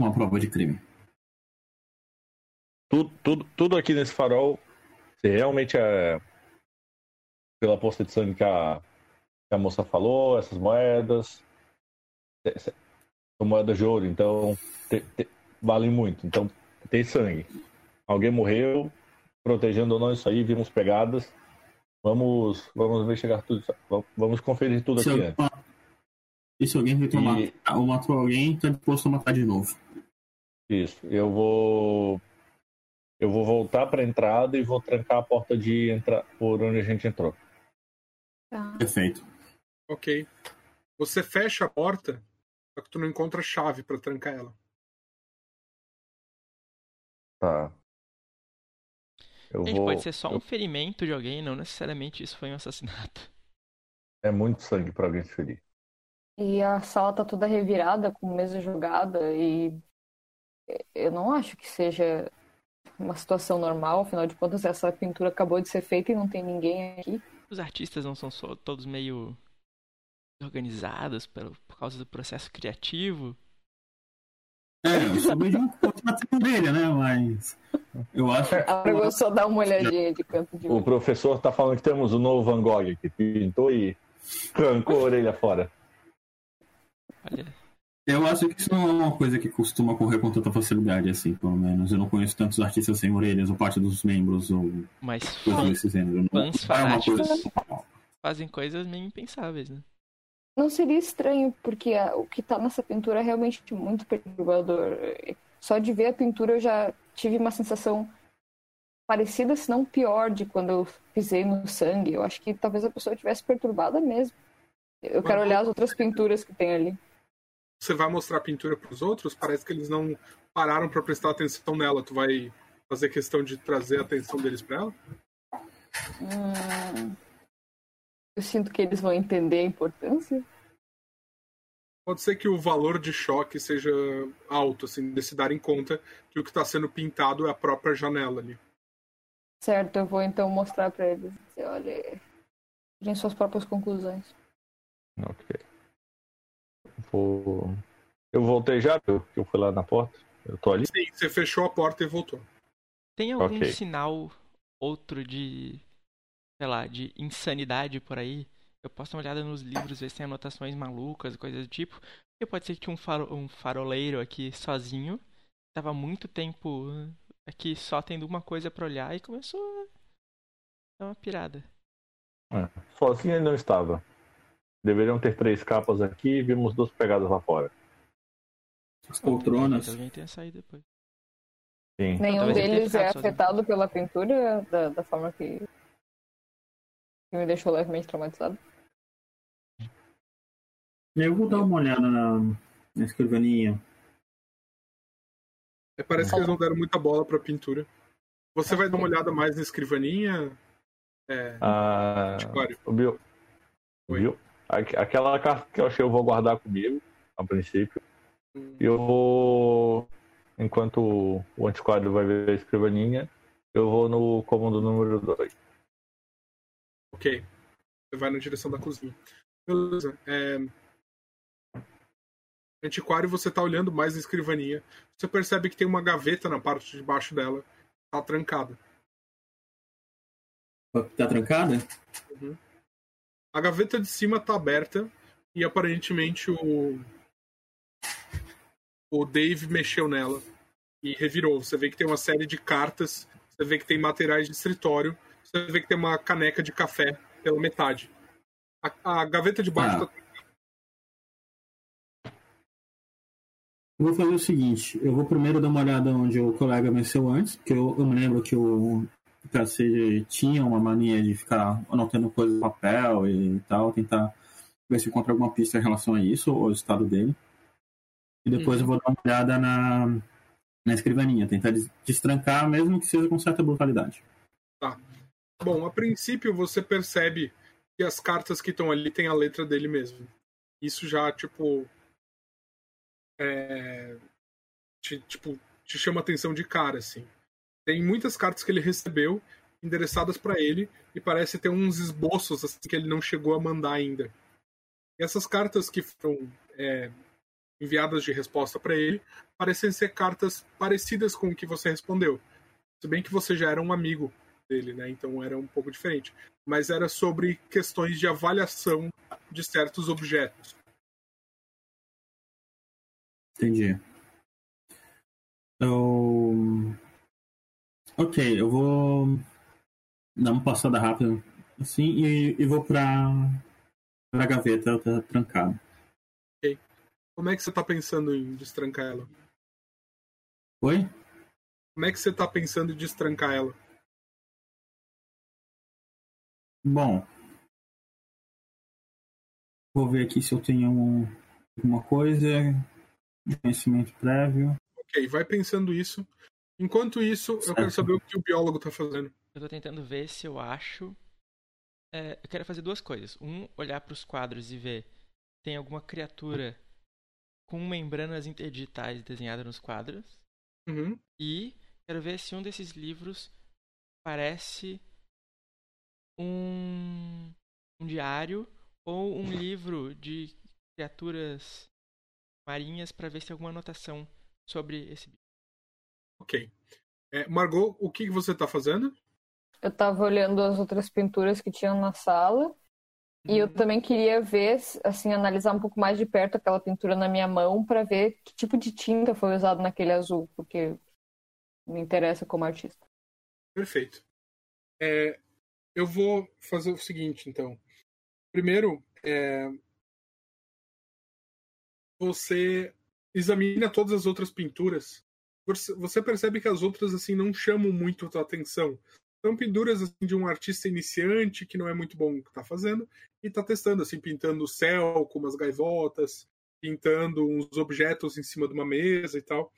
Speaker 5: Uma prova de crime.
Speaker 6: Tudo, tudo, tudo aqui nesse farol, se realmente é pela poça de sangue que a, a moça falou, essas moedas, são moedas de ouro, então te- te- valem muito. Então tem sangue. Alguém morreu, protegendo ou não isso aí, vimos pegadas. Vamos, vamos investigar tudo. vamos- conferir tudo
Speaker 5: Se
Speaker 6: aqui
Speaker 5: alguém,
Speaker 6: antes.
Speaker 5: e se alguém tentou
Speaker 6: E-
Speaker 5: matar, ou matou alguém, tá disposto a matar de novo.
Speaker 6: Isso. Eu vou. Eu vou voltar para a entrada e vou trancar a porta de entrar por onde a gente entrou.
Speaker 4: Tá.
Speaker 5: Perfeito.
Speaker 2: Ok. Você fecha a porta, só que tu não encontra chave pra trancar ela.
Speaker 6: Tá. Eu
Speaker 3: Gente,
Speaker 6: vou.
Speaker 3: pode ser só um
Speaker 6: eu-
Speaker 3: ferimento de alguém, não necessariamente isso foi um assassinato.
Speaker 6: É muito sangue pra alguém se ferir.
Speaker 4: E a sala tá toda revirada, com mesa jogada, e eu não acho que seja uma situação normal, afinal de contas, essa pintura acabou de ser feita e não tem ninguém aqui.
Speaker 3: Os artistas não são só todos meio organizados pelo, por causa do processo criativo.
Speaker 5: É, eu sou meio de um ponto na orelha, né? Mas eu acho
Speaker 4: Ela pegou só dar uma olhadinha de canto de
Speaker 6: O professor tá falando que temos o novo Van Gogh que pintou e arrancou a orelha fora.
Speaker 3: Olha,
Speaker 5: Eu acho que isso não é uma coisa que costuma ocorrer com tanta facilidade, assim, pelo menos. Eu não conheço tantos artistas sem orelhas, ou parte dos membros, ou
Speaker 3: mas fãs
Speaker 5: desse gênero.
Speaker 3: Fãs
Speaker 5: é uma coisa
Speaker 3: fanáticos fazem coisas meio impensáveis, né?
Speaker 4: Não seria estranho, porque a- o que tá nessa pintura é realmente muito perturbador. Só de ver a pintura eu já tive uma sensação parecida, se não pior, de quando eu pisei no sangue. Eu acho que talvez a pessoa estivesse perturbada mesmo. Eu quero olhar as outras pinturas que tem ali.
Speaker 2: Você vai mostrar a pintura pros outros, parece que eles não pararam pra prestar atenção nela. Tu vai fazer questão de trazer a atenção deles pra ela?
Speaker 4: Hum, eu sinto que eles vão entender a importância.
Speaker 2: Pode ser que o valor de choque seja alto, assim, de se darem conta que o que está sendo pintado é a própria janela ali.
Speaker 4: Certo, eu vou então mostrar pra eles. Olha, tirem suas próprias conclusões.
Speaker 6: Ok. Vou... Eu voltei já, eu, eu fui lá na porta. Eu tô ali.
Speaker 2: Sim, você fechou a porta e voltou.
Speaker 3: Tem algum
Speaker 6: Ok.
Speaker 3: sinal outro de, sei lá, de insanidade por aí? Eu posso dar uma olhada nos livros, ver se tem anotações malucas, coisas do tipo. Porque pode ser que um, faro- um faroleiro aqui sozinho, tava há muito tempo aqui só tendo uma coisa pra olhar e começou a dar uma pirada.
Speaker 6: É. Sozinho ele não estava. Deveriam ter três capas aqui e vimos duas pegadas lá fora.
Speaker 5: As poltronas.
Speaker 3: Talvez alguém tenha saído depois.
Speaker 6: Sim.
Speaker 4: Nenhum deles é
Speaker 3: ficado sozinho.
Speaker 4: afetado pela pintura da, da forma que, que me deixou levemente traumatizado.
Speaker 5: Eu vou dar uma olhada na, na escrivaninha.
Speaker 2: É, parece que eles não deram muita bola pra pintura. Você vai dar uma olhada mais na escrivaninha? É,
Speaker 6: Ah,
Speaker 2: antiquário.
Speaker 6: o Bill.
Speaker 2: Oi.
Speaker 6: Viu? Aqu- Aquela carta que eu achei eu vou guardar comigo, a princípio. E eu vou. Enquanto o- antiquário vai ver a escrivaninha, eu vou no cômodo número 2.
Speaker 2: Ok. Você vai na direção da cozinha. Beleza. É... Antiquário, você tá olhando mais na escrivaninha. Você percebe que tem uma gaveta na parte de baixo dela. Tá trancada.
Speaker 5: Tá trancada?
Speaker 2: A gaveta de cima tá aberta e aparentemente o. O Dave mexeu nela e revirou. Você vê que tem uma série de cartas, você vê que tem materiais de escritório, você vê que tem uma caneca de café pela metade. A, a gaveta de baixo
Speaker 5: Ah.
Speaker 2: tá
Speaker 5: Eu vou fazer o seguinte, eu vou primeiro dar uma olhada onde o colega venceu antes, porque eu, eu me lembro que o KC tinha uma mania de ficar anotando coisas no papel e tal, tentar ver se encontra alguma pista em relação a isso, ou ao estado dele. E depois eu vou dar uma olhada na, na escrivaninha, tentar des- destrancar, mesmo que seja com certa brutalidade.
Speaker 2: Bom, a princípio você percebe que as cartas que estão ali têm a letra dele mesmo. Isso já, tipo. É, te, tipo, te chama atenção de cara, assim. Tem muitas cartas que ele recebeu, endereçadas para ele, e parece ter uns esboços assim, que ele não chegou a mandar ainda. E essas cartas que foram é, enviadas de resposta para ele parecem ser cartas parecidas com o que você respondeu. Se bem que você já era um amigo dele, né? Então era um pouco diferente. Mas era sobre questões de avaliação de certos objetos.
Speaker 5: Entendi. Eu... Ok, eu vou dar uma passada rápida assim e, e vou pra, pra gaveta, ela tá trancada.
Speaker 2: Como é que você tá pensando em destrancar ela?
Speaker 5: Oi?
Speaker 2: Como é que você tá pensando em destrancar ela?
Speaker 5: Bom, Vou ver aqui se eu tenho um, alguma coisa de conhecimento prévio.
Speaker 2: Ok, vai pensando isso. Enquanto isso, eu quero
Speaker 5: Certo.
Speaker 2: saber o que o biólogo tá fazendo.
Speaker 3: Eu tô tentando ver se eu acho. é, eu quero fazer duas coisas. Um, olhar para os quadros e ver se tem alguma criatura com membranas interdigitais desenhada nos quadros.
Speaker 2: Uhum.
Speaker 3: E quero ver se um desses livros parece um, um diário ou um livro de criaturas marinhas para ver se tem alguma anotação sobre esse bicho.
Speaker 2: Ok. É, Margot, o que você tá fazendo?
Speaker 4: Eu tava olhando as outras pinturas que tinham na sala. E eu também queria ver, assim, analisar um pouco mais de perto aquela pintura na minha mão para ver que tipo de tinta foi usado naquele azul, porque me interessa como artista.
Speaker 2: Perfeito. É, eu vou fazer o seguinte, então. Primeiro, é, você examina todas as outras pinturas. Você percebe que as outras assim não chamam muito a tua atenção. São pinturas assim, de um artista iniciante que não é muito bom o que está fazendo e está testando, assim, pintando o céu com umas gaivotas, pintando uns objetos em cima de uma mesa e tal.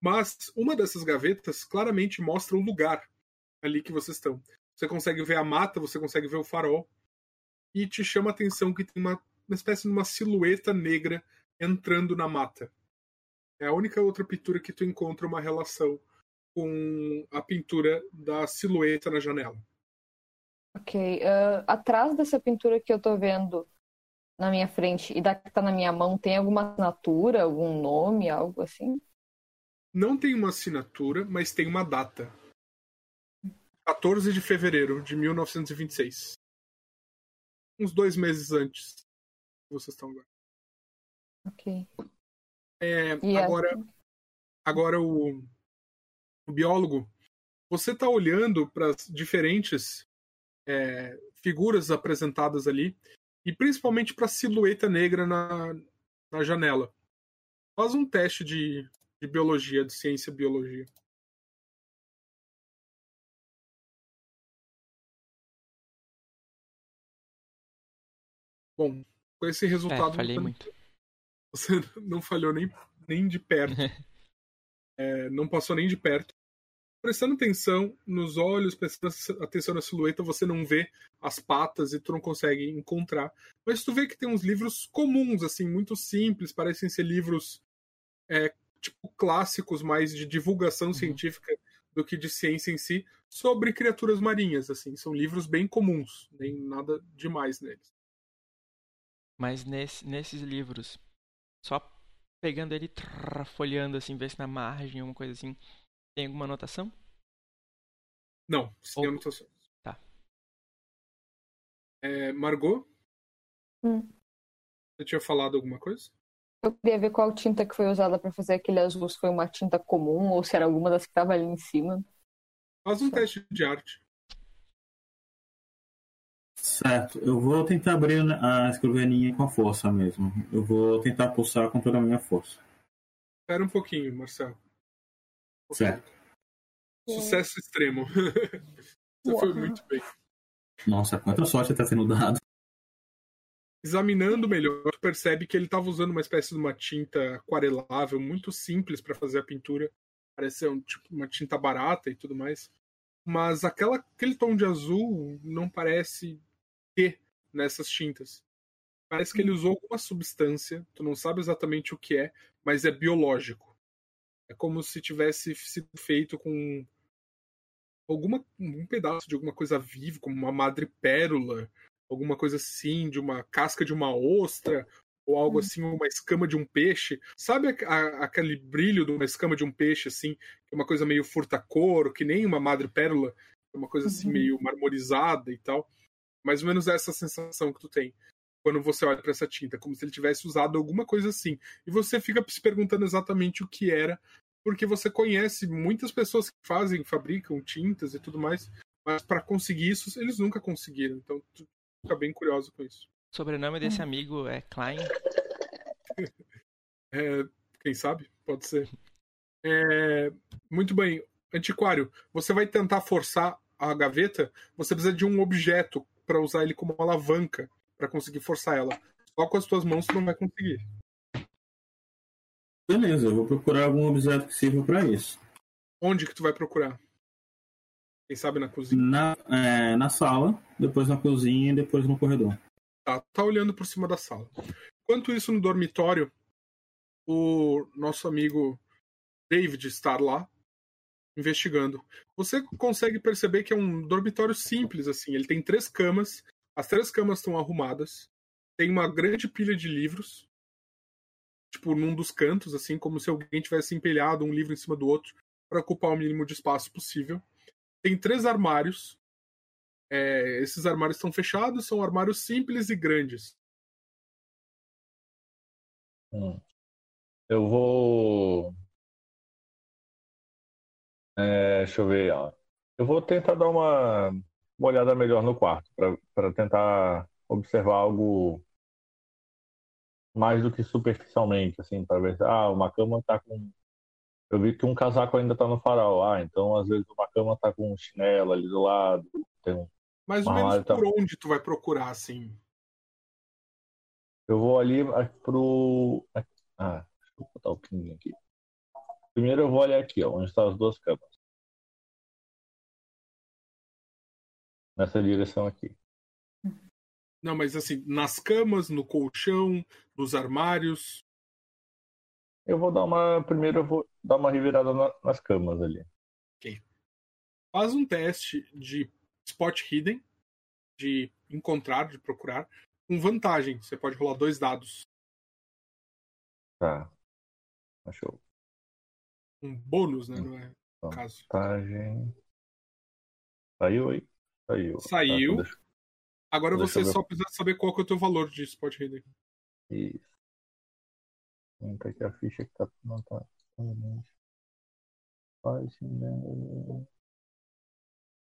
Speaker 2: Mas uma dessas gavetas claramente mostra o lugar ali que vocês estão. Você consegue ver a mata, você consegue ver o farol. E te chama a atenção que tem uma, uma espécie de uma silhueta negra entrando na mata. É a única outra pintura que tu encontra uma relação com a pintura da silhueta na janela.
Speaker 4: Ok. ah, atrás dessa pintura que eu tô vendo na minha frente e da que tá na minha mão, tem alguma assinatura, algum nome, algo assim?
Speaker 2: Não tem uma assinatura, mas tem uma data. 14 de fevereiro de 1926. Uns dois meses antes que vocês estão agora.
Speaker 4: Ok.
Speaker 2: É,
Speaker 4: a-
Speaker 2: agora, agora o, o biólogo, você está olhando para as diferentes é, figuras apresentadas ali e principalmente para a silhueta negra na, na janela. Faz um teste de, de biologia, de ciência e biologia. Bom, com esse
Speaker 3: É,
Speaker 2: resultado
Speaker 3: falhei
Speaker 2: você-
Speaker 3: muito.
Speaker 2: você não falhou nem, nem de perto. É, não passou nem de perto. Prestando atenção nos olhos, prestando atenção na silhueta, você não vê as patas e tu não consegue encontrar. Mas tu vê que tem uns livros comuns, assim, muito simples, parecem ser livros é, tipo clássicos, mais de divulgação
Speaker 3: Uhum.
Speaker 2: científica do que de ciência em si, sobre criaturas marinhas, assim. São livros bem comuns, nem nada demais neles.
Speaker 3: Mas nesse- nesses livros, só pegando ele, trrr, folheando assim, ver se na margem, alguma coisa assim, tem alguma anotação?
Speaker 2: Não, sem
Speaker 3: Ou-
Speaker 2: anotações.
Speaker 3: Tá.
Speaker 2: É, Margot?
Speaker 4: Hum.
Speaker 2: Você tinha falado alguma coisa?
Speaker 4: Eu queria ver qual tinta que foi usada para fazer aquele azul, se foi uma tinta comum ou se era alguma das que tava ali em cima.
Speaker 2: Faz um
Speaker 4: Tá.
Speaker 2: teste de arte.
Speaker 5: Certo, eu vou tentar abrir a escrivaninha com a força mesmo. Eu vou tentar pulsar com toda a minha força.
Speaker 2: Espera um pouquinho, Marcelo.
Speaker 5: Certo.
Speaker 2: Sucesso extremo. Você foi muito bem.
Speaker 5: Nossa, quanta sorte está sendo dado.
Speaker 2: Examinando melhor, percebe que ele estava usando uma espécie de uma tinta aquarelável muito simples para fazer a pintura. Parece ser um, tipo, uma tinta barata e tudo mais. Mas aquela, aquele tom de azul não parece ter nessas tintas. Parece que ele usou alguma substância, tu não sabe exatamente o que é, mas é biológico. É como se tivesse sido feito com alguma um pedaço de alguma coisa viva, como uma madrepérola, alguma coisa assim, de uma casca de uma ostra, ou algo
Speaker 4: Hum.
Speaker 2: assim, uma escama de um peixe. Sabe a- a- aquele brilho de uma escama de um peixe, assim, que é uma coisa meio furta-couro, que nem uma madrepérola, é uma coisa assim
Speaker 4: Uhum.
Speaker 2: meio marmorizada e tal. Mais ou menos essa sensação que tu tem quando você olha para essa tinta, como se ele tivesse usado alguma coisa assim. E você fica se perguntando exatamente o que era, porque você conhece muitas pessoas que fazem, fabricam tintas e tudo mais, mas para conseguir isso eles nunca conseguiram. Então tu fica bem curioso com isso.
Speaker 3: O sobrenome desse amigo é Klein.
Speaker 2: É, quem sabe? Pode ser. É, muito bem. Antiquário, você vai tentar forçar a gaveta, você precisa de um objeto para usar ele como uma alavanca para conseguir forçar ela. Só com as tuas mãos tu não vai conseguir.
Speaker 5: Beleza, eu vou procurar algum objeto que sirva pra isso.
Speaker 2: Onde que tu vai procurar? Quem sabe na cozinha?
Speaker 5: Na, é, na sala, depois na cozinha e depois no corredor.
Speaker 2: Tá, tá olhando por cima da sala. Enquanto isso, no dormitório, o nosso amigo David está lá investigando. Você consegue perceber que é um dormitório simples, assim. Ele tem três camas, as três camas estão arrumadas, tem uma grande pilha de livros, tipo, num dos cantos, assim, como se alguém tivesse empilhado um livro em cima do outro para ocupar o mínimo de espaço possível. Tem três armários. É, esses armários estão fechados, são armários simples e grandes.
Speaker 6: Hum. Eu vou. É, deixa eu ver. ó. Eu vou tentar dar uma, uma olhada melhor no quarto, para tentar observar algo mais do que superficialmente, assim, para ver se ah, uma cama tá com. Eu vi que um casaco ainda tá no farol. Ah, então às vezes uma cama tá com um chinelo ali do lado. Tem um...
Speaker 2: Mais ou menos por onde tu vai procurar, assim.
Speaker 6: Eu vou ali ah, pro. Ah, deixa eu botar o pinguim aqui. Primeiro eu vou olhar aqui, ó, onde estão as duas camas. Nessa direção aqui.
Speaker 2: Não, mas assim, nas camas, no colchão, nos armários.
Speaker 6: Eu vou dar uma. Primeiro eu vou dar uma revirada na- nas camas ali.
Speaker 2: Faz um teste de spot hidden, de encontrar, de procurar, com vantagem. Você pode rolar dois dados.
Speaker 6: Tá. Eu.
Speaker 2: Um bônus, né? Não é no caso.
Speaker 6: Vantagem. Saiu aí? Saiu.
Speaker 2: Saiu.
Speaker 6: Tá, deixa
Speaker 2: Agora
Speaker 6: Deixa
Speaker 2: você só precisa saber qual que é o teu valor de spot hidden.
Speaker 6: Isso. Entra aqui a ficha que tá. Não tá. Né?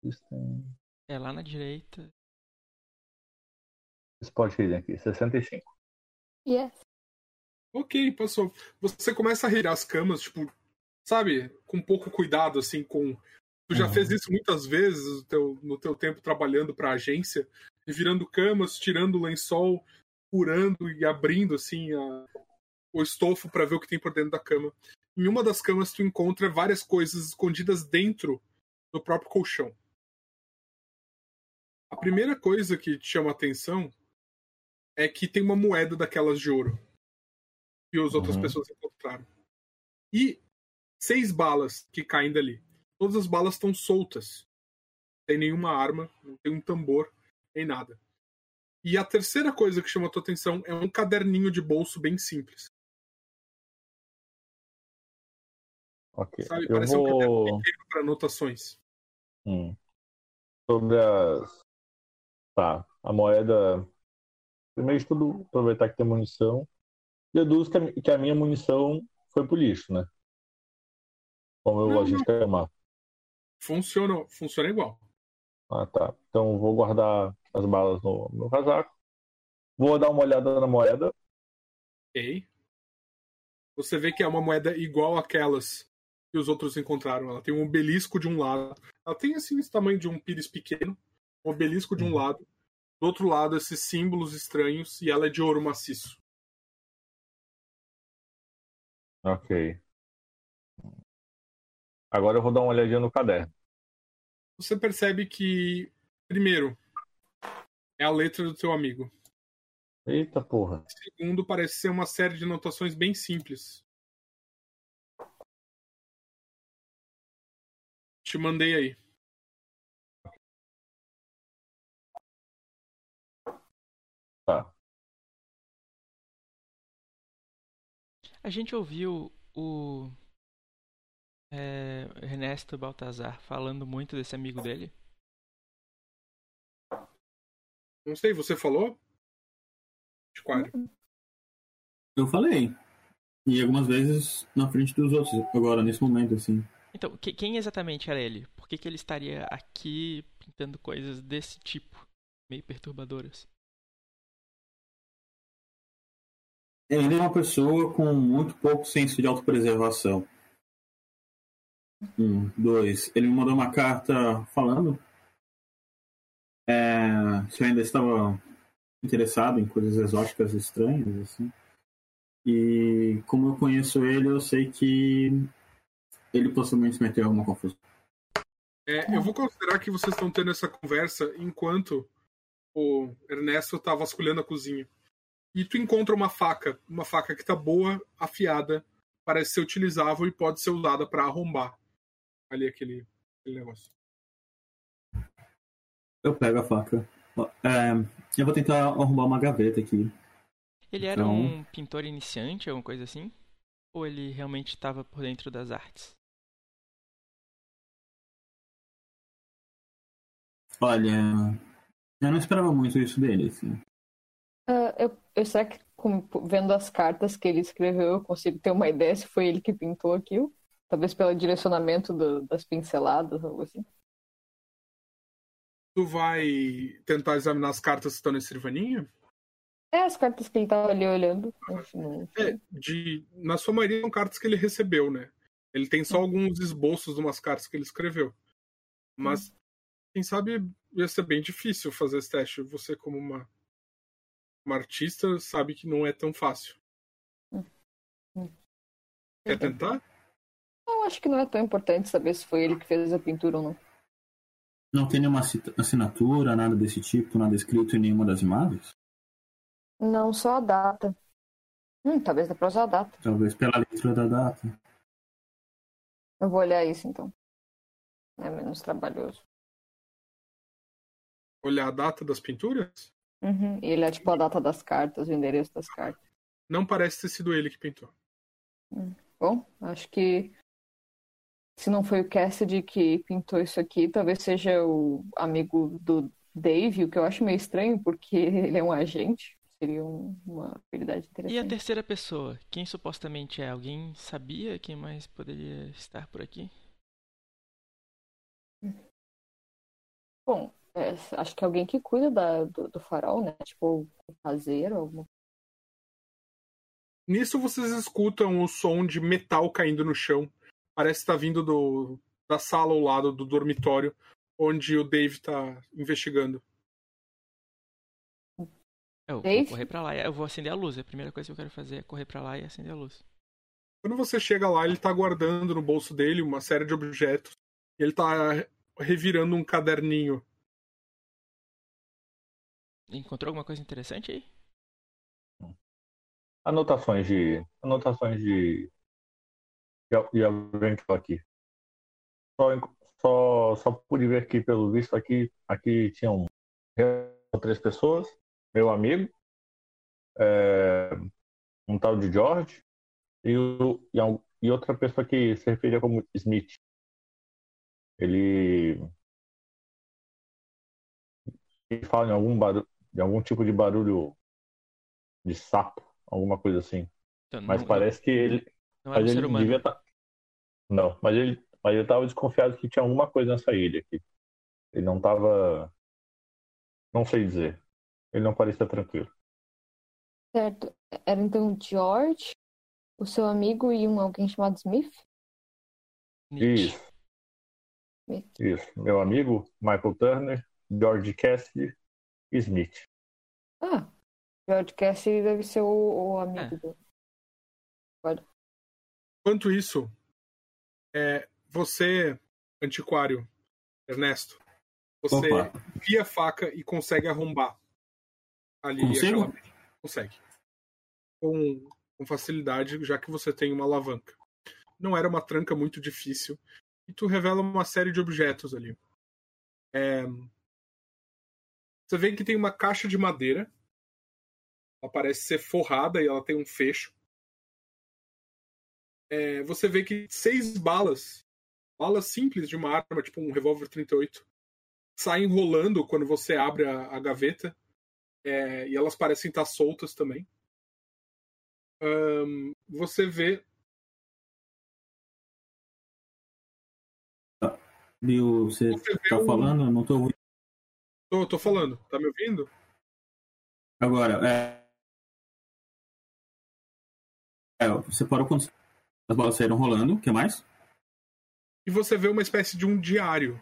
Speaker 6: System.
Speaker 3: É lá na direita.
Speaker 6: Spot hidden aqui, 65.
Speaker 4: Yes.
Speaker 2: Ok, passou. Você começa a rirar as camas, tipo, sabe, com pouco cuidado, assim, com. Tu já
Speaker 6: Uhum.
Speaker 2: fez isso muitas vezes no teu, no teu tempo trabalhando pra agência, virando camas, tirando o lençol, furando e abrindo, assim, a- o estofo pra ver o que tem por dentro da cama. Em uma das camas, tu encontra várias coisas escondidas dentro do próprio colchão. A primeira coisa que te chama a atenção é que tem uma moeda daquelas de ouro que as outras
Speaker 6: Uhum.
Speaker 2: pessoas encontraram. E seis balas que caem dali. Todas as balas estão soltas. Não tem nenhuma arma, não tem um tambor, nem nada. E a terceira coisa que chama a tua atenção é um caderninho de bolso bem simples.
Speaker 6: Ok.
Speaker 2: Sabe,
Speaker 6: Eu
Speaker 2: parece um
Speaker 6: vou.
Speaker 2: caderno pequeno para anotações.
Speaker 6: Hum. Sobre as. Tá. A moeda. Primeiro de tudo, aproveitar que tem munição. Mi- que a minha munição foi pro lixo, né? Como eu
Speaker 2: Não,
Speaker 6: a gente quer chamar.
Speaker 2: Funciona, funciona igual.
Speaker 6: Ah, tá. Então eu vou guardar as balas no meu casaco. Vou dar uma olhada na moeda.
Speaker 2: Ok. Você vê que é uma moeda igual àquelas que os outros encontraram. Ela tem um obelisco de um lado. Ela tem assim esse tamanho de um pires pequeno. Um obelisco de um
Speaker 6: Uhum.
Speaker 2: lado. Do outro lado, esses símbolos estranhos. E ela é de ouro maciço.
Speaker 6: Ok. Agora eu vou dar uma olhadinha no caderno.
Speaker 2: Você percebe que, primeiro, é a letra do teu amigo.
Speaker 6: Eita porra.
Speaker 2: Segundo, parece ser uma série de anotações bem simples. Te mandei aí.
Speaker 6: Tá.
Speaker 3: A gente ouviu o é, Ernesto Baltazar falando muito desse amigo dele.
Speaker 2: Não sei, você falou?
Speaker 5: Eu falei. E algumas vezes na frente dos outros, agora, nesse momento, assim.
Speaker 3: Então, que- quem exatamente era ele? Por que, que ele estaria aqui pintando coisas desse tipo, meio perturbadoras?
Speaker 5: Ele é uma pessoa com muito pouco senso de autopreservação. Um, dois. Ele me mandou uma carta falando é, se eu ainda estava interessado em coisas exóticas estranhas, assim. E como eu conheço ele, eu sei que ele possivelmente se meteu em alguma confusão.
Speaker 2: É, eu vou considerar que vocês estão tendo essa conversa enquanto o Ernesto tá vasculhando a cozinha. E tu encontra uma faca, uma faca que tá boa, afiada, parece ser utilizável e pode ser usada para arrombar ali aquele, aquele negócio.
Speaker 5: Eu pego a faca. É, eu vou tentar arrumar uma gaveta aqui.
Speaker 3: Ele era
Speaker 5: Então-
Speaker 3: um pintor iniciante, alguma coisa assim? Ou ele realmente estava por dentro das artes?
Speaker 5: Olha, eu não esperava muito isso dele, assim.
Speaker 4: Ah, eu, eu será que com- vendo as cartas que ele escreveu, eu consigo ter uma ideia se foi ele que pintou aquilo? Talvez pelo direcionamento do- das pinceladas, algo assim.
Speaker 2: Tu vai tentar examinar as cartas que estão nesse escrivaninho?
Speaker 4: É, as cartas que ele tava ali olhando.
Speaker 2: É, de, na sua maioria são cartas que ele recebeu, né? Ele tem só alguns esboços de umas cartas que ele escreveu. Mas, quem sabe, ia ser bem difícil fazer esse teste. Você, como uma, uma artista, sabe que não é tão fácil. Quer tentar?
Speaker 4: Eu acho que não é tão importante saber se foi ele que fez a pintura ou não.
Speaker 5: Não tem nenhuma assinatura, nada desse tipo, nada escrito em nenhuma das imagens?
Speaker 4: Não, só a data. Hum, talvez dê pra usar a data.
Speaker 5: Talvez pela letra da data.
Speaker 4: Eu vou olhar isso então. É menos trabalhoso.
Speaker 2: Olhar a data das pinturas?
Speaker 4: Uhum. E ele é tipo a data das cartas, o endereço das cartas.
Speaker 2: Não parece ter sido ele que pintou.
Speaker 4: Bom, acho que se não foi o Cassidy que pintou isso aqui, talvez seja o amigo do Dave, o que eu acho meio estranho, porque ele é um agente. Seria um- uma habilidade
Speaker 3: E a
Speaker 4: interessante.
Speaker 3: terceira pessoa? Quem supostamente é? Alguém sabia quem mais poderia estar por aqui?
Speaker 4: Bom, é, acho que alguém que cuida da- do, do farol, né? Tipo, o caseiro, alguma
Speaker 2: Nisso vocês escutam o som de metal caindo no chão. Parece estar vindo do, da sala ao lado do dormitório, onde o Dave está investigando.
Speaker 3: Eu
Speaker 4: Dave?
Speaker 3: vou correr pra lá. Eu vou acender a luz. A primeira coisa que eu quero fazer é correr pra lá e acender a luz.
Speaker 2: Quando você chega lá, ele tá guardando no bolso dele uma série de objetos. E ele tá revirando um caderninho.
Speaker 3: Encontrou alguma coisa interessante aí?
Speaker 6: Anotações de. Anotações de. De alguém que tá aqui. Só, só, só pude ver que, pelo visto, aqui, aqui tinham três pessoas. Meu amigo, é, um tal de George e, o, e, e outra pessoa que se referia como Smith. Ele. Ele fala em algum barulho, de algum tipo de barulho de sapo, alguma coisa assim.
Speaker 3: Então,
Speaker 6: Mas
Speaker 3: não,
Speaker 6: parece que ele.
Speaker 3: Não, era um
Speaker 6: Mas
Speaker 3: ser
Speaker 6: ele
Speaker 3: humano.
Speaker 6: devia estar. Não, mas ele, mas ele tava desconfiado que tinha alguma coisa nessa ilha aqui. Ele não tava. Não sei dizer. Ele não parecia tranquilo.
Speaker 4: Certo. Era então George, o seu amigo e um alguém chamado Smith?
Speaker 6: Isso. Isso. Meu amigo, Michael Turner, George Cassidy e Smith.
Speaker 4: Ah, George Cassidy deve ser o, o amigo
Speaker 3: É.
Speaker 4: do.
Speaker 2: Enquanto isso, é, você, antiquário, Ernesto, você
Speaker 5: Opa.
Speaker 2: enfia a faca e consegue arrombar ali
Speaker 5: Consigo?
Speaker 2: aquela. Consegue. Com, com facilidade, já que você tem uma alavanca. Não era uma tranca muito difícil. E tu revela uma série de objetos ali. É, Você vê que tem uma caixa de madeira. Ela parece ser forrada e ela tem um fecho. É, você vê que seis balas, balas simples de uma arma, tipo um revólver 38, saem rolando quando você abre a, a gaveta. É, e elas parecem estar soltas também. Ahn, você vê.
Speaker 5: Bill, você
Speaker 2: Você
Speaker 5: tá
Speaker 2: um-
Speaker 5: falando? Eu não tô ouvindo.
Speaker 2: Tô, tô falando, tá me ouvindo?
Speaker 5: Agora, é... é. Você parou quando as bolas saíram rolando. O que mais?
Speaker 2: E você vê uma espécie de um diário.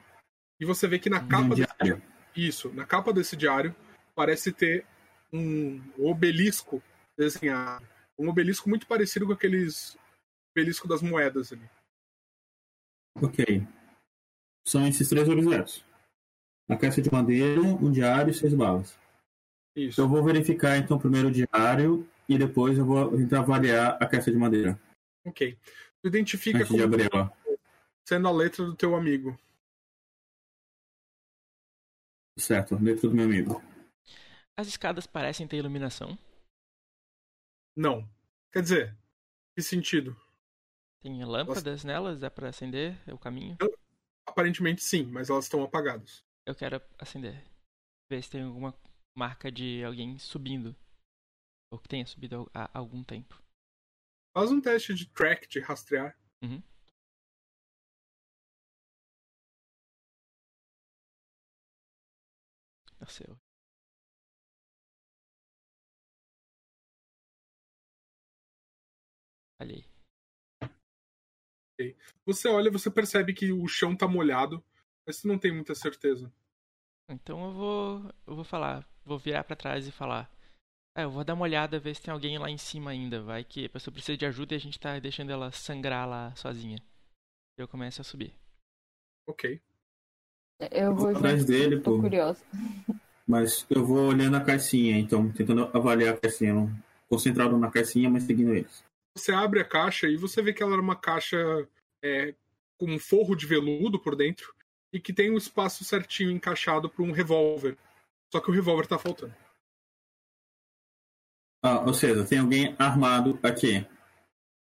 Speaker 2: E você vê que na
Speaker 5: Um
Speaker 2: capa desse
Speaker 5: diário.
Speaker 2: Isso, na capa desse diário parece ter um obelisco desenhado. Um obelisco muito parecido com aqueles obelisco das moedas ali.
Speaker 5: Ok. São esses três objetos. A caixa de madeira, um diário e seis balas.
Speaker 2: Isso.
Speaker 5: Eu vou verificar então primeiro o diário e depois eu vou tentar avaliar a caixa de madeira.
Speaker 2: Ok. Tu identifica
Speaker 5: de
Speaker 2: como
Speaker 5: abrir ela.
Speaker 2: sendo a letra do teu amigo.
Speaker 5: Certo, letra do meu amigo.
Speaker 3: As escadas parecem ter iluminação.
Speaker 2: Não. Quer dizer, que sentido?
Speaker 3: Tem lâmpadas nelas, dá pra acender o caminho.
Speaker 2: Aparentemente sim, mas elas estão apagadas.
Speaker 3: Eu quero acender. Ver se tem alguma marca de alguém subindo. Ou que tenha subido há algum tempo.
Speaker 2: Faz um teste de track, de rastrear.
Speaker 3: Uhum. Nossa, eu... Falhei.
Speaker 2: Você olha, você percebe que o chão tá molhado, mas você não tem muita certeza.
Speaker 3: Então eu vou. Eu vou falar. Vou virar pra trás e falar. É, eu vou dar uma olhada, ver se tem alguém lá em cima ainda. Vai que a pessoa precisa de ajuda e a gente tá deixando ela sangrar lá sozinha. Eu começo a subir.
Speaker 2: Ok.
Speaker 4: Eu vou
Speaker 5: Atrás dele,
Speaker 4: tô
Speaker 5: pô.
Speaker 4: curiosa.
Speaker 5: Mas eu vou olhando a caixinha, então, tentando avaliar a caixinha. não- Concentrado na caixinha, mas seguindo eles.
Speaker 2: Você abre a caixa e você vê que ela era uma caixa é, com um forro de veludo por dentro e que tem um espaço certinho encaixado para um revólver. Só que o revólver tá faltando.
Speaker 5: Ah, ou seja, tem alguém armado aqui.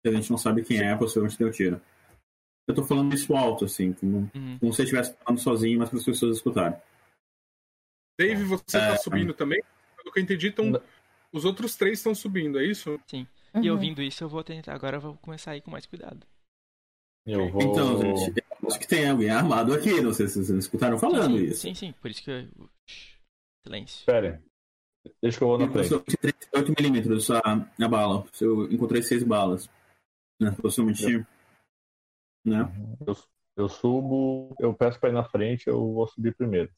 Speaker 5: A gente não sabe quem é, possivelmente deu tiro. Eu tô falando isso alto, assim, como,
Speaker 3: Uhum.
Speaker 5: como se eu estivesse falando sozinho, mas para as pessoas escutarem.
Speaker 2: Dave, você
Speaker 5: É,
Speaker 2: tá subindo também? Pelo que eu entendi, tão... Os outros três estão subindo, é isso?
Speaker 3: E
Speaker 4: Uhum.
Speaker 3: ouvindo isso, eu vou tentar. Agora eu vou começar a ir com mais cuidado.
Speaker 6: Eu vou.
Speaker 5: Então, gente, eu acho que tem alguém armado aqui, não sei se vocês escutaram falando
Speaker 3: sim,
Speaker 5: isso.
Speaker 3: Sim, sim. Por isso que eu. Silêncio.
Speaker 6: Espere. Deixa que eu vou na
Speaker 5: Eu
Speaker 6: frente.
Speaker 5: sou 38mm a, a bala. Eu encontrei seis balas. Né? Possivelmente. Né?
Speaker 6: Eu, eu subo, eu peço pra ir na frente, eu vou subir primeiro.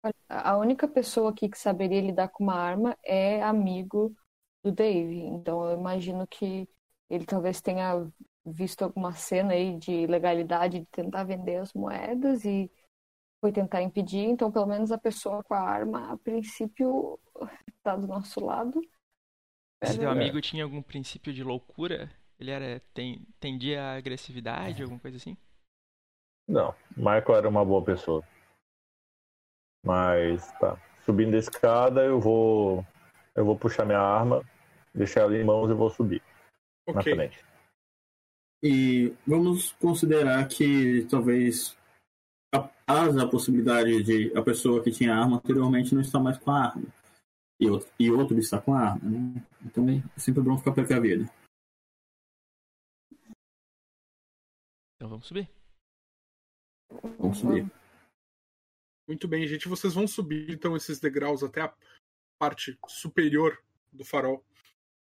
Speaker 4: Olha, A única pessoa aqui que saberia lidar com uma arma é amigo do Dave. Então eu imagino que ele talvez tenha visto alguma cena aí de ilegalidade de tentar vender as moedas e foi tentar impedir. Então pelo menos a pessoa com a arma, a princípio, tá do nosso lado.
Speaker 3: Se teu
Speaker 4: Espero-
Speaker 3: amigo tinha algum princípio de loucura, ele era. Tem, tendia à agressividade, alguma coisa assim?
Speaker 6: Não, Michael era uma boa pessoa. Mas tá. Subindo a escada, eu vou. Eu vou puxar minha arma, deixar ela em mãos e vou subir na
Speaker 2: Ok.
Speaker 6: frente.
Speaker 5: E vamos considerar que talvez haja a possibilidade de a pessoa que tinha arma anteriormente não está mais com a arma. E outro, e outro está com a arma, né? Então é sempre bom ficar precavido.
Speaker 3: Então vamos subir.
Speaker 5: Vamos subir.
Speaker 2: Muito bem, gente. Vocês vão subir então esses degraus até a parte superior do farol.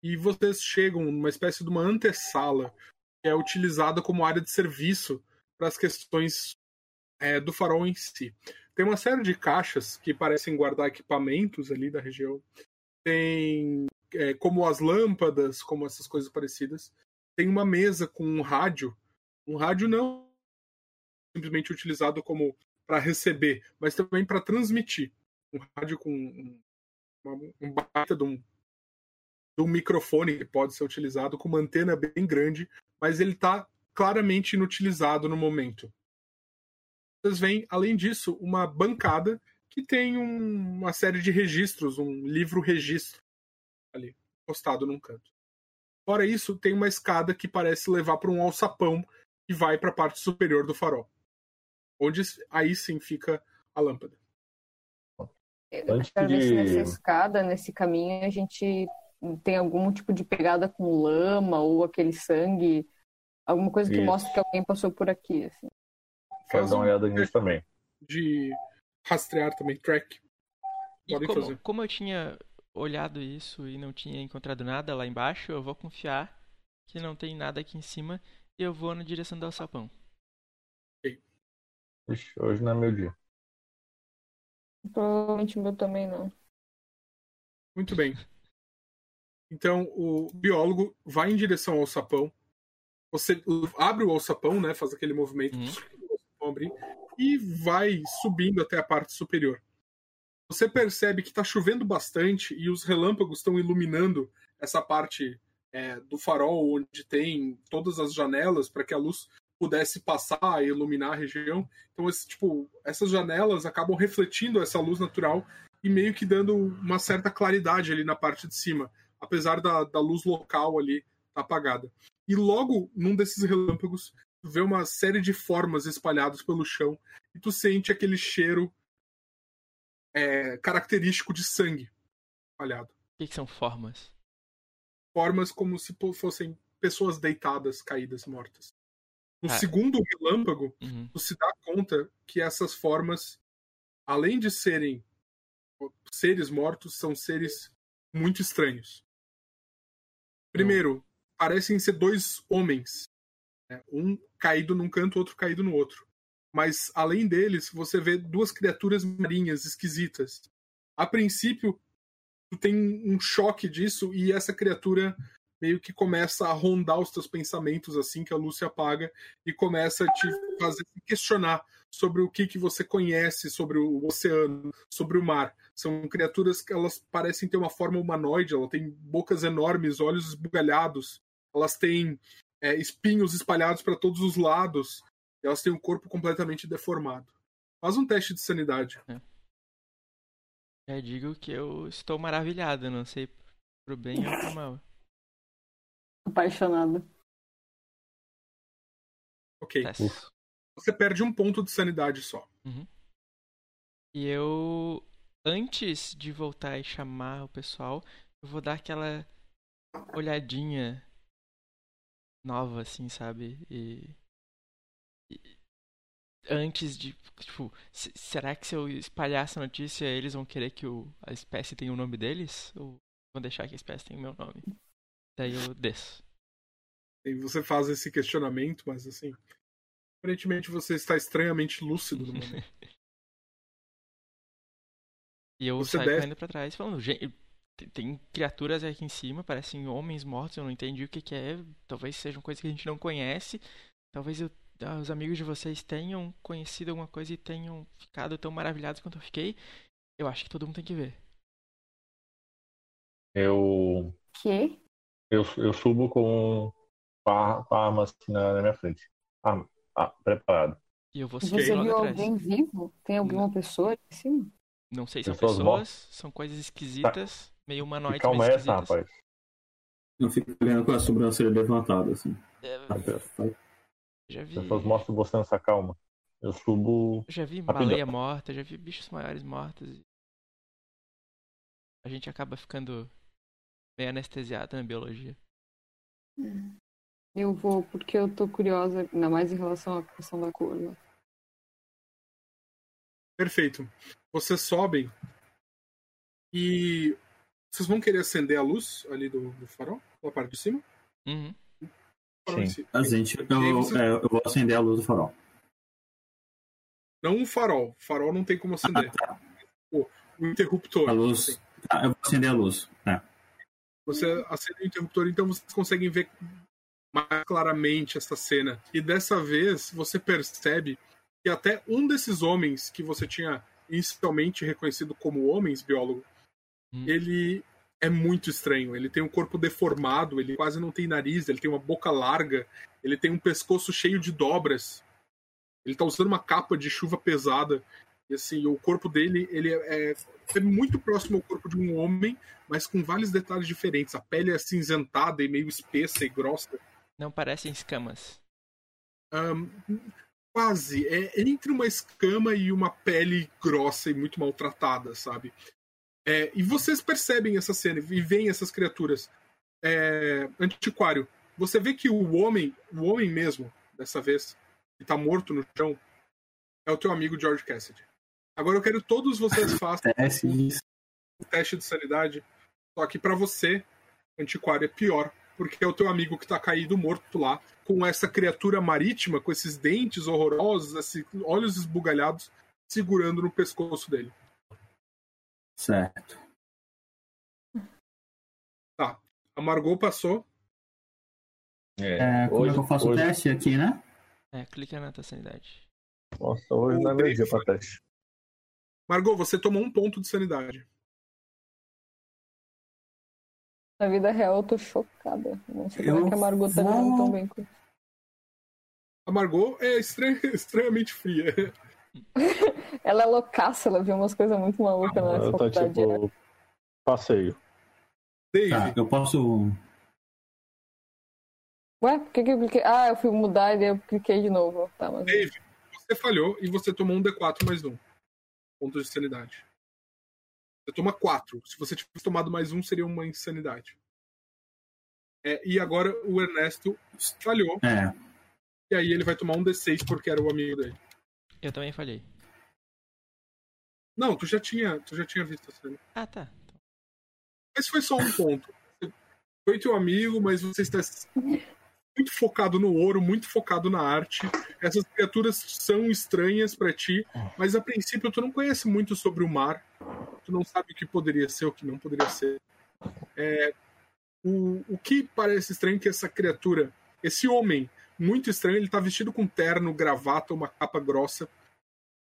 Speaker 2: E vocês chegam numa espécie de uma antessala que é utilizada como área de serviço para as questões é, do farol em si. Tem uma série de caixas que parecem guardar equipamentos ali da região. Tem é, como as lâmpadas, como essas coisas parecidas. Tem uma mesa com um rádio. Um rádio não simplesmente utilizado como para receber, mas também para transmitir. Um rádio com um, um baita de um, de um microfone que pode ser utilizado com uma antena bem grande, mas ele está claramente inutilizado no momento. Vocês veem, além disso, uma bancada que tem um- uma série de registros, um livro registro ali, postado num canto. Fora isso, tem uma escada que parece levar para um alçapão que vai para a parte superior do farol onde aí sim fica a lâmpada.
Speaker 4: Eu
Speaker 6: Antes
Speaker 4: quero ver se
Speaker 6: de-
Speaker 4: nessa escada, nesse caminho, a gente tem algum tipo de pegada com lama ou aquele sangue, alguma coisa que
Speaker 6: Isso.
Speaker 4: mostre que alguém passou por aqui. Assim.
Speaker 6: Quero
Speaker 2: Faz
Speaker 6: dar uma
Speaker 2: um
Speaker 6: olhada nisso também.
Speaker 2: de rastrear também, track.
Speaker 3: E
Speaker 2: Podem
Speaker 3: como,
Speaker 2: fazer.
Speaker 3: como eu tinha olhado isso e não tinha encontrado nada lá embaixo, eu vou confiar que não tem nada aqui em cima e eu vou na direção do alçapão.
Speaker 6: Ixi, hoje não é meu dia.
Speaker 4: Provavelmente o meu também não.
Speaker 2: Muito bem. Então o biólogo vai em direção ao sapão. Você abre o alçapão, né? Faz aquele movimento
Speaker 3: Uhum.
Speaker 2: Abrir, e vai subindo até a parte superior. Você percebe que está chovendo bastante e os relâmpagos estão iluminando essa parte é, do farol onde tem todas as janelas para que a luz pudesse passar e iluminar a região. Então, esse, tipo, essas janelas acabam refletindo essa luz natural e meio que dando uma certa claridade ali na parte de cima, apesar da, da luz local ali tá apagada. E logo num desses relâmpagos, tu vê uma série de formas espalhadas pelo chão e tu sente aquele cheiro é, característico de sangue espalhado.
Speaker 3: O que, que são formas?
Speaker 2: Formas como se fossem pessoas deitadas, caídas, mortas. No
Speaker 3: Ah.
Speaker 2: segundo relâmpago,
Speaker 3: Uhum.
Speaker 2: tu se dá conta que essas formas, além de serem seres mortos, são seres muito estranhos. Primeiro, parecem ser dois homens, né? um caído num canto, outro caído no outro. Mas além deles, você vê duas criaturas marinhas esquisitas. A princípio, tem um choque disso e essa criatura meio que começa a rondar os teus pensamentos assim que a luz se apaga e começa a te fazer questionar sobre o que, que você conhece sobre o oceano, sobre o mar. São criaturas que elas parecem ter uma forma humanoide, ela tem bocas enormes, olhos esbugalhados, elas têm é, espinhos espalhados para todos os lados, e elas têm um corpo completamente deformado. Faz um teste de sanidade.
Speaker 3: Já digo que eu estou maravilhado, não sei pro bem ou pro mal.
Speaker 4: Apaixonado.
Speaker 2: Ok.
Speaker 3: Teste.
Speaker 2: Você perde um ponto de sanidade só.
Speaker 3: E eu, antes de voltar e chamar o pessoal, eu vou dar aquela olhadinha nova, assim, sabe? E. e- antes de. Tipo, se- será que se eu espalhar essa notícia, eles vão querer que o, a espécie tenha o nome deles? Ou vão deixar que a espécie tenha o meu nome? Daí eu desço.
Speaker 2: E você faz esse questionamento, mas assim. Aparentemente você está estranhamente lúcido no momento.
Speaker 3: E eu
Speaker 2: Você
Speaker 3: saio
Speaker 2: desce-
Speaker 3: correndo pra trás falando, gente, tem, tem criaturas aqui em cima, parecem homens mortos, eu não entendi o que que é, talvez sejam coisas que a gente não conhece, talvez eu- ah, os amigos de vocês tenham conhecido alguma coisa e tenham ficado tão maravilhados quanto eu fiquei. Eu acho que todo mundo tem que ver.
Speaker 6: Eu,
Speaker 4: Que?
Speaker 6: eu, eu subo com, com a, com a arma assim na, na minha frente. Arma, ah, preparado.
Speaker 3: E eu vou
Speaker 4: Você
Speaker 3: seguir
Speaker 4: viu alguém vivo? Tem alguma pessoa ali em cima?
Speaker 3: Não sei se são
Speaker 6: Pessoas
Speaker 3: pessoas,
Speaker 6: mortas?
Speaker 3: são coisas esquisitas, meio humanoides, mas
Speaker 6: Calma é essa,
Speaker 3: esquisitas.
Speaker 6: rapaz.
Speaker 5: Eu fico olhando com a sobrancelha levantada, assim.
Speaker 3: É, já vi,
Speaker 6: Pessoas mostram você nessa calma. Eu subo.
Speaker 3: já vi
Speaker 6: Rapidão.
Speaker 3: baleia morta, já vi bichos maiores mortos. A gente acaba ficando meio anestesiado na biologia.
Speaker 4: Eu vou porque eu tô curiosa, ainda mais em relação à questão da cor. Né?
Speaker 2: Perfeito. Vocês sobem e vocês vão querer acender a luz ali do, do farol, na parte de cima?
Speaker 3: Uhum.
Speaker 6: Sim.
Speaker 2: si.
Speaker 5: A gente, eu,
Speaker 2: você-
Speaker 5: é, eu vou acender a luz do farol.
Speaker 2: Não um farol. Farol não tem como acender. O, o interruptor.
Speaker 5: A luz. Ah, eu vou acender a luz. É.
Speaker 2: Você acende o interruptor, então vocês conseguem ver mais claramente essa cena. E dessa vez você percebe que até um desses homens que você tinha inicialmente reconhecido como homens, biólogo,
Speaker 3: Hum.
Speaker 2: ele é muito estranho. Ele tem um corpo deformado, ele quase não tem nariz, ele tem uma boca larga, ele tem um pescoço cheio de dobras. Ele tá usando uma capa de chuva pesada. E assim, o corpo dele, ele é, é- é muito próximo ao corpo de um homem, mas com vários detalhes diferentes. A pele é acinzentada e meio espessa e grossa.
Speaker 3: Não parecem escamas.
Speaker 2: Ahn, quase. É entre uma escama e uma pele grossa e muito maltratada, sabe? É, e vocês percebem essa cena e veem essas criaturas. É, antiquário, você vê que o homem, o homem mesmo, dessa vez, que tá morto no chão, é o teu amigo George Cassidy. Agora eu quero que todos vocês façam o teste de sanidade. Só que pra você, antiquário, é pior. Porque é o teu amigo que tá caído morto lá, com essa criatura marítima, com esses dentes horrorosos, esses olhos esbugalhados, segurando no pescoço dele.
Speaker 5: Certo.
Speaker 2: A Margot passou.
Speaker 5: É, como é que eu faço o
Speaker 6: hoje,
Speaker 5: teste aqui, né?
Speaker 3: É, clica na tua sanidade.
Speaker 6: Nossa, hoje não é meu dia pra teste.
Speaker 2: Margot, você tomou um ponto de sanidade.
Speaker 4: Na vida real eu tô chocada. Não sei como
Speaker 5: Eu
Speaker 4: é que a Margot tá
Speaker 5: vou-
Speaker 4: lidando tão bem com isso.
Speaker 2: A Margot é estran- estranhamente fria.
Speaker 4: Ela é loucaça, ela viu umas coisas muito malucas na
Speaker 6: Eu tô
Speaker 4: faculdade. né?
Speaker 6: tipo. Passeio.
Speaker 2: Dave,
Speaker 5: Tá, eu posso.
Speaker 4: Ué, por que, que eu cliquei? Ah, eu fui mudar e daí eu cliquei de novo. Tá, mas...
Speaker 2: Dave, você falhou e você tomou um D4 mais um. Ponto de sanidade. Você toma 4. Se você tivesse tomado mais um, seria uma insanidade. É, e agora o Ernesto falhou.
Speaker 5: É,
Speaker 2: E aí ele vai tomar um D6 porque era o amigo dele.
Speaker 3: Eu também falhei.
Speaker 2: Não, tu já tinha, tu já tinha visto a cena.
Speaker 3: Ah, tá.
Speaker 2: Mas foi só um ponto. Foi teu amigo, mas você está muito focado no ouro, muito focado na arte. Essas criaturas são estranhas pra ti, mas a princípio tu não conhece muito sobre o mar. Tu não sabe o que poderia ser, o que não poderia ser. É, o, o que parece estranho é que essa criatura, esse homem muito estranho, ele tá vestido com terno, gravata, uma capa grossa.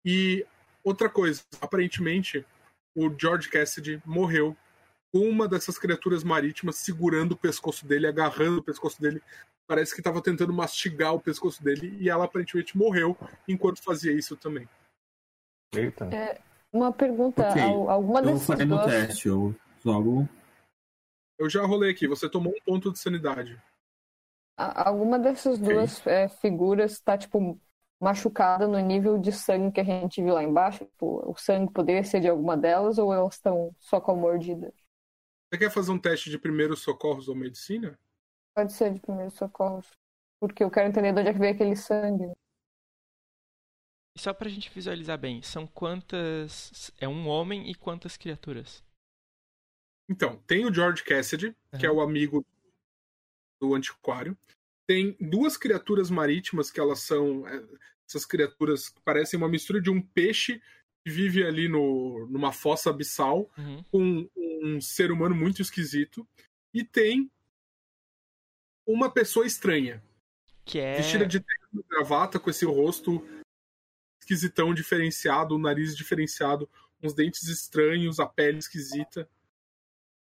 Speaker 2: E outra coisa, aparentemente o George Cassidy morreu com uma dessas criaturas marítimas segurando o pescoço dele, agarrando o pescoço dele. Parece que estava tentando mastigar o pescoço dele e ela aparentemente morreu enquanto fazia isso também.
Speaker 6: Eita.
Speaker 4: Uma pergunta,
Speaker 5: Ok,
Speaker 4: al- alguma
Speaker 5: eu
Speaker 4: dessas
Speaker 5: farei meu
Speaker 4: duas...
Speaker 5: teste. Eu jogo.
Speaker 2: Eu já rolei aqui, você tomou um ponto de sanidade.
Speaker 4: A- Alguma dessas duas é, figuras tá, tipo, machucada no nível de sangue que a gente viu lá embaixo? Tipo, o sangue poderia ser de alguma delas ou elas estão só com a mordida?
Speaker 2: Você quer fazer um teste de primeiros socorros ou medicina?
Speaker 4: Pode ser de primeiros socorros. Porque eu quero entender de onde é que veio aquele sangue.
Speaker 3: E só pra gente visualizar bem, são quantas. É um homem e quantas criaturas?
Speaker 2: Então, tem o George Cassidy, que é o amigo do antiquário. Tem duas criaturas marítimas que elas são. é, Essas criaturas que parecem uma mistura de um peixe que vive ali no, numa fossa abissal
Speaker 3: Uhum.
Speaker 2: com um ser humano muito esquisito. E tem uma pessoa estranha,
Speaker 3: Que é.
Speaker 2: vestida de gravata, com esse rosto esquisitão, diferenciado, o nariz diferenciado, uns dentes estranhos, a pele esquisita.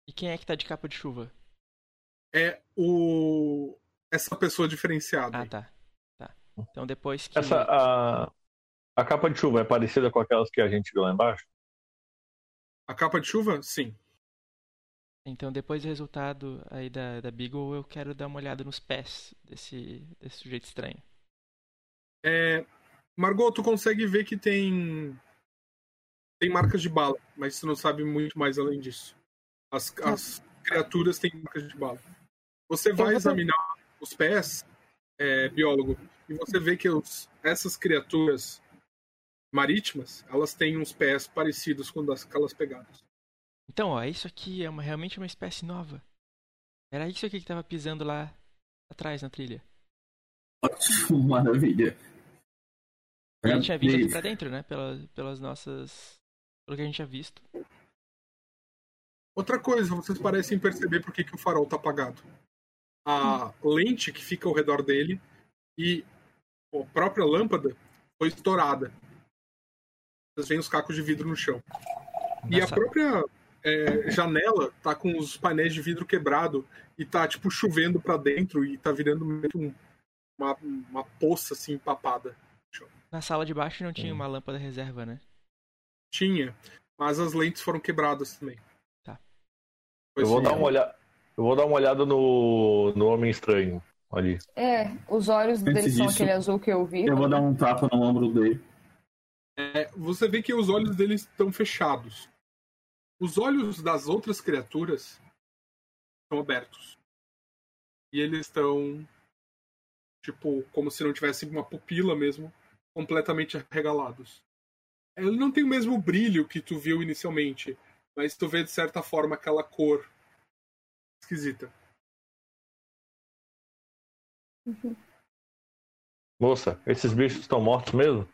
Speaker 3: E quem é que tá de capa de chuva?
Speaker 2: É o essa pessoa diferenciada.
Speaker 3: Ah, tá. Tá. Então depois que.
Speaker 6: Essa, a, a capa de chuva é parecida com aquelas que a gente viu lá embaixo?
Speaker 2: A capa de chuva? Sim.
Speaker 3: Então depois do resultado aí da, da Beagle, eu quero dar uma olhada nos pés desse, desse sujeito estranho.
Speaker 2: É, Margot, tu consegue ver que tem tem marcas de bala, mas tu não sabe muito mais além disso. As, as criaturas têm marcas de bala. Você vai examinar os pés, é, biólogo, e você vê que os- essas criaturas marítimas, elas têm uns pés parecidos com das, aquelas pegadas.
Speaker 3: Então, ó, isso aqui é uma, realmente uma espécie nova. Era isso aqui que tava pisando lá atrás na trilha.
Speaker 5: Ótimo, maravilha.
Speaker 3: A gente tinha vindo aqui pra dentro, né? Pela, pelas nossas. Pelo que a gente tinha visto.
Speaker 2: Outra coisa, vocês parecem perceber por que, que o farol tá apagado. A lente que fica ao redor dele e a própria lâmpada foi estourada. Vocês veem os cacos de vidro no chão. E a
Speaker 3: Nossa.
Speaker 2: própria é, janela tá com os painéis de vidro quebrado e tá tipo chovendo pra dentro e tá virando um- uma, uma poça assim empapada.
Speaker 3: Na sala de baixo não tinha uma lâmpada reserva, né?
Speaker 2: Tinha, mas as lentes foram quebradas também.
Speaker 3: Tá.
Speaker 2: Foi
Speaker 6: Eu vou
Speaker 2: assim,
Speaker 6: dar uma olhada. Eu vou dar uma olhada no, no Homem Estranho ali.
Speaker 4: É, os olhos
Speaker 5: Antes
Speaker 4: dele são
Speaker 5: disso,
Speaker 4: aquele azul que eu vi.
Speaker 5: Eu vou dar um tapa no ombro dele.
Speaker 2: É, você vê que os olhos deles estão fechados. Os olhos das outras criaturas estão abertos. E eles estão, tipo, como se não tivesse uma pupila mesmo, completamente arregalados. Ele não tem o mesmo brilho que tu viu inicialmente, mas tu vê de certa forma aquela cor esquisita.
Speaker 6: Moça, esses bichos estão mortos mesmo?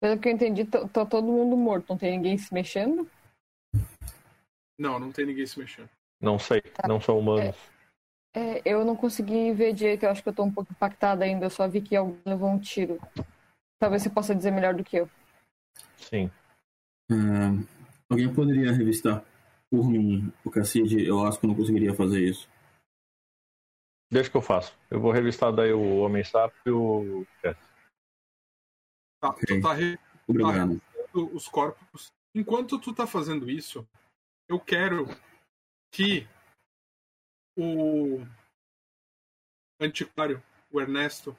Speaker 4: Pelo que eu entendi, tá tá todo mundo morto. Não tem ninguém se mexendo?
Speaker 2: Não, não tem ninguém se mexendo.
Speaker 6: Não sei, não são humanos.
Speaker 4: É, eu não consegui ver direito, eu acho que eu tô um pouco impactada ainda, eu só vi que alguém levou um tiro. Talvez você possa dizer melhor do que eu.
Speaker 6: Sim.
Speaker 5: Ah, alguém poderia revistar por mim o Casside? Eu acho que eu não conseguiria fazer isso.
Speaker 6: Deixa que eu faço. Eu vou revistar daí o Homem Sapo e o. É.
Speaker 2: Tá,
Speaker 5: Ok.
Speaker 2: tu tá re-
Speaker 5: Obrigado.
Speaker 2: revisando os corpos. Enquanto tu tá fazendo isso, eu quero que o antiquário, o Ernesto,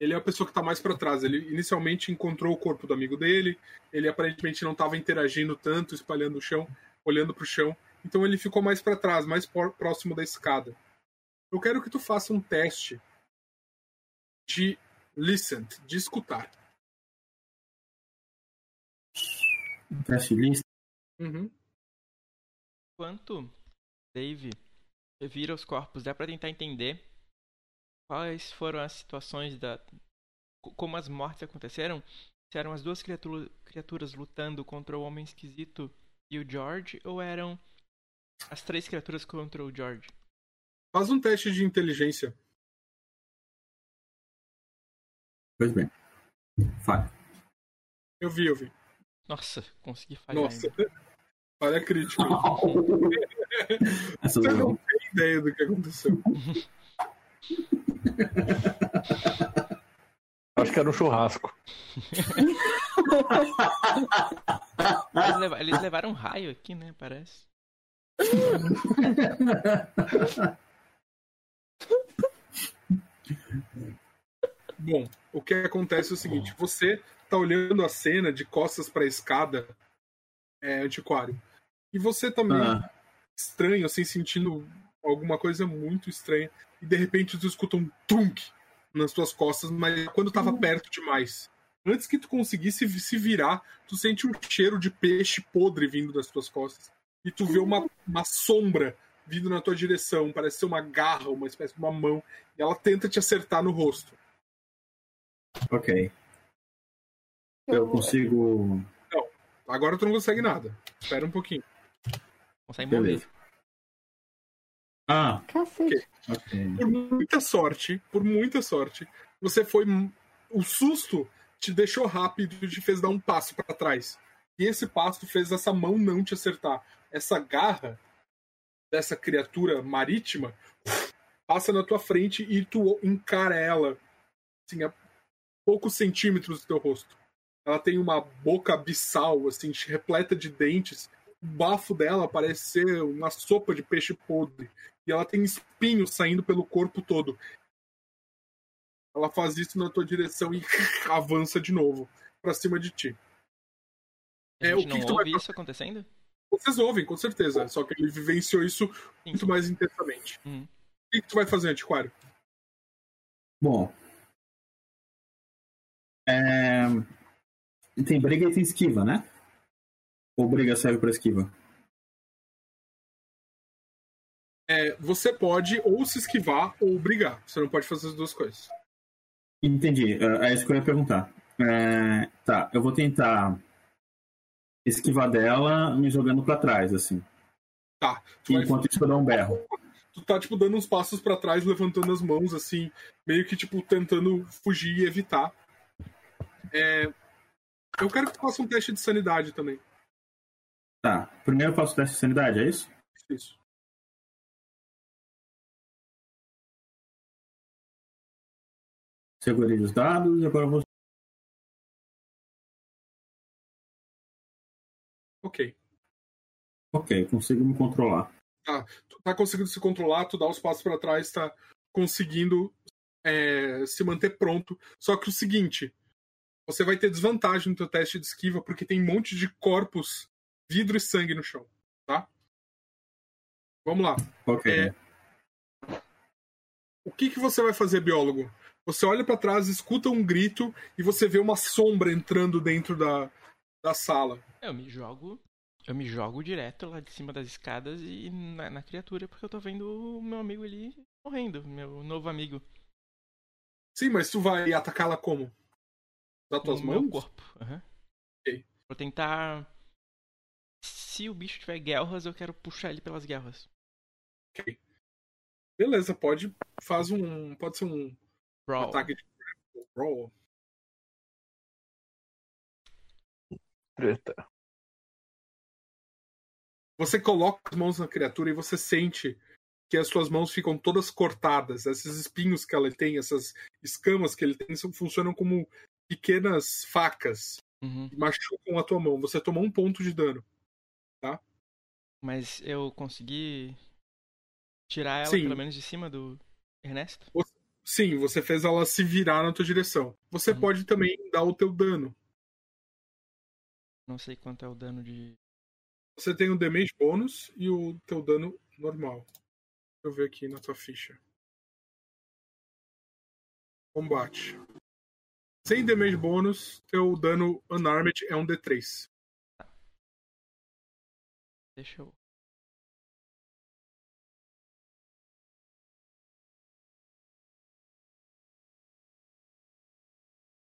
Speaker 2: ele é a pessoa que tá mais pra trás. Ele inicialmente encontrou o corpo do amigo dele, ele aparentemente não tava interagindo tanto, espalhando o chão, olhando pro chão. Então ele ficou mais pra trás, mais por- próximo da escada. Eu quero que tu faça um teste de listen, de escutar.
Speaker 5: Teste de lista.
Speaker 2: Uhum.
Speaker 3: Enquanto Dave revira os corpos, dá pra tentar entender quais foram as situações da. co- como as mortes aconteceram? Se eram as duas criatura- criaturas lutando contra o homem esquisito e o George, ou eram as três criaturas contra o George?
Speaker 2: Faz um teste de inteligência.
Speaker 5: Pois bem. Fale.
Speaker 2: Eu vi, eu vi.
Speaker 3: Nossa, consegui falhar
Speaker 2: Nossa,
Speaker 3: ainda.
Speaker 2: olha a crítica. Você
Speaker 5: não...
Speaker 2: não tem ideia do que aconteceu.
Speaker 6: Acho que era um churrasco.
Speaker 3: Eles, leva- eles levaram um raio aqui, né? Parece.
Speaker 2: Bom, o que acontece é o seguinte: você tá olhando a cena de costas pra escada, é, antiquário, e você tá meio
Speaker 5: Ah,
Speaker 2: estranho, assim, sentindo alguma coisa muito estranha, e de repente tu escuta um tunk nas tuas costas, mas quando tava perto demais. Antes que tu conseguisse se virar, tu sente um cheiro de peixe podre vindo das tuas costas. E tu vê uma, uma sombra vindo na tua direção, parece ser uma garra, uma espécie de uma mão, e ela tenta te acertar no rosto.
Speaker 5: ok. Eu consigo.
Speaker 2: Agora tu não consegue nada. Espera um pouquinho.
Speaker 3: Consegue mover.
Speaker 5: Beleza. Ah,
Speaker 4: Cacete.
Speaker 5: ok.
Speaker 2: por muita sorte, por muita sorte, você foi. O susto te deixou rápido e te fez dar um passo para trás. E esse passo fez essa mão não te acertar. Essa garra dessa criatura marítima passa na tua frente e tu encara ela assim, a poucos centímetros do teu rosto. Ela tem uma boca abissal, assim, repleta de dentes. O bafo dela parece ser uma sopa de peixe podre e ela tem espinhos saindo pelo corpo todo. Ela faz isso na tua direção e avança de novo pra cima de ti.
Speaker 3: A
Speaker 2: É, o que
Speaker 3: não
Speaker 2: que tu vai
Speaker 3: ouve isso acontecendo?
Speaker 2: Vocês ouvem, com certeza, só que ele vivenciou isso
Speaker 3: Sim,
Speaker 2: muito
Speaker 3: sim.
Speaker 2: mais intensamente.
Speaker 3: Uhum.
Speaker 2: O que, que tu vai fazer, Antiquário?
Speaker 5: Bom. É... Tem briga e tem esquiva, né? Ou briga serve pra esquiva?
Speaker 2: É, você pode ou se esquivar ou brigar. Você não pode fazer as duas coisas.
Speaker 5: Entendi. É é isso que eu ia perguntar. É, Tá, eu vou tentar esquivar dela me jogando pra trás, assim.
Speaker 2: Tá. Tu, vai-
Speaker 5: Enquanto isso eu dou um berro.
Speaker 2: tu tá, tipo, dando uns passos pra trás, levantando as mãos, assim, meio que, tipo, tentando fugir e evitar. É, Eu quero que tu faça um teste de sanidade também.
Speaker 5: Tá. Primeiro eu faço o teste de sanidade, é isso?
Speaker 2: Isso.
Speaker 5: Segurei os dados e agora eu vou.
Speaker 2: Ok.
Speaker 5: Ok, consigo me controlar.
Speaker 2: tu tá conseguindo se controlar, tu dá os passos pra trás, tá conseguindo é, se manter pronto. Só que o seguinte, você vai ter desvantagem no teu teste de esquiva porque tem um monte de corpos, vidro e sangue no chão, tá? Vamos lá.
Speaker 5: Ok.
Speaker 2: É. O que que você vai fazer, biólogo? Você olha pra trás, escuta um grito e você vê uma sombra entrando dentro da, da sala.
Speaker 3: Eu me jogo. Eu me jogo direto lá de cima das escadas e na, na criatura, porque eu tô vendo o meu amigo ali morrendo, meu novo amigo.
Speaker 2: Sim, mas tu vai atacá-la como? Das tuas
Speaker 3: no
Speaker 2: mãos?
Speaker 3: meu corpo. aham.
Speaker 2: Ok.
Speaker 3: Vou tentar se o bicho tiver guerras, eu quero puxar ele pelas guerras.
Speaker 2: Ok. Beleza, pode. Faz um. Pode ser um
Speaker 3: Brawl.
Speaker 2: ataque de brawl.
Speaker 6: Treta.
Speaker 2: Você coloca as mãos na criatura e você sente que as suas mãos ficam todas cortadas. Esses espinhos que ela tem, essas escamas que ele tem, funcionam como pequenas facas
Speaker 3: Uhum.
Speaker 2: e machucam a tua mão. Você tomou um ponto de dano.
Speaker 3: Mas eu consegui tirar ela
Speaker 2: Sim.
Speaker 3: pelo menos de cima do Ernesto?
Speaker 2: Sim, você fez ela se virar na tua direção. Você
Speaker 3: Uhum.
Speaker 2: pode também dar o teu dano.
Speaker 3: Não sei quanto é o dano de.
Speaker 2: Você tem o damage bônus e o teu dano normal. Deixa eu ver aqui na tua ficha. Combate. Sem damage bônus, teu dano unarmed é um D3.
Speaker 3: Deixa eu.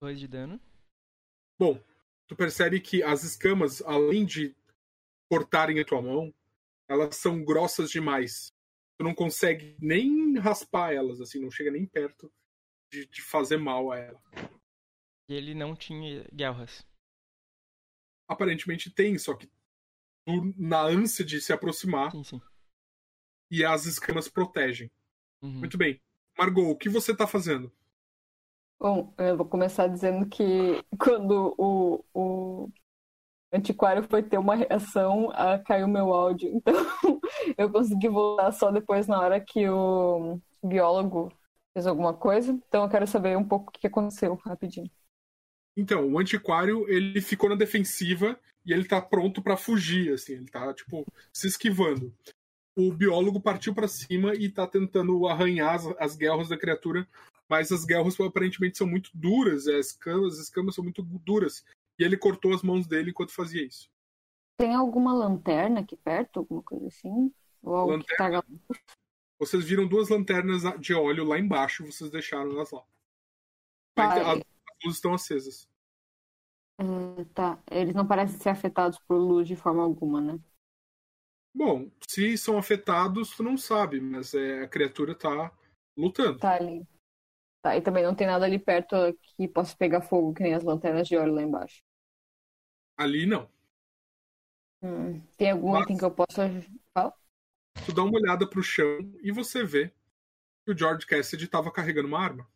Speaker 3: Dois de dano.
Speaker 2: Bom, tu percebe que as escamas, além de cortarem a tua mão, elas são grossas demais. Tu não consegue nem raspar elas, assim, não chega nem perto de, de fazer mal a ela.
Speaker 3: E ele não tinha guerras.
Speaker 2: Aparentemente tem, só que tu, na ânsia de se aproximar,
Speaker 3: Sim, sim.
Speaker 2: e as escamas protegem.
Speaker 3: Uhum.
Speaker 2: Muito bem. Margot, o que você tá fazendo?
Speaker 4: Bom, eu vou começar dizendo que quando o, o antiquário foi ter uma reação, ah, caiu meu áudio. Então, eu consegui voltar só depois na hora que o biólogo fez alguma coisa. Então, eu quero saber um pouco o que aconteceu, rapidinho.
Speaker 2: Então, o antiquário, ele ficou na defensiva e ele tá pronto pra fugir, assim, ele tá, tipo, se esquivando. O biólogo partiu pra cima e tá tentando arranhar as, as guerras da criatura, mas as guerras aparentemente são muito duras, as escamas, as escamas são muito duras. E ele cortou as mãos dele enquanto fazia isso.
Speaker 4: Tem alguma lanterna aqui perto, alguma coisa assim? Ou algo que
Speaker 2: Lanterna?
Speaker 4: tá...
Speaker 2: Vocês viram duas lanternas de óleo lá embaixo, vocês deixaram elas lá.
Speaker 4: Tá,
Speaker 2: as luzes estão acesas.
Speaker 4: É, tá, eles não parecem ser afetados por luz de forma alguma, né?
Speaker 2: Bom, se são afetados, tu não sabe, mas é, a criatura tá lutando.
Speaker 4: Tá ali. Tá, e também não tem nada ali perto que possa pegar fogo, que nem as lanternas de óleo lá embaixo.
Speaker 2: Ali não.
Speaker 4: Hum, tem algum
Speaker 2: Mas-
Speaker 4: item que eu possa. Fala?
Speaker 2: Tu dá uma olhada pro chão e você vê que o George Cassidy estava carregando uma arma.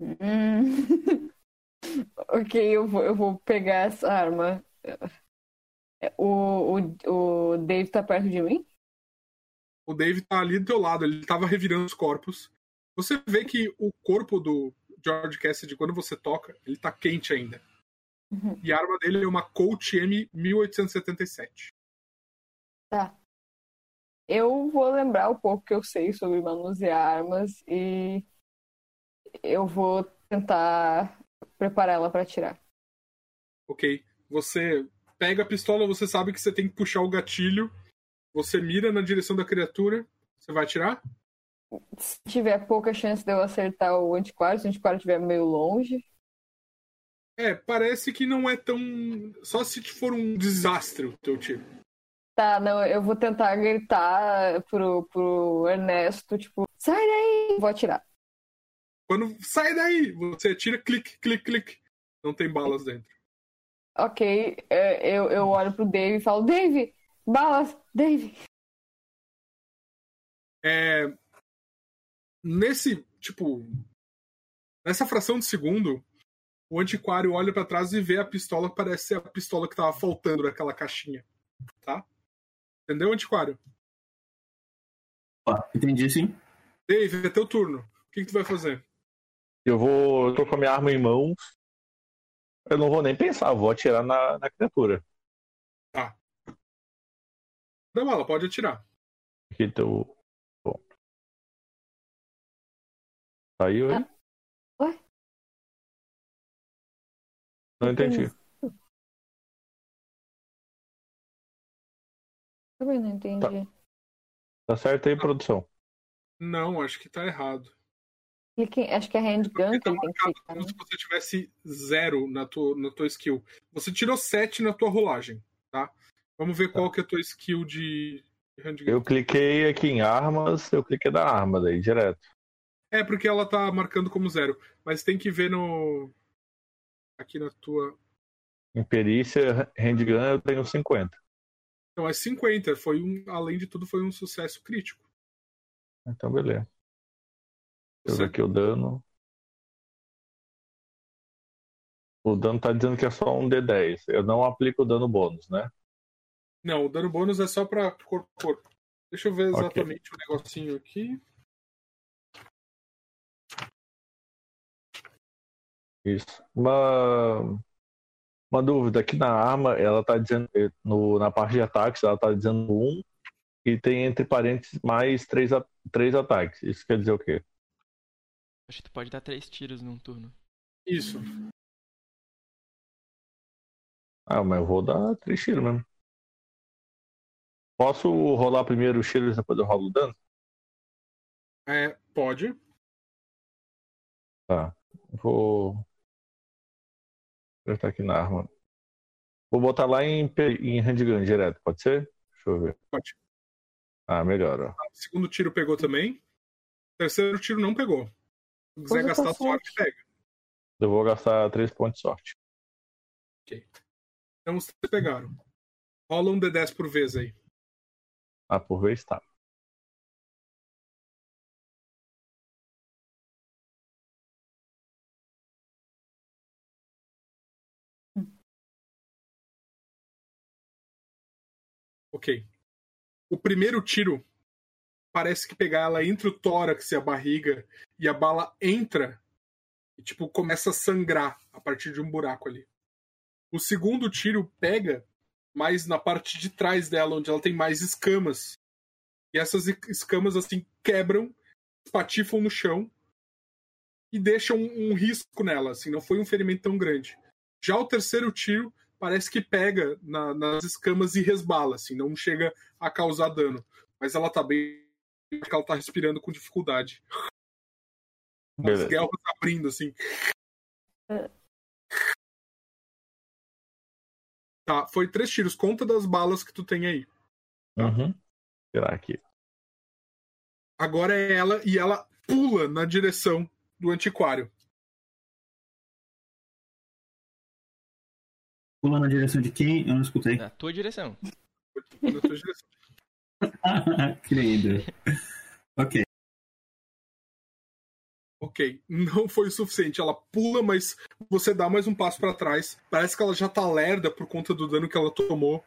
Speaker 4: Hum. ok, eu vou, eu vou pegar essa arma. É, O, o, o Dave tá perto de mim?
Speaker 2: O Dave tá ali do teu lado, ele tava revirando os corpos. Você vê que o corpo do George Cassidy, quando você toca, ele tá quente ainda.
Speaker 4: Uhum.
Speaker 2: E a arma dele é uma Colt M 1877.
Speaker 4: Tá. Eu vou lembrar o pouco que eu sei sobre manusear armas e eu vou tentar preparar ela pra atirar.
Speaker 2: Ok? Você pega a pistola, você sabe que você tem que puxar o gatilho. Você mira na direção da criatura. Você vai atirar?
Speaker 4: Se tiver pouca chance de eu acertar o antiquário, se o antiquário estiver meio longe.
Speaker 2: É, parece que não é tão. Só se for um desastre o teu tiro.
Speaker 4: Tá, não, eu vou tentar gritar pro, pro Ernesto, tipo, sai daí! Vou atirar.
Speaker 2: Quando sai daí, você atira, clique, clique, clique. Não tem balas dentro.
Speaker 4: Ok, é, eu, eu olho pro Dave e falo, Dave, balas, Dave.
Speaker 2: É, nesse, tipo, nessa fração de segundo, o antiquário olha pra trás e vê a pistola que parece ser a pistola que tava faltando naquela caixinha, tá? Entendeu, antiquário?
Speaker 5: Opa, entendi sim.
Speaker 2: Dave, é teu turno. O que, que tu vai fazer?
Speaker 6: Eu vou. Eu tô com a minha arma em mãos. Eu não vou nem pensar, eu vou atirar na, na criatura.
Speaker 2: Dá bala, pode atirar.
Speaker 6: Aqui teu. Saiu aí?
Speaker 4: Ué?
Speaker 6: Não entendi.
Speaker 4: Também não entendi.
Speaker 6: Tá certo aí, produção.
Speaker 2: Não, acho que tá errado.
Speaker 4: Clique- acho que é handgun
Speaker 2: Tá
Speaker 4: que clicar,
Speaker 2: como
Speaker 4: né?
Speaker 2: se você tivesse zero na tua, na tua skill. Você tirou sete na tua rolagem, tá? Vamos ver qual que é a tua skill de de handgun.
Speaker 6: Eu cliquei aqui em armas, eu cliquei da arma daí, direto.
Speaker 2: É, porque ela tá marcando como zero. Mas tem que ver no. Aqui na tua.
Speaker 6: Em perícia, handgun eu tenho 50.
Speaker 2: Então é 50. Foi um. Além de tudo, foi um sucesso crítico.
Speaker 6: Então, beleza. Deixa eu ver aqui o dano. O dano tá dizendo que é só um D10. Eu não aplico o dano bônus, né?
Speaker 2: Não, o dano bônus é só pra corpo a corpo. Deixa eu ver exatamente o negocinho aqui.
Speaker 6: Isso. Uma, uma dúvida, aqui na arma, ela tá dizendo, no, na parte de ataques, ela tá dizendo um e tem entre parênteses mais três, a- três ataques. Isso quer dizer o quê?
Speaker 3: Acho que tu pode dar três tiros num turno.
Speaker 2: Isso.
Speaker 6: Ah, mas eu vou dar três tiros mesmo. Posso rolar primeiro os tiros e depois eu rolo o dano?
Speaker 2: É, pode.
Speaker 6: Tá. Vou. Apertar aqui na arma. Vou botar lá em, em handgun direto, pode ser? Deixa eu ver.
Speaker 2: Pode.
Speaker 6: Ah, melhor, ó.
Speaker 2: Segundo tiro pegou também. Terceiro tiro não pegou. Se quiser gastar
Speaker 4: tua
Speaker 2: sorte, pega.
Speaker 6: Eu vou gastar três pontos de sorte.
Speaker 2: Então os três pegaram. Rola um D10 por vez aí.
Speaker 6: Ah, por vez tá.
Speaker 2: Ok. O primeiro tiro parece que pegar ela entre o tórax e a barriga e a bala entra e tipo começa a sangrar a partir de um buraco ali. O segundo tiro pega mais na parte de trás dela, onde ela tem mais escamas. E essas escamas assim quebram, patifam no chão e deixam um risco nela, assim, não foi um ferimento tão grande. Já o terceiro tiro parece que pega na- nas escamas e resbala, assim, não chega a causar dano. Mas ela tá bem. porque ela tá respirando com dificuldade. As guelras abrindo, assim. Tá, foi três tiros. Conta das balas que tu tem aí.
Speaker 6: Uhum. Tirar aqui.
Speaker 2: Agora é ela e ela pula na direção do antiquário.
Speaker 5: Pula na direção de quem? Eu não escutei.
Speaker 3: Na tua direção.
Speaker 2: Na tua direção.
Speaker 5: Querido. Ok.
Speaker 2: Ok, não foi o suficiente. Ela pula, mas você dá mais um passo pra trás. Parece que ela já tá lerda por conta do dano que ela tomou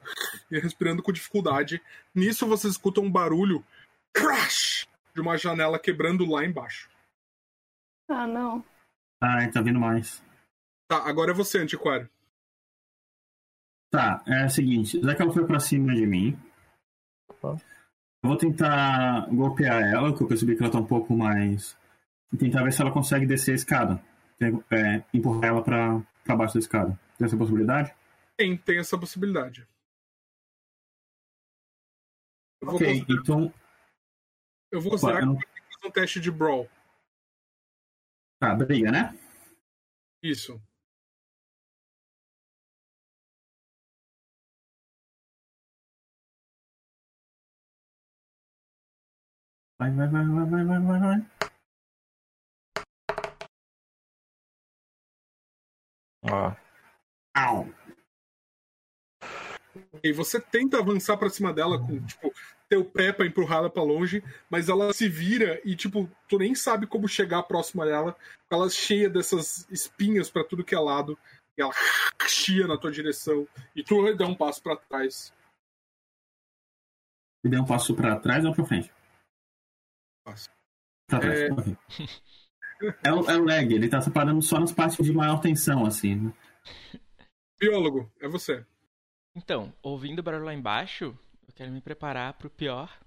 Speaker 2: e respirando com dificuldade. Nisso você escuta um barulho crash de uma janela quebrando lá embaixo.
Speaker 4: Ah, não.
Speaker 5: Ai, tá vindo mais.
Speaker 2: Tá, agora é você, antiquário.
Speaker 5: Tá, é o seguinte, já que ela foi pra cima de mim,
Speaker 6: Tá.
Speaker 5: eu vou tentar golpear ela, que eu percebi que ela tá um pouco mais. E tentar ver se ela consegue descer a escada. É, empurrar ela pra, pra baixo da escada. Tem essa possibilidade?
Speaker 2: Tem, tem essa possibilidade. Eu
Speaker 5: Ok,
Speaker 2: considerar,
Speaker 5: então.
Speaker 2: eu vou
Speaker 5: Opa,
Speaker 2: considerar
Speaker 5: eu não-
Speaker 2: que um teste de brawl.
Speaker 5: Tá, briga, né?
Speaker 2: Isso.
Speaker 5: Vai, vai, vai, vai, vai, vai, vai, vai.
Speaker 6: Ah,
Speaker 5: Au!
Speaker 2: E você tenta avançar pra cima dela com, tipo, teu pé pra empurrar ela pra longe, mas ela se vira e, tipo, tu nem sabe como chegar próxima dela. Ela é cheia dessas espinhas pra tudo que é lado. E ela chia na tua direção. E tu dá um passo pra trás.
Speaker 5: Me deu um passo pra trás ou pra frente? Pra trás,
Speaker 2: É.
Speaker 5: ok. É o, é o lag, ele tá separando só nas partes de maior tensão, assim. né?
Speaker 2: Biólogo, é você.
Speaker 3: Então, ouvindo o barulho lá embaixo, eu quero me preparar pro pior.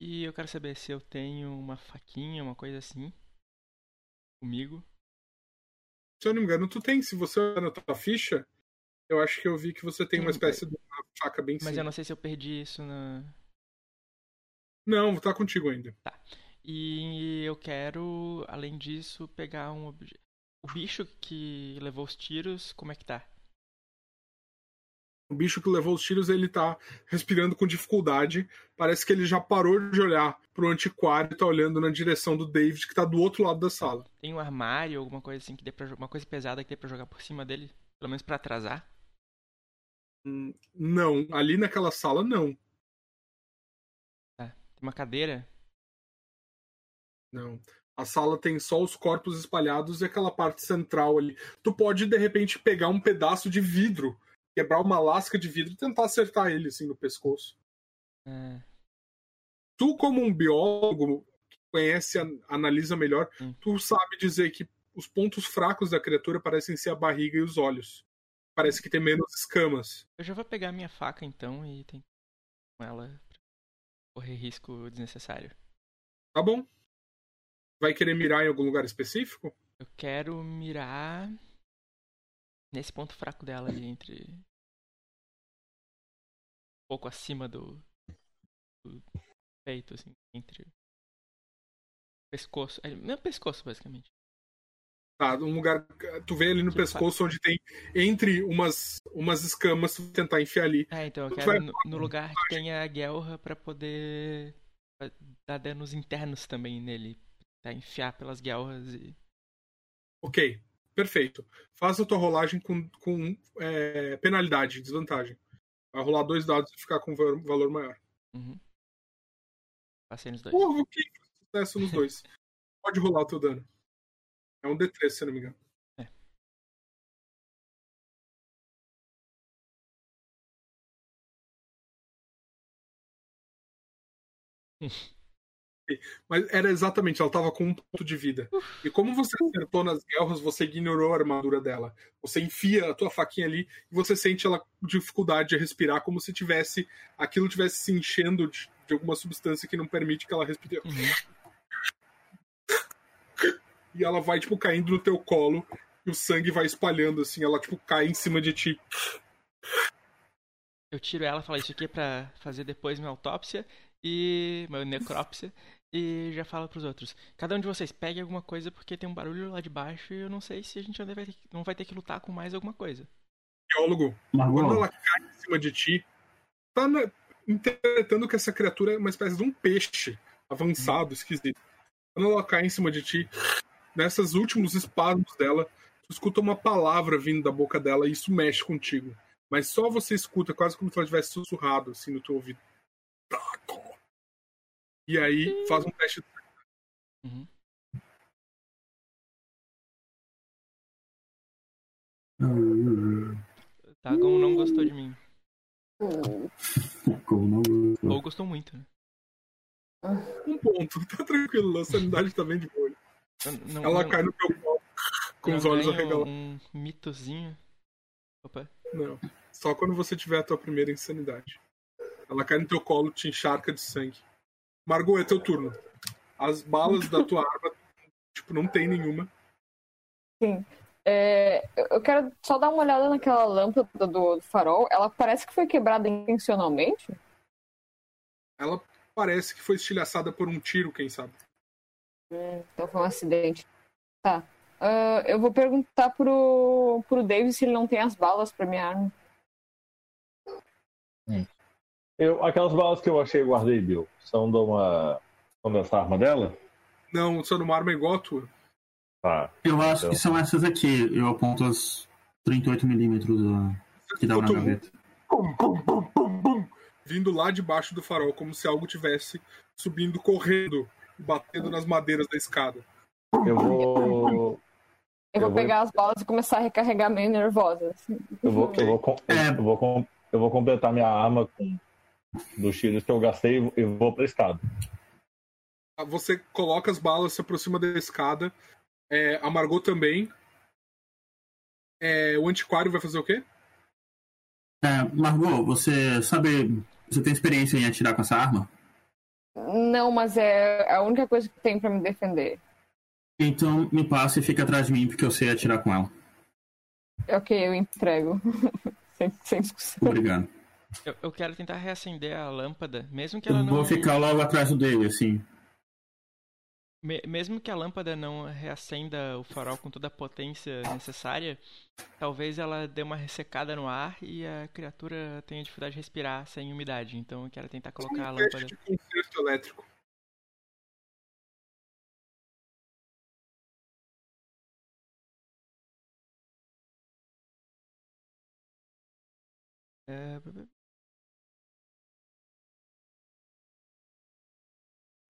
Speaker 3: E eu quero saber se eu tenho uma faquinha, uma coisa assim. Comigo.
Speaker 2: Se eu não me engano, tu tem. Se você olhar na tua ficha, eu acho que eu vi que você tem uma
Speaker 3: Sim,
Speaker 2: espécie de uma faca bem
Speaker 3: Mas
Speaker 2: simples.
Speaker 3: eu não sei se eu perdi isso na.
Speaker 2: Não, tá contigo ainda.
Speaker 3: E eu quero, além disso, pegar um objeto. O bicho que levou os tiros, como é que tá?
Speaker 2: O bicho que levou os tiros, ele tá respirando com dificuldade. Parece que ele já parou de olhar pro antiquário e tá olhando na direção do David, que tá do outro lado da sala.
Speaker 3: Tem um armário, alguma coisa assim que dê pra uma coisa pesada que dê pra jogar por cima dele? Pelo menos pra atrasar?
Speaker 2: Hum, Não, ali naquela sala não.
Speaker 3: Tem uma cadeira?
Speaker 2: Não. A sala tem só os corpos espalhados e aquela parte central ali. Tu pode, de repente, pegar um pedaço de vidro, quebrar uma lasca de vidro e tentar acertar ele, assim, no pescoço.
Speaker 3: É,
Speaker 2: Tu, como um biólogo que conhece, an- analisa melhor,
Speaker 3: Hum.
Speaker 2: tu sabe dizer que os pontos fracos da criatura parecem ser a barriga e os olhos. Parece que tem menos escamas.
Speaker 3: Eu já vou pegar minha faca então e tentar com ela correr risco desnecessário.
Speaker 2: Tá bom? Vai querer mirar em algum lugar específico?
Speaker 3: Eu quero mirar nesse ponto fraco dela ali entre. Um pouco acima do. do peito, assim, entre. Pescoço. é, Meu pescoço, basicamente.
Speaker 2: Tá, um lugar. Tu vê ali no
Speaker 3: Que
Speaker 2: pescoço onde tem entre umas, umas escamas, tu tentar enfiar ali.
Speaker 3: É, então eu
Speaker 2: Tu
Speaker 3: quero
Speaker 2: vai-
Speaker 3: no, no lugar que tenha a guerra pra poder pra dar danos internos também nele. Tá, enfiar pelas guerras e.
Speaker 2: Ok, perfeito. Faça a tua rolagem com, com é, penalidade, desvantagem. Vai rolar dois dados e ficar com va- valor maior.
Speaker 3: Uhum. Passei nos dois.
Speaker 2: Porra, ok, sucesso nos dois. Pode rolar o teu dano. É um D3, se não me engano.
Speaker 3: É.
Speaker 2: Mas era exatamente, ela tava com um ponto de vida. E como você acertou nas guerras, você ignorou a armadura dela. Você enfia a tua faquinha ali e você sente ela com dificuldade de respirar, como se tivesse aquilo tivesse se enchendo de, de alguma substância que não permite que ela respire.
Speaker 3: Uhum.
Speaker 2: E ela vai, tipo, caindo no teu colo e o sangue vai espalhando, assim. Ela, tipo, cai em cima de ti.
Speaker 3: Eu tiro ela, falo isso aqui é pra fazer depois minha autópsia e. minha necrópsia. E já falo pros outros. Cada um de vocês pegue alguma coisa porque tem um barulho lá de baixo e eu não sei se a gente não vai ter que, não vai ter que lutar com mais alguma coisa.
Speaker 2: Biólogo, quando ela cai em cima de ti, tá na- interpretando que essa criatura é uma espécie de um peixe avançado, esquisito. Quando ela cai em cima de ti, nessas últimos espasmos dela, tu escuta uma palavra vindo da boca dela e isso mexe contigo. Mas só você escuta, quase como se ela tivesse sussurrado assim no teu ouvido. E aí faz um teste.
Speaker 3: Uhum. O Dagon não gostou de mim.
Speaker 5: Como não gostou.
Speaker 3: Ou gostou muito, né?
Speaker 2: Um ponto, tá tranquilo, a sanidade tá bem de boa.
Speaker 3: Não,
Speaker 2: Ela
Speaker 3: não-
Speaker 2: cai no teu colo com os olhos arregalados.
Speaker 3: um mitozinho. Opa.
Speaker 2: Não. Só quando você tiver a tua primeira insanidade. Ela cai no teu colo, te encharca de sangue. Margot, é teu turno. As balas da tua arma, tipo, não tem nenhuma.
Speaker 4: É, eu- quero só dar uma olhada naquela lâmpada do farol. Ela parece que foi quebrada intencionalmente.
Speaker 2: Ela parece que foi estilhaçada por um tiro, quem sabe.
Speaker 4: Hum, então foi um acidente. Tá. Ah, eu vou perguntar pro, pro David se ele não tem as balas pra minha arma.
Speaker 6: Eu, aquelas balas que eu achei e guardei, Bill, são de uma. São dessa arma dela?
Speaker 2: Não, só numa arma igual a tua.
Speaker 6: Tá.
Speaker 5: Eu acho
Speaker 6: Então.
Speaker 5: que são essas aqui. Eu aponto as 38mm da... que dava na gaveta.
Speaker 2: Pum, pum, pum, pum, pum, vindo lá debaixo do farol, como se algo tivesse subindo, correndo, batendo nas madeiras da escada.
Speaker 6: Eu vou.
Speaker 4: Eu vou
Speaker 6: Eu vou-
Speaker 4: pegar as balas e começar a recarregar meio nervosa. assim.
Speaker 6: Eu vou, eu vou, com-
Speaker 5: É.
Speaker 6: eu vou, com- eu vou completar minha arma com dos tiros que eu gastei e vou pra escada.
Speaker 2: Você coloca as balas, se aproxima da escada. É, a Margot também. É, o antiquário vai fazer o quê?
Speaker 5: É, Margot, você sabe. Você tem experiência em atirar com essa arma?
Speaker 4: Não, mas é a única coisa que tem pra me defender.
Speaker 5: Então me passa e fica atrás de mim, porque eu sei atirar com ela.
Speaker 4: Ok, eu entrego. sem, sem discussão.
Speaker 5: Obrigado.
Speaker 3: Eu, eu quero tentar reacender a lâmpada, mesmo que ela
Speaker 5: Eu
Speaker 3: não.
Speaker 5: vou ficar logo atrás dele, assim.
Speaker 3: Me- mesmo que a lâmpada não reacenda o farol com toda a potência necessária, talvez ela dê uma ressecada no ar e a criatura tenha dificuldade de respirar sem umidade. Então eu quero tentar colocar a
Speaker 2: um teste
Speaker 3: lâmpada.
Speaker 2: de conserto elétrico.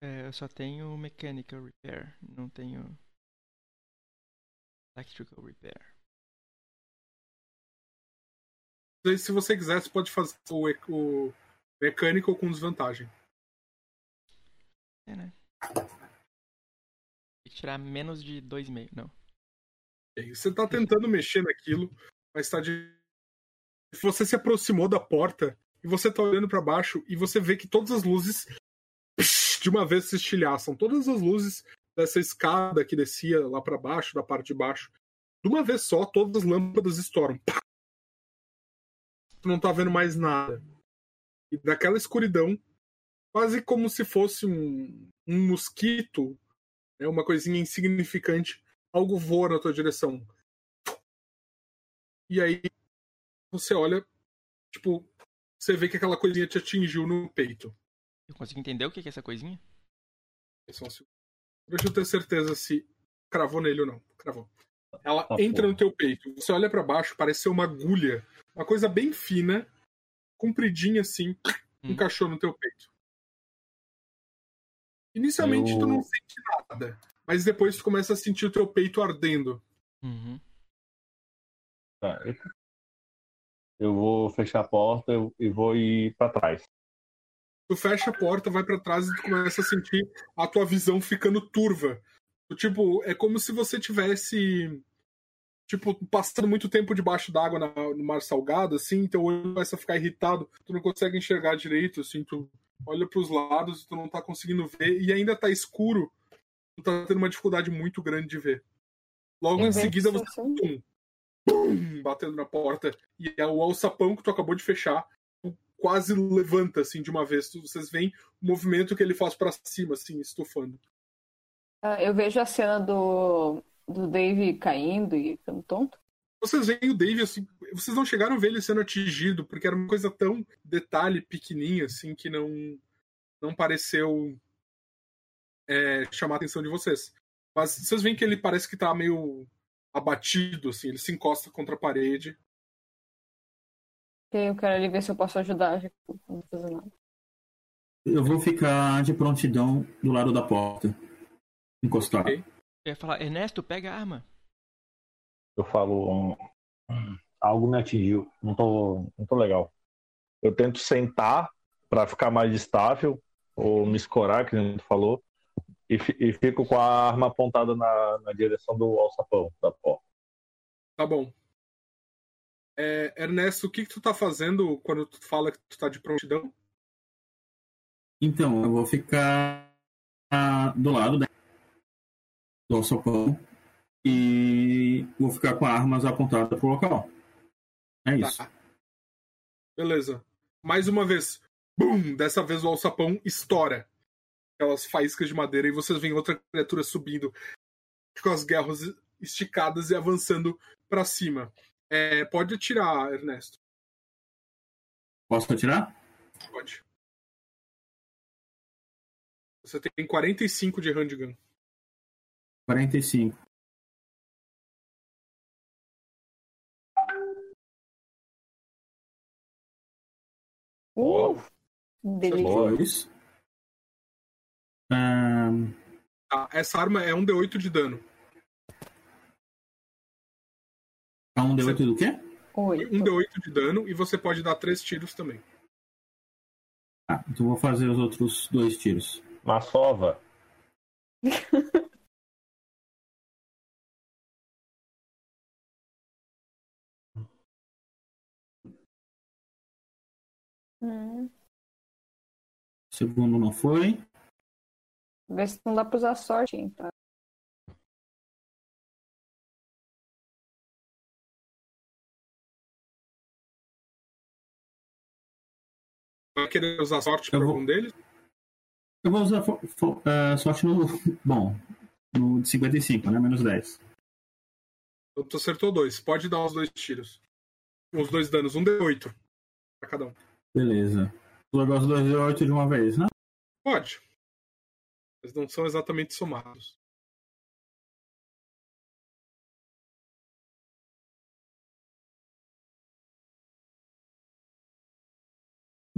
Speaker 3: É... Eu só tenho Mechanical Repair, não tenho Electrical Repair.
Speaker 2: E Se você quiser, você pode fazer o, o mecânico com desvantagem.
Speaker 3: É, né? Tem que tirar menos de 2,5, não.
Speaker 2: Você tá tentando mexer naquilo, mas tá de. Você se aproximou da porta e você tá olhando pra baixo e você vê que todas as luzes de uma vez se estilhaçam. Todas as luzes dessa escada que descia lá pra baixo, da parte de baixo. De uma vez só, todas as lâmpadas estouram. Pá! Não tá vendo mais nada. E daquela escuridão, quase como se fosse um, um mosquito, né, uma coisinha insignificante, algo voa na tua direção. E aí você olha, tipo, você vê que aquela coisinha te atingiu no peito.
Speaker 3: Eu consigo entender o que é essa coisinha?
Speaker 2: Só se- Deixa eu ter certeza se cravou nele ou não. Cravou. Ela
Speaker 6: Tá
Speaker 2: entra
Speaker 6: porra.
Speaker 2: no teu peito. Você olha pra baixo, parece ser uma agulha. Uma coisa bem fina, compridinha assim,
Speaker 3: Hum.
Speaker 2: encaixou no teu peito. Inicialmente
Speaker 6: Eu-
Speaker 2: tu não sente nada, mas depois tu começa a sentir o teu peito ardendo.
Speaker 3: Uhum.
Speaker 6: Tá, eu- Eu vou fechar a porta e vou ir pra trás.
Speaker 2: Tu fecha a porta, vai pra trás e tu começa a sentir a tua visão ficando turva. Tu, Tipo, é como se você tivesse tipo passando muito tempo debaixo d'água no mar salgado, assim, teu olho começa a ficar irritado, tu não consegue enxergar direito, assim, tu olha pros lados, tu não tá conseguindo ver e ainda tá escuro. Tu tá tendo uma dificuldade muito grande de ver. Logo em
Speaker 4: Eu vejo
Speaker 2: seguida você
Speaker 4: sim.
Speaker 2: pum, batendo na porta e é o alçapão que tu acabou de fechar quase levanta assim de uma vez. Vocês veem o movimento que ele faz pra cima, assim, estufando.
Speaker 4: Ah, Eu vejo a cena do, do Dave caindo e ficando tonto.
Speaker 2: Vocês veem o Dave assim, vocês não chegaram a ver ele sendo atingido, porque era uma coisa tão detalhe pequenininha assim que não não pareceu é, chamar a atenção de vocês. Mas vocês veem que ele parece que tá meio abatido assim, ele se encosta contra a parede.
Speaker 4: Eu quero ali ver se eu posso ajudar, já que não vou fazer nada.
Speaker 5: Eu vou ficar de prontidão do lado da porta. Encostar.
Speaker 2: Ok.
Speaker 3: Eu ia falar, Ernesto, pega a arma.
Speaker 6: Eu falo. "Hum, algo me atingiu. Não tô, não tô legal. Eu tento sentar pra ficar mais estável, ou me escorar, que nem tu falou, e, e fico com a arma apontada na, na direção do alçapão da porta.
Speaker 2: Tá bom. É, Ernesto, o que, que tu tá fazendo quando tu fala que tu tá de prontidão?
Speaker 5: Então, eu vou ficar do lado da- do alçapão e vou ficar com armas apontadas pro local. É isso.
Speaker 2: Tá. Beleza. Mais uma vez. Bum! Dessa vez o alçapão estoura. Aquelas faíscas de madeira e vocês veem outra criatura subindo com as guerras esticadas e avançando pra cima. É, pode atirar, Ernesto.
Speaker 5: Posso atirar?
Speaker 2: Pode. Você tem 45 de handgun.
Speaker 5: 45.
Speaker 4: Uh!
Speaker 5: Dois. Ahn,
Speaker 2: Tá, essa arma é um D8 de dano.
Speaker 5: A um D8 do quê?
Speaker 4: Oito.
Speaker 2: Um D8 de dano e você pode dar três tiros também.
Speaker 5: Ah, então vou fazer os outros dois tiros.
Speaker 6: Uma sova.
Speaker 4: Hum.
Speaker 5: Segundo não foi.
Speaker 4: Vê se não dá pra usar sorte, hein,
Speaker 2: querer usar sorte pra
Speaker 5: vou-
Speaker 2: algum deles?
Speaker 5: Eu vou usar eh, sorte no. Bom, no de 55, né? Menos 10.
Speaker 2: Então tu acertou dois. Pode dar os dois tiros. Os dois danos. Um D8 pra cada um.
Speaker 5: Beleza. Jogar os dois de 8 de uma vez, né?
Speaker 2: Pode. Eles não são exatamente somados.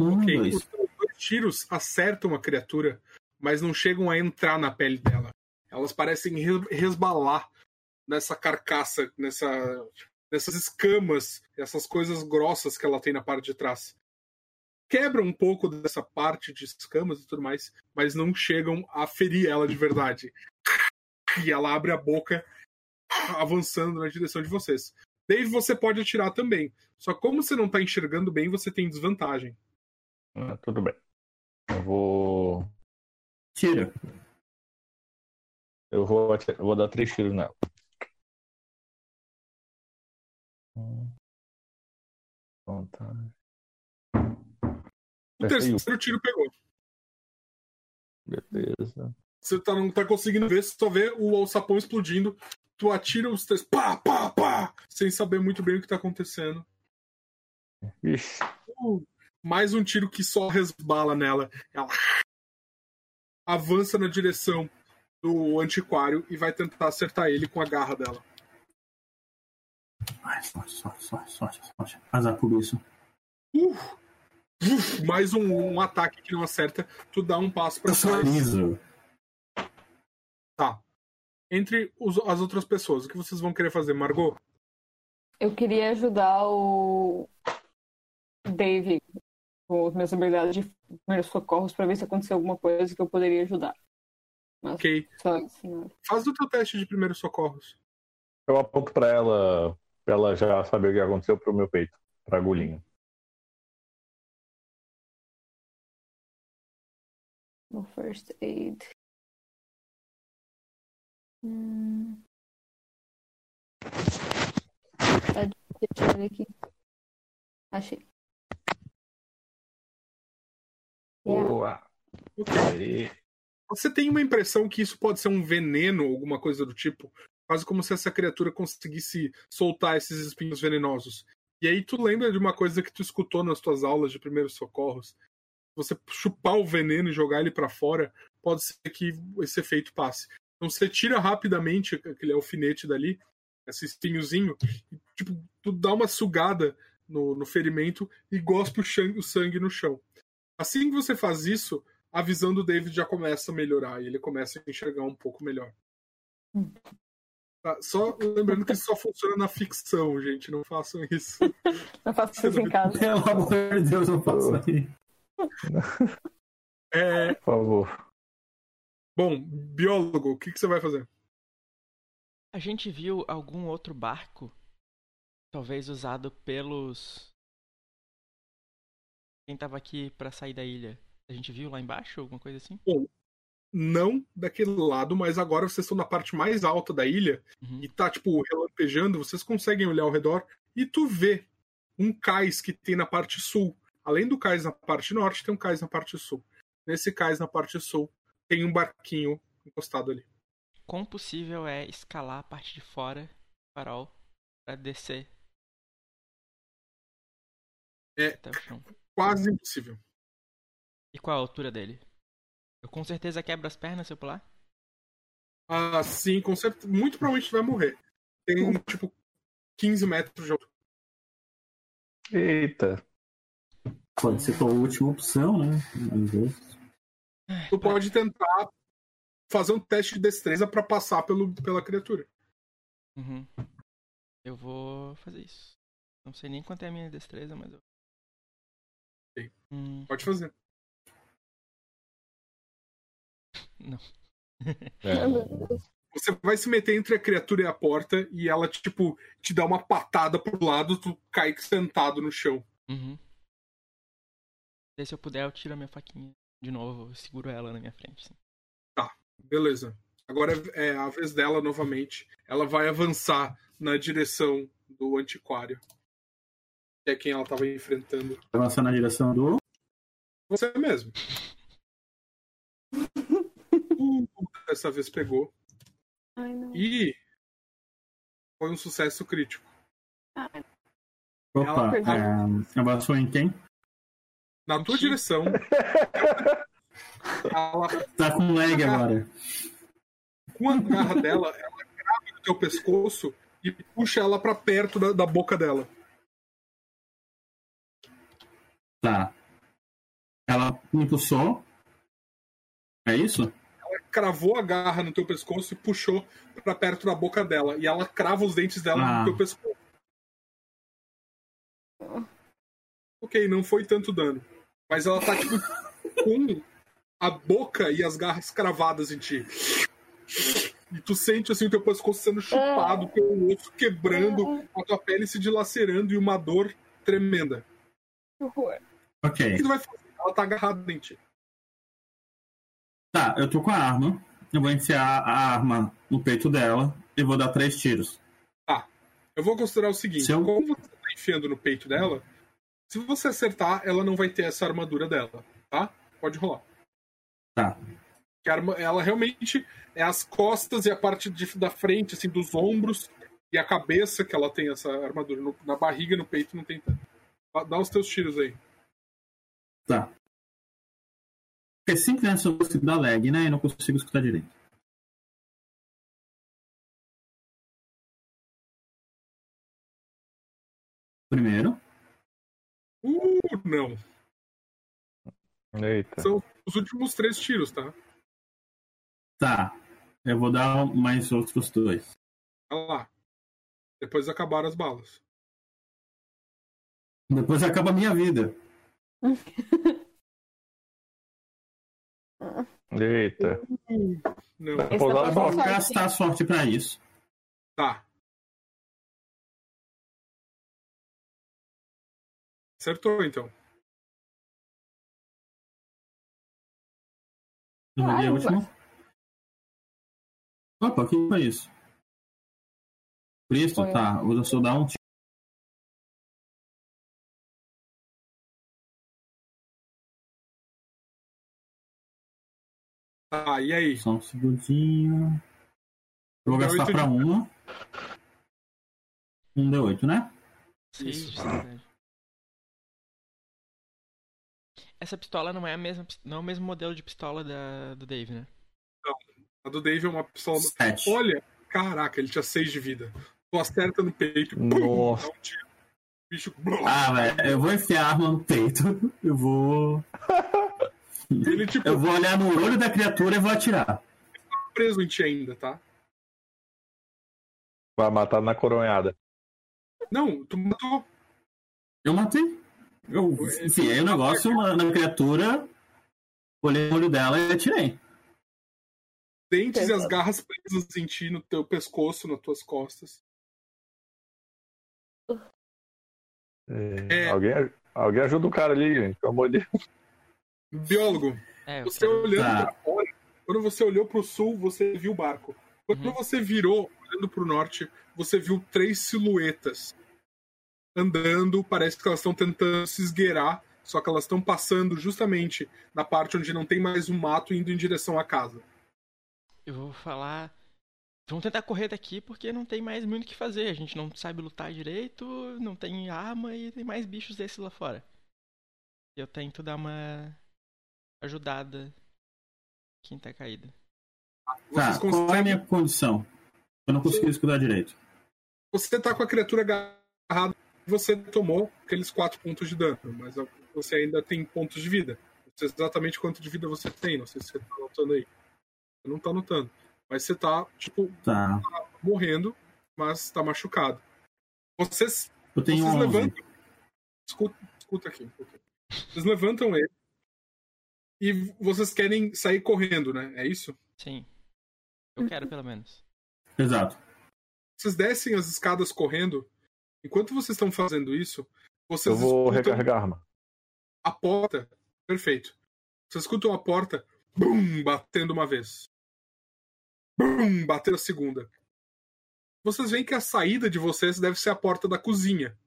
Speaker 5: Um,
Speaker 2: Ok,
Speaker 5: dois.
Speaker 2: Os dois tiros acertam a criatura, mas não chegam a entrar na pele dela. Elas parecem re- resbalar nessa carcaça, nessa, nessas escamas, essas coisas grossas que ela tem na parte de trás. Quebram um pouco dessa parte de escamas e tudo mais, mas não chegam a ferir ela de verdade. E ela abre a boca, avançando na direção de vocês. Dave, você pode atirar também. Só como você não tá enxergando bem, você tem desvantagem.
Speaker 6: Ah, tudo bem. Eu vou.
Speaker 5: Tira.
Speaker 6: Eu vou, eu vou dar três tiros nela. Vantagem.
Speaker 2: O terceiro tiro pegou.
Speaker 6: Beleza.
Speaker 2: Você tá, não tá conseguindo ver, você só vê o alçapão explodindo. Tu atira os três, pá, pá, pá, sem saber muito bem o que tá acontecendo.
Speaker 6: Ixi.
Speaker 2: Uh, mais um tiro que só resbala nela. Ela avança na direção do antiquário e vai tentar acertar ele com a garra dela.
Speaker 5: Ai, sorte, sorte, sorte, sorte, sorte. Azar por isso.
Speaker 2: Uh, uh, mais um, um ataque que não acerta. Tu dá um passo pra
Speaker 5: Eu
Speaker 2: trás.
Speaker 5: liso.
Speaker 2: Tá. Entre os- as outras pessoas, o que vocês vão querer fazer, Margot?
Speaker 4: Eu queria ajudar o Dave com as minhas habilidades de primeiros socorros pra ver se aconteceu alguma coisa que eu poderia ajudar. Mas
Speaker 2: Ok.
Speaker 4: senhora.
Speaker 2: Faz o teu teste de primeiros socorros.
Speaker 6: Eu aponto pra ela, pra ela já saber o que aconteceu pro meu peito, pra agulhinha.
Speaker 4: No first aid. Hum. Tá, aqui. Achei.
Speaker 6: Boa!
Speaker 2: Ok.
Speaker 6: Aí.
Speaker 2: Você tem uma impressão que isso pode ser um veneno, alguma coisa do tipo? Quase como se essa criatura conseguisse soltar esses espinhos venenosos. E aí tu lembra de uma coisa que tu escutou nas tuas aulas de primeiros socorros? Você chupar o veneno e jogar ele pra fora, pode ser que esse efeito passe. Então você tira rapidamente aquele alfinete dali, esse espinhozinho, e tipo, tu dá uma sugada no, no ferimento e gospe o, o sangue no chão. Assim que você faz isso, a visão do David já começa a melhorar e ele começa a enxergar um pouco melhor.
Speaker 4: Hum.
Speaker 2: Tá, só lembrando que isso só funciona na ficção, gente. Não façam isso.
Speaker 4: Não faço isso em casa.
Speaker 5: Pelo amor de Deus, não faça aí.
Speaker 2: É,
Speaker 6: Por favor.
Speaker 2: bom, biólogo, o que, que você vai fazer?
Speaker 3: A gente viu algum outro barco, talvez usado pelos. Quem tava aqui pra sair da ilha? A gente viu lá embaixo, alguma coisa assim?
Speaker 2: Não daquele lado, mas agora vocês estão na parte mais alta da ilha
Speaker 3: Uhum.
Speaker 2: e tá, tipo, relampejando. Vocês conseguem olhar ao redor e tu vê um cais que tem na parte sul. Além do cais na parte norte, tem um cais na parte sul. Nesse cais na parte sul, tem um barquinho encostado ali.
Speaker 3: Quão possível é escalar a parte de fora do farol pra descer
Speaker 2: É
Speaker 3: até o chão?
Speaker 2: Quase impossível.
Speaker 3: E qual a altura dele? Eu com certeza quebro as pernas se eu pular?
Speaker 2: Ah, sim, com certeza. Muito provavelmente vai morrer. Tem, tipo, 15 metros de altura.
Speaker 6: Eita.
Speaker 5: Pode ser tua última opção, né?
Speaker 2: Tu pode tentar fazer um teste de destreza pra passar pelo, pela criatura.
Speaker 3: Uhum. Eu vou fazer isso. Não sei nem quanto é a minha destreza, mas eu. Hum,
Speaker 2: Pode fazer.
Speaker 3: não.
Speaker 6: É.
Speaker 2: Você vai se meter entre a criatura e a porta e ela, tipo, te dá uma patada pro lado, tu cai sentado no chão.
Speaker 3: Uhum. E se eu puder, eu tiro a minha faquinha de novo, eu seguro ela na minha frente. Assim.
Speaker 2: Beleza. Agora é a vez dela novamente. Ela vai avançar na direção do antiquário. Que é quem ela tava enfrentando.
Speaker 5: Avançar na direção do.
Speaker 2: Você mesmo. Uh, dessa vez pegou.
Speaker 4: Ai, não.
Speaker 2: E foi um sucesso crítico.
Speaker 4: Ai,
Speaker 5: Opa,
Speaker 4: perdi.
Speaker 5: é, avançou em quem?
Speaker 2: Na tua direção. ela,
Speaker 5: Tá com lag agora.
Speaker 2: com a garra dela, ela grava no teu pescoço e puxa ela pra perto da, da boca dela.
Speaker 5: Tá. Ela me impulsou. É isso?
Speaker 2: Cravou a garra no teu pescoço e puxou pra perto da boca dela. E ela crava os dentes dela
Speaker 5: Ah.
Speaker 2: no teu pescoço. Ok, não foi tanto dano. Mas ela tá tipo com a boca e as garras cravadas em ti. E tu sente assim o teu pescoço sendo chupado, teu osso quebrando, a tua pele se dilacerando e uma dor tremenda.
Speaker 4: que horror.
Speaker 2: O
Speaker 5: Ok.
Speaker 2: que tu vai fazer? Ela tá agarrada em ti.
Speaker 5: Tá, eu tô com a arma. Eu vou enfiar a arma no peito dela e vou dar três tiros.
Speaker 2: Eu vou considerar o seguinte:
Speaker 5: Se eu-
Speaker 2: como você tá enfiando no peito dela, se você acertar, ela não vai ter essa armadura dela, tá? Pode rolar.
Speaker 5: Tá.
Speaker 2: Que ela realmente é as costas e a parte de- da frente, assim, dos ombros e a cabeça que ela tem essa armadura. No- na barriga e no peito não tem tanto. Dá os teus tiros aí.
Speaker 5: Tá. Porque sempre nessa música dá lag, né? E não consigo escutar direito. Primeiro.
Speaker 2: Uh, não.
Speaker 6: Eita.
Speaker 2: São os últimos três tiros, tá?
Speaker 5: Tá. Eu vou dar mais outros dois.
Speaker 2: Olha lá. Depois acabaram as balas.
Speaker 5: Depois acaba a minha vida.
Speaker 6: Eita.
Speaker 2: Não.
Speaker 4: Tá
Speaker 6: a
Speaker 5: Vou gastar sorte pra isso.
Speaker 2: Tá. Acertou, então.
Speaker 5: Eu joguei a
Speaker 4: Caramba.
Speaker 5: última. Opa, o que foi isso? Cristo, tá. Vou só dar um tiro.
Speaker 2: Tá, e aí?
Speaker 5: Só um segundinho. Eu vou gastar pra
Speaker 2: de-
Speaker 5: uma. Um D8, né?
Speaker 2: Isso.
Speaker 3: de sanidade. Essa pistola não é a mesma, não é o mesmo modelo de pistola da, do Dave, né?
Speaker 2: A do Dave é uma pistola.
Speaker 5: Sete.
Speaker 2: Olha, caraca, ele tinha seis de vida. Tu acerta no peito. pum,
Speaker 6: Nossa.
Speaker 2: dá um tiro. Bicho.
Speaker 5: Ah, velho, eu vou enfiar a arma no peito. Eu vou.
Speaker 2: Ele, tipo,
Speaker 5: Eu vou olhar no olho da criatura e vou atirar.
Speaker 2: preso em ti ainda, tá?
Speaker 6: Vai matar na coronhada.
Speaker 2: Não, tu matou.
Speaker 5: Eu matei. Eu enfiei o negócio na, na criatura, olhei no olho dela e atirei.
Speaker 2: Dentes e as garras presas em ti, no teu pescoço, nas tuas costas.
Speaker 6: É,
Speaker 2: É.
Speaker 6: Alguém, alguém ajuda o cara ali, gente. Pelo amor de Deus.
Speaker 2: Biólogo,
Speaker 3: É,
Speaker 2: você
Speaker 3: quero...
Speaker 2: olhando
Speaker 5: Tá.
Speaker 2: pra fora, quando você olhou pro sul, você viu o barco. Quando
Speaker 3: Uhum.
Speaker 2: você virou, olhando pro norte, você viu três silhuetas andando. Parece que elas estão tentando se esgueirar, só que elas estão passando justamente na parte onde não tem mais um mato, indo em direção à casa.
Speaker 3: eu vou falar. Vamos tentar correr daqui porque não tem mais muito o que fazer. A gente não sabe lutar direito, não tem arma e tem mais bichos desses lá fora. Eu tento dar uma ajudada quem tá caído.
Speaker 5: Tá, qual é a
Speaker 2: conseguem
Speaker 5: minha condição? Eu não consegui escutar direito.
Speaker 2: Você tá com a criatura agarrada, você tomou aqueles quatro pontos de dano, mas você ainda tem pontos de vida. Não sei exatamente quanto de vida você tem, não sei se você tá notando aí. Você não tá notando. Mas você tá, tipo,
Speaker 5: Tá.
Speaker 2: morrendo, mas tá machucado. Vocês,
Speaker 5: Eu tenho
Speaker 2: vocês
Speaker 5: 11.
Speaker 2: levantam. Escuta, escuta aqui um pouquinho. Vocês levantam ele. E vocês querem sair correndo, né? É isso?
Speaker 3: Sim. Eu quero, pelo menos.
Speaker 5: Exato.
Speaker 2: Vocês descem as escadas correndo. Enquanto vocês estão fazendo isso, vocês
Speaker 6: Eu vou
Speaker 2: escutam
Speaker 6: recarregar a arma.
Speaker 2: a porta. Perfeito. Vocês escutam a porta bum, batendo uma vez. Bum, batendo a segunda. Vocês veem que a saída de vocês deve ser a porta da cozinha.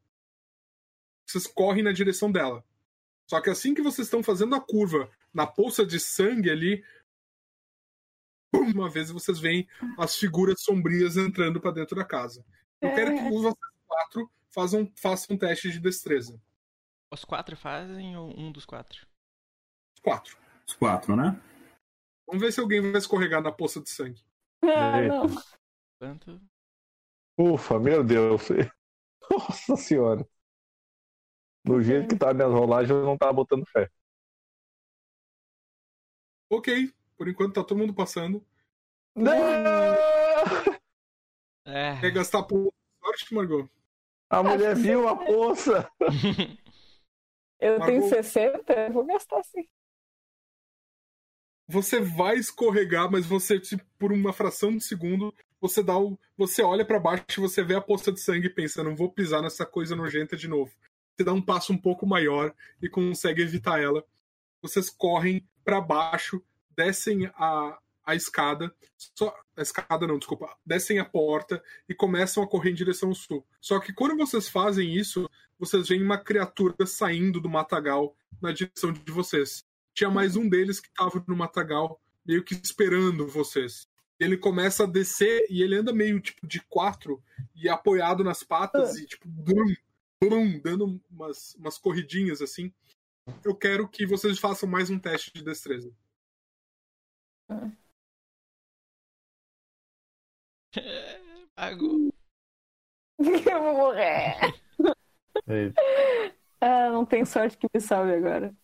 Speaker 2: Vocês correm na direção dela. Só que assim que vocês estão fazendo a curva na poça de sangue ali, uma vez vocês veem as figuras sombrias entrando pra dentro da casa. Eu quero que vocês quatro façam, façam um teste de destreza.
Speaker 3: Os quatro fazem ou um dos quatro?
Speaker 2: Quatro.
Speaker 5: Os quatro, né?
Speaker 2: Vamos ver se alguém vai escorregar na poça de sangue.
Speaker 4: Ah,
Speaker 6: Eita.
Speaker 4: não.
Speaker 3: Quanto?
Speaker 6: Ufa, meu Deus. Nossa senhora. Do jeito que tá minhas rolagens, eu não tava botando fé.
Speaker 2: Ok, por enquanto tá todo mundo passando.
Speaker 6: Não!
Speaker 3: É.
Speaker 2: Quer gastar por sorte, Margot?
Speaker 6: A mulher viu a poça.
Speaker 4: Eu tenho
Speaker 2: Margot.
Speaker 4: 60, eu vou gastar sim.
Speaker 2: Você vai escorregar, mas você, tipo, por uma fração de segundo, você dá o. Você olha pra baixo e você vê a poça de sangue e pensa, não vou pisar nessa coisa nojenta de novo. Você dá um passo um pouco maior e consegue evitar ela. Vocês correm pra baixo, descem a, a escada. Só, a escada não, desculpa. Descem a porta e começam a correr em direção ao sul. Só que quando vocês fazem isso, vocês veem uma criatura saindo do matagal na direção de vocês. Tinha mais um deles que estava no matagal, meio que esperando vocês. Ele começa a descer e ele anda meio tipo de quatro e apoiado nas patas e tipo brum, brum, dando umas, umas corridinhas assim. Eu quero que vocês façam mais um teste de destreza.
Speaker 3: Mago.
Speaker 4: Eu vou morrer.
Speaker 6: Eita.
Speaker 4: Ah, não tem sorte que me salve agora.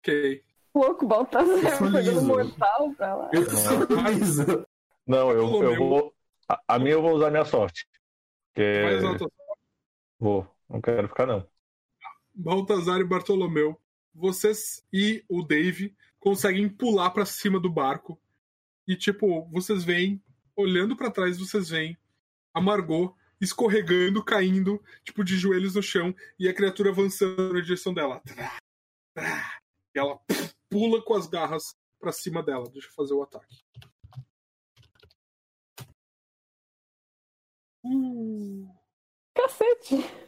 Speaker 2: Ok.
Speaker 4: Louco, Baltazar pegando mortal pra lá.
Speaker 5: Eu sou liso.
Speaker 6: Não, eu, eu vou. A, a minha eu vou usar minha sorte. Porque. Vou. Não quero ficar, não.
Speaker 2: Baltazar e Bartolomeu, vocês e o Dave conseguem pular pra cima do barco. E, tipo, vocês veem, olhando pra trás, vocês veem a Margot escorregando, caindo, tipo, de joelhos no chão, e a criatura avançando na direção dela. E ela pula com as garras pra cima dela. Deixa eu fazer o ataque. Uh,
Speaker 4: Cacete.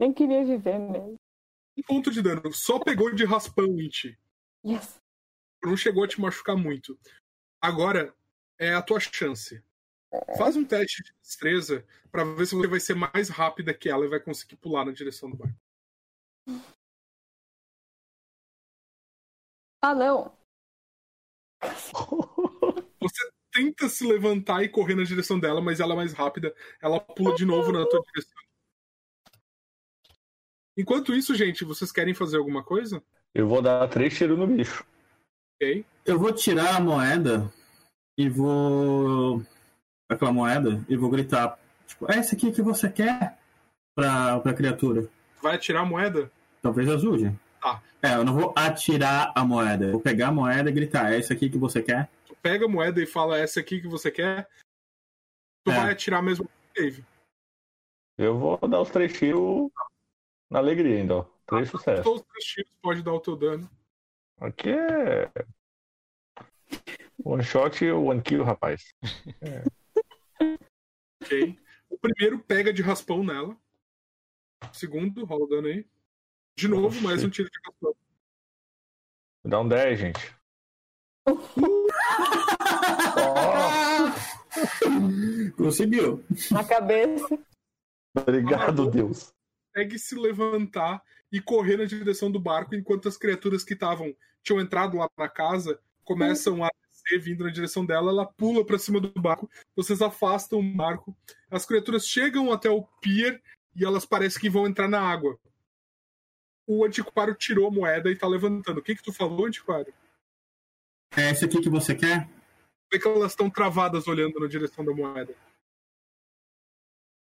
Speaker 4: Nem queria viver mesmo.
Speaker 2: um ponto de dano. Só pegou de raspão em ti.
Speaker 4: Yes.
Speaker 2: não chegou a te machucar muito. Agora é a tua chance. Faz um teste de destreza pra ver se você vai ser mais rápida que ela e vai conseguir pular na direção do barco.
Speaker 4: Ah, não.
Speaker 2: Você tenta se levantar e correr na direção dela, mas ela é mais rápida. Ela pula de novo na tua direção. Enquanto isso, gente, vocês querem fazer alguma coisa?
Speaker 6: Eu vou dar três tiros no bicho.
Speaker 2: Ok.
Speaker 5: Eu vou tirar a moeda e vou. aquela moeda e vou gritar. Tipo, é esse aqui que você quer pra, pra criatura.
Speaker 2: Vai atirar a moeda?
Speaker 5: Talvez ajude.
Speaker 2: Tá.
Speaker 5: É, eu não vou atirar a moeda. Eu vou pegar a moeda e gritar, é esse aqui que você quer?
Speaker 2: Tu pega a moeda e fala essa aqui que você quer. Tu
Speaker 5: É.
Speaker 2: vai atirar mesmo Dave.
Speaker 6: Eu vou dar os três tiros na alegria ainda, ó. Três sucessos.
Speaker 2: Todos os três tiros pode dar o teu dano.
Speaker 6: Aqui é. One shot e one kill, rapaz.
Speaker 2: Ok. O primeiro pega de raspão nela. O segundo, rola o dano aí. De novo,
Speaker 6: Oxi.
Speaker 2: mais um tiro de raspão.
Speaker 6: Dá um 10, gente.
Speaker 5: Conseguiu.
Speaker 4: Na cabeça.
Speaker 6: Obrigado, Deus.
Speaker 2: Consegue se levantar e correr na direção do barco, enquanto as criaturas que estavam tinham entrado lá na casa começam a descer, vindo na direção dela. Ela pula pra cima do barco. Vocês afastam o barco. As criaturas chegam até o pier e elas parecem que vão entrar na água. O antiquário tirou a moeda e tá levantando. O que que tu falou, antiquário?
Speaker 5: É esse aqui que você quer?
Speaker 2: Por que elas estão travadas olhando na direção da moeda?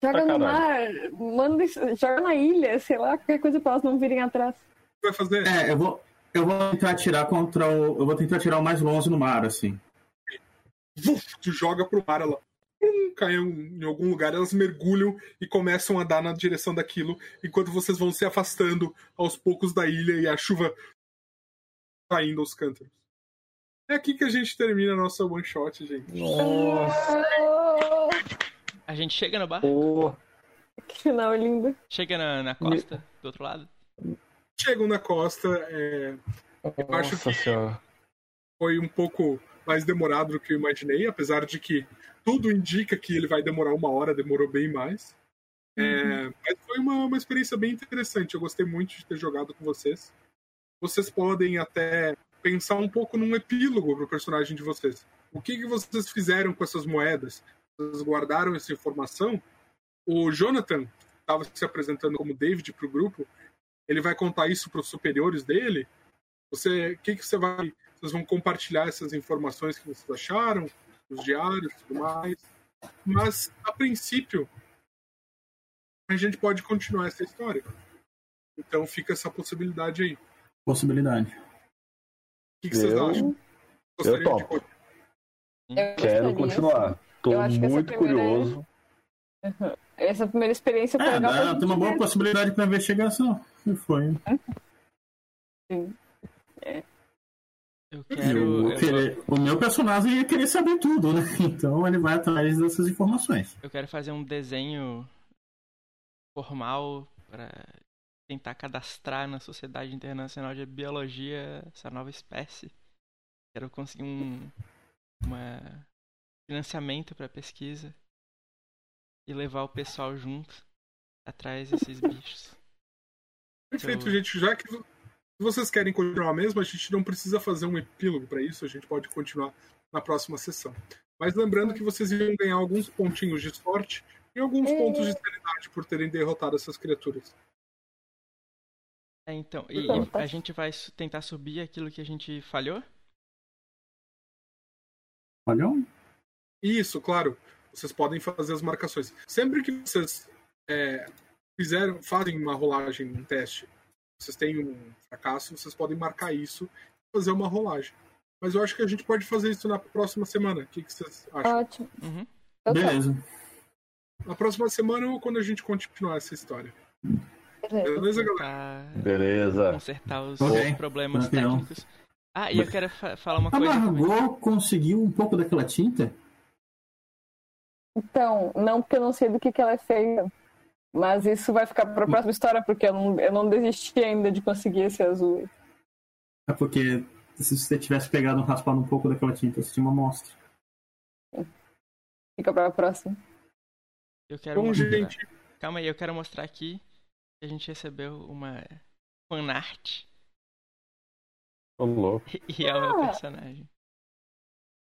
Speaker 4: Joga no
Speaker 6: caralho.
Speaker 4: mar, manda, joga na ilha, sei lá, qualquer coisa pra elas não virem atrás.
Speaker 2: Vai fazer?
Speaker 5: É, eu vou. Eu vou tentar atirar contra o. Eu vou tentar atirar o mais longe no mar, assim.
Speaker 2: Vuf, tu joga pro mar, ela pum, cai em em algum lugar, elas mergulham e começam a dar na direção daquilo, enquanto vocês vão se afastando aos poucos da ilha e a chuva caindo aos cântaros. É aqui que a gente termina a nossa one shot, gente.
Speaker 6: Nossa.
Speaker 3: A gente chega no bar?
Speaker 6: Porra.
Speaker 4: Que final lindo.
Speaker 3: Chega na, na costa, do outro lado?
Speaker 2: chegam na costa. É, eu acho que
Speaker 6: senhora.
Speaker 2: foi um pouco mais demorado do que eu imaginei, apesar de que tudo indica que ele vai demorar uma hora, demorou bem mais. É, mas foi uma, uma experiência bem interessante. Eu gostei muito de ter jogado com vocês. Vocês podem até pensar um pouco num epílogo pro personagem de vocês. O que, que vocês fizeram com essas moedas? Guardaram essa informação? O Jonathan estava se apresentando como David pro grupo. Ele vai contar isso para os superiores dele. Você, o que, que você vai? Vocês vão compartilhar essas informações que vocês acharam, os diários, e tudo mais. Mas a princípio a gente pode continuar essa história. Então fica essa possibilidade aí. O
Speaker 5: Possibilidade.
Speaker 2: que, que vocês
Speaker 6: Eu-
Speaker 2: acham? Gostariam de
Speaker 6: topo.
Speaker 4: Eu
Speaker 6: Quero continuar. Tô
Speaker 4: Eu acho que essa
Speaker 6: muito
Speaker 4: primeira-
Speaker 6: curioso.
Speaker 4: Essa primeira experiência foi
Speaker 5: É,
Speaker 4: legal.
Speaker 5: dá, tem uma boa
Speaker 4: ver.
Speaker 5: possibilidade para investigação. E foi.
Speaker 3: Eu
Speaker 5: E
Speaker 3: quero.
Speaker 5: o,
Speaker 3: Eu,
Speaker 5: querer- o meu personagem ia querer saber tudo, né? Então ele vai atrás dessas informações.
Speaker 3: eu quero fazer um desenho formal para tentar cadastrar na Sociedade Internacional de Biologia essa nova espécie. Quero conseguir um uma financiamento para pesquisa e levar o pessoal junto atrás desses bichos.
Speaker 2: Perfeito,
Speaker 3: Então-
Speaker 2: gente. Já que vocês querem continuar mesmo, a gente não precisa fazer um epílogo para isso, a gente pode continuar na próxima sessão. Mas lembrando que vocês iam ganhar alguns pontinhos de sorte e alguns
Speaker 4: É.
Speaker 2: pontos de sanidade por terem derrotado essas criaturas.
Speaker 3: É, então, e,
Speaker 4: Então,
Speaker 3: e
Speaker 4: tá.
Speaker 3: a gente vai tentar subir aquilo que a gente falhou?
Speaker 5: Um-
Speaker 2: Isso, claro. Vocês podem fazer as marcações. Sempre que vocês é, fizeram, fazem uma rolagem, um teste, vocês têm um fracasso, vocês podem marcar isso e fazer uma rolagem. Mas eu acho que a gente pode fazer isso na próxima semana. O que, que vocês acham?
Speaker 4: Ótimo.
Speaker 3: Uhum.
Speaker 5: Beleza.
Speaker 2: Na próxima semana ou quando a gente continuar essa história.
Speaker 4: beleza.
Speaker 2: Beleza, galera?
Speaker 3: Tentar
Speaker 6: Beleza.
Speaker 3: consertar os
Speaker 5: Ok,
Speaker 3: problemas técnicos. Ah, e eu quero fa- falar uma
Speaker 5: A
Speaker 3: coisa também.
Speaker 5: Margot conseguiu um pouco daquela tinta?
Speaker 4: Então, não porque eu não sei do que, que ela é feita. Mas isso vai ficar pra próxima história, porque eu não, eu não desisti ainda de conseguir esse azul.
Speaker 5: É porque se você tivesse pegado um raspado um pouco daquela tinta, você tinha uma amostra.
Speaker 4: Fica pra próxima.
Speaker 3: Eu quero
Speaker 2: Bom,
Speaker 3: mostrar...
Speaker 2: gente,
Speaker 3: Calma aí, eu quero mostrar aqui que a gente recebeu uma fanart
Speaker 6: Tô louco.
Speaker 3: e é o meu
Speaker 4: Ah.
Speaker 3: personagem.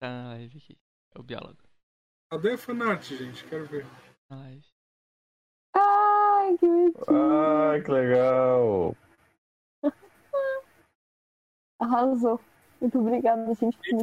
Speaker 3: Tá na live aqui. É o biólogo.
Speaker 2: Cadê a fanart, gente? Quero ver.
Speaker 3: Live.
Speaker 4: Ai, que bonitinho.
Speaker 6: Ai, que legal.
Speaker 4: Arrasou. Muito obrigada, gente.
Speaker 2: Quem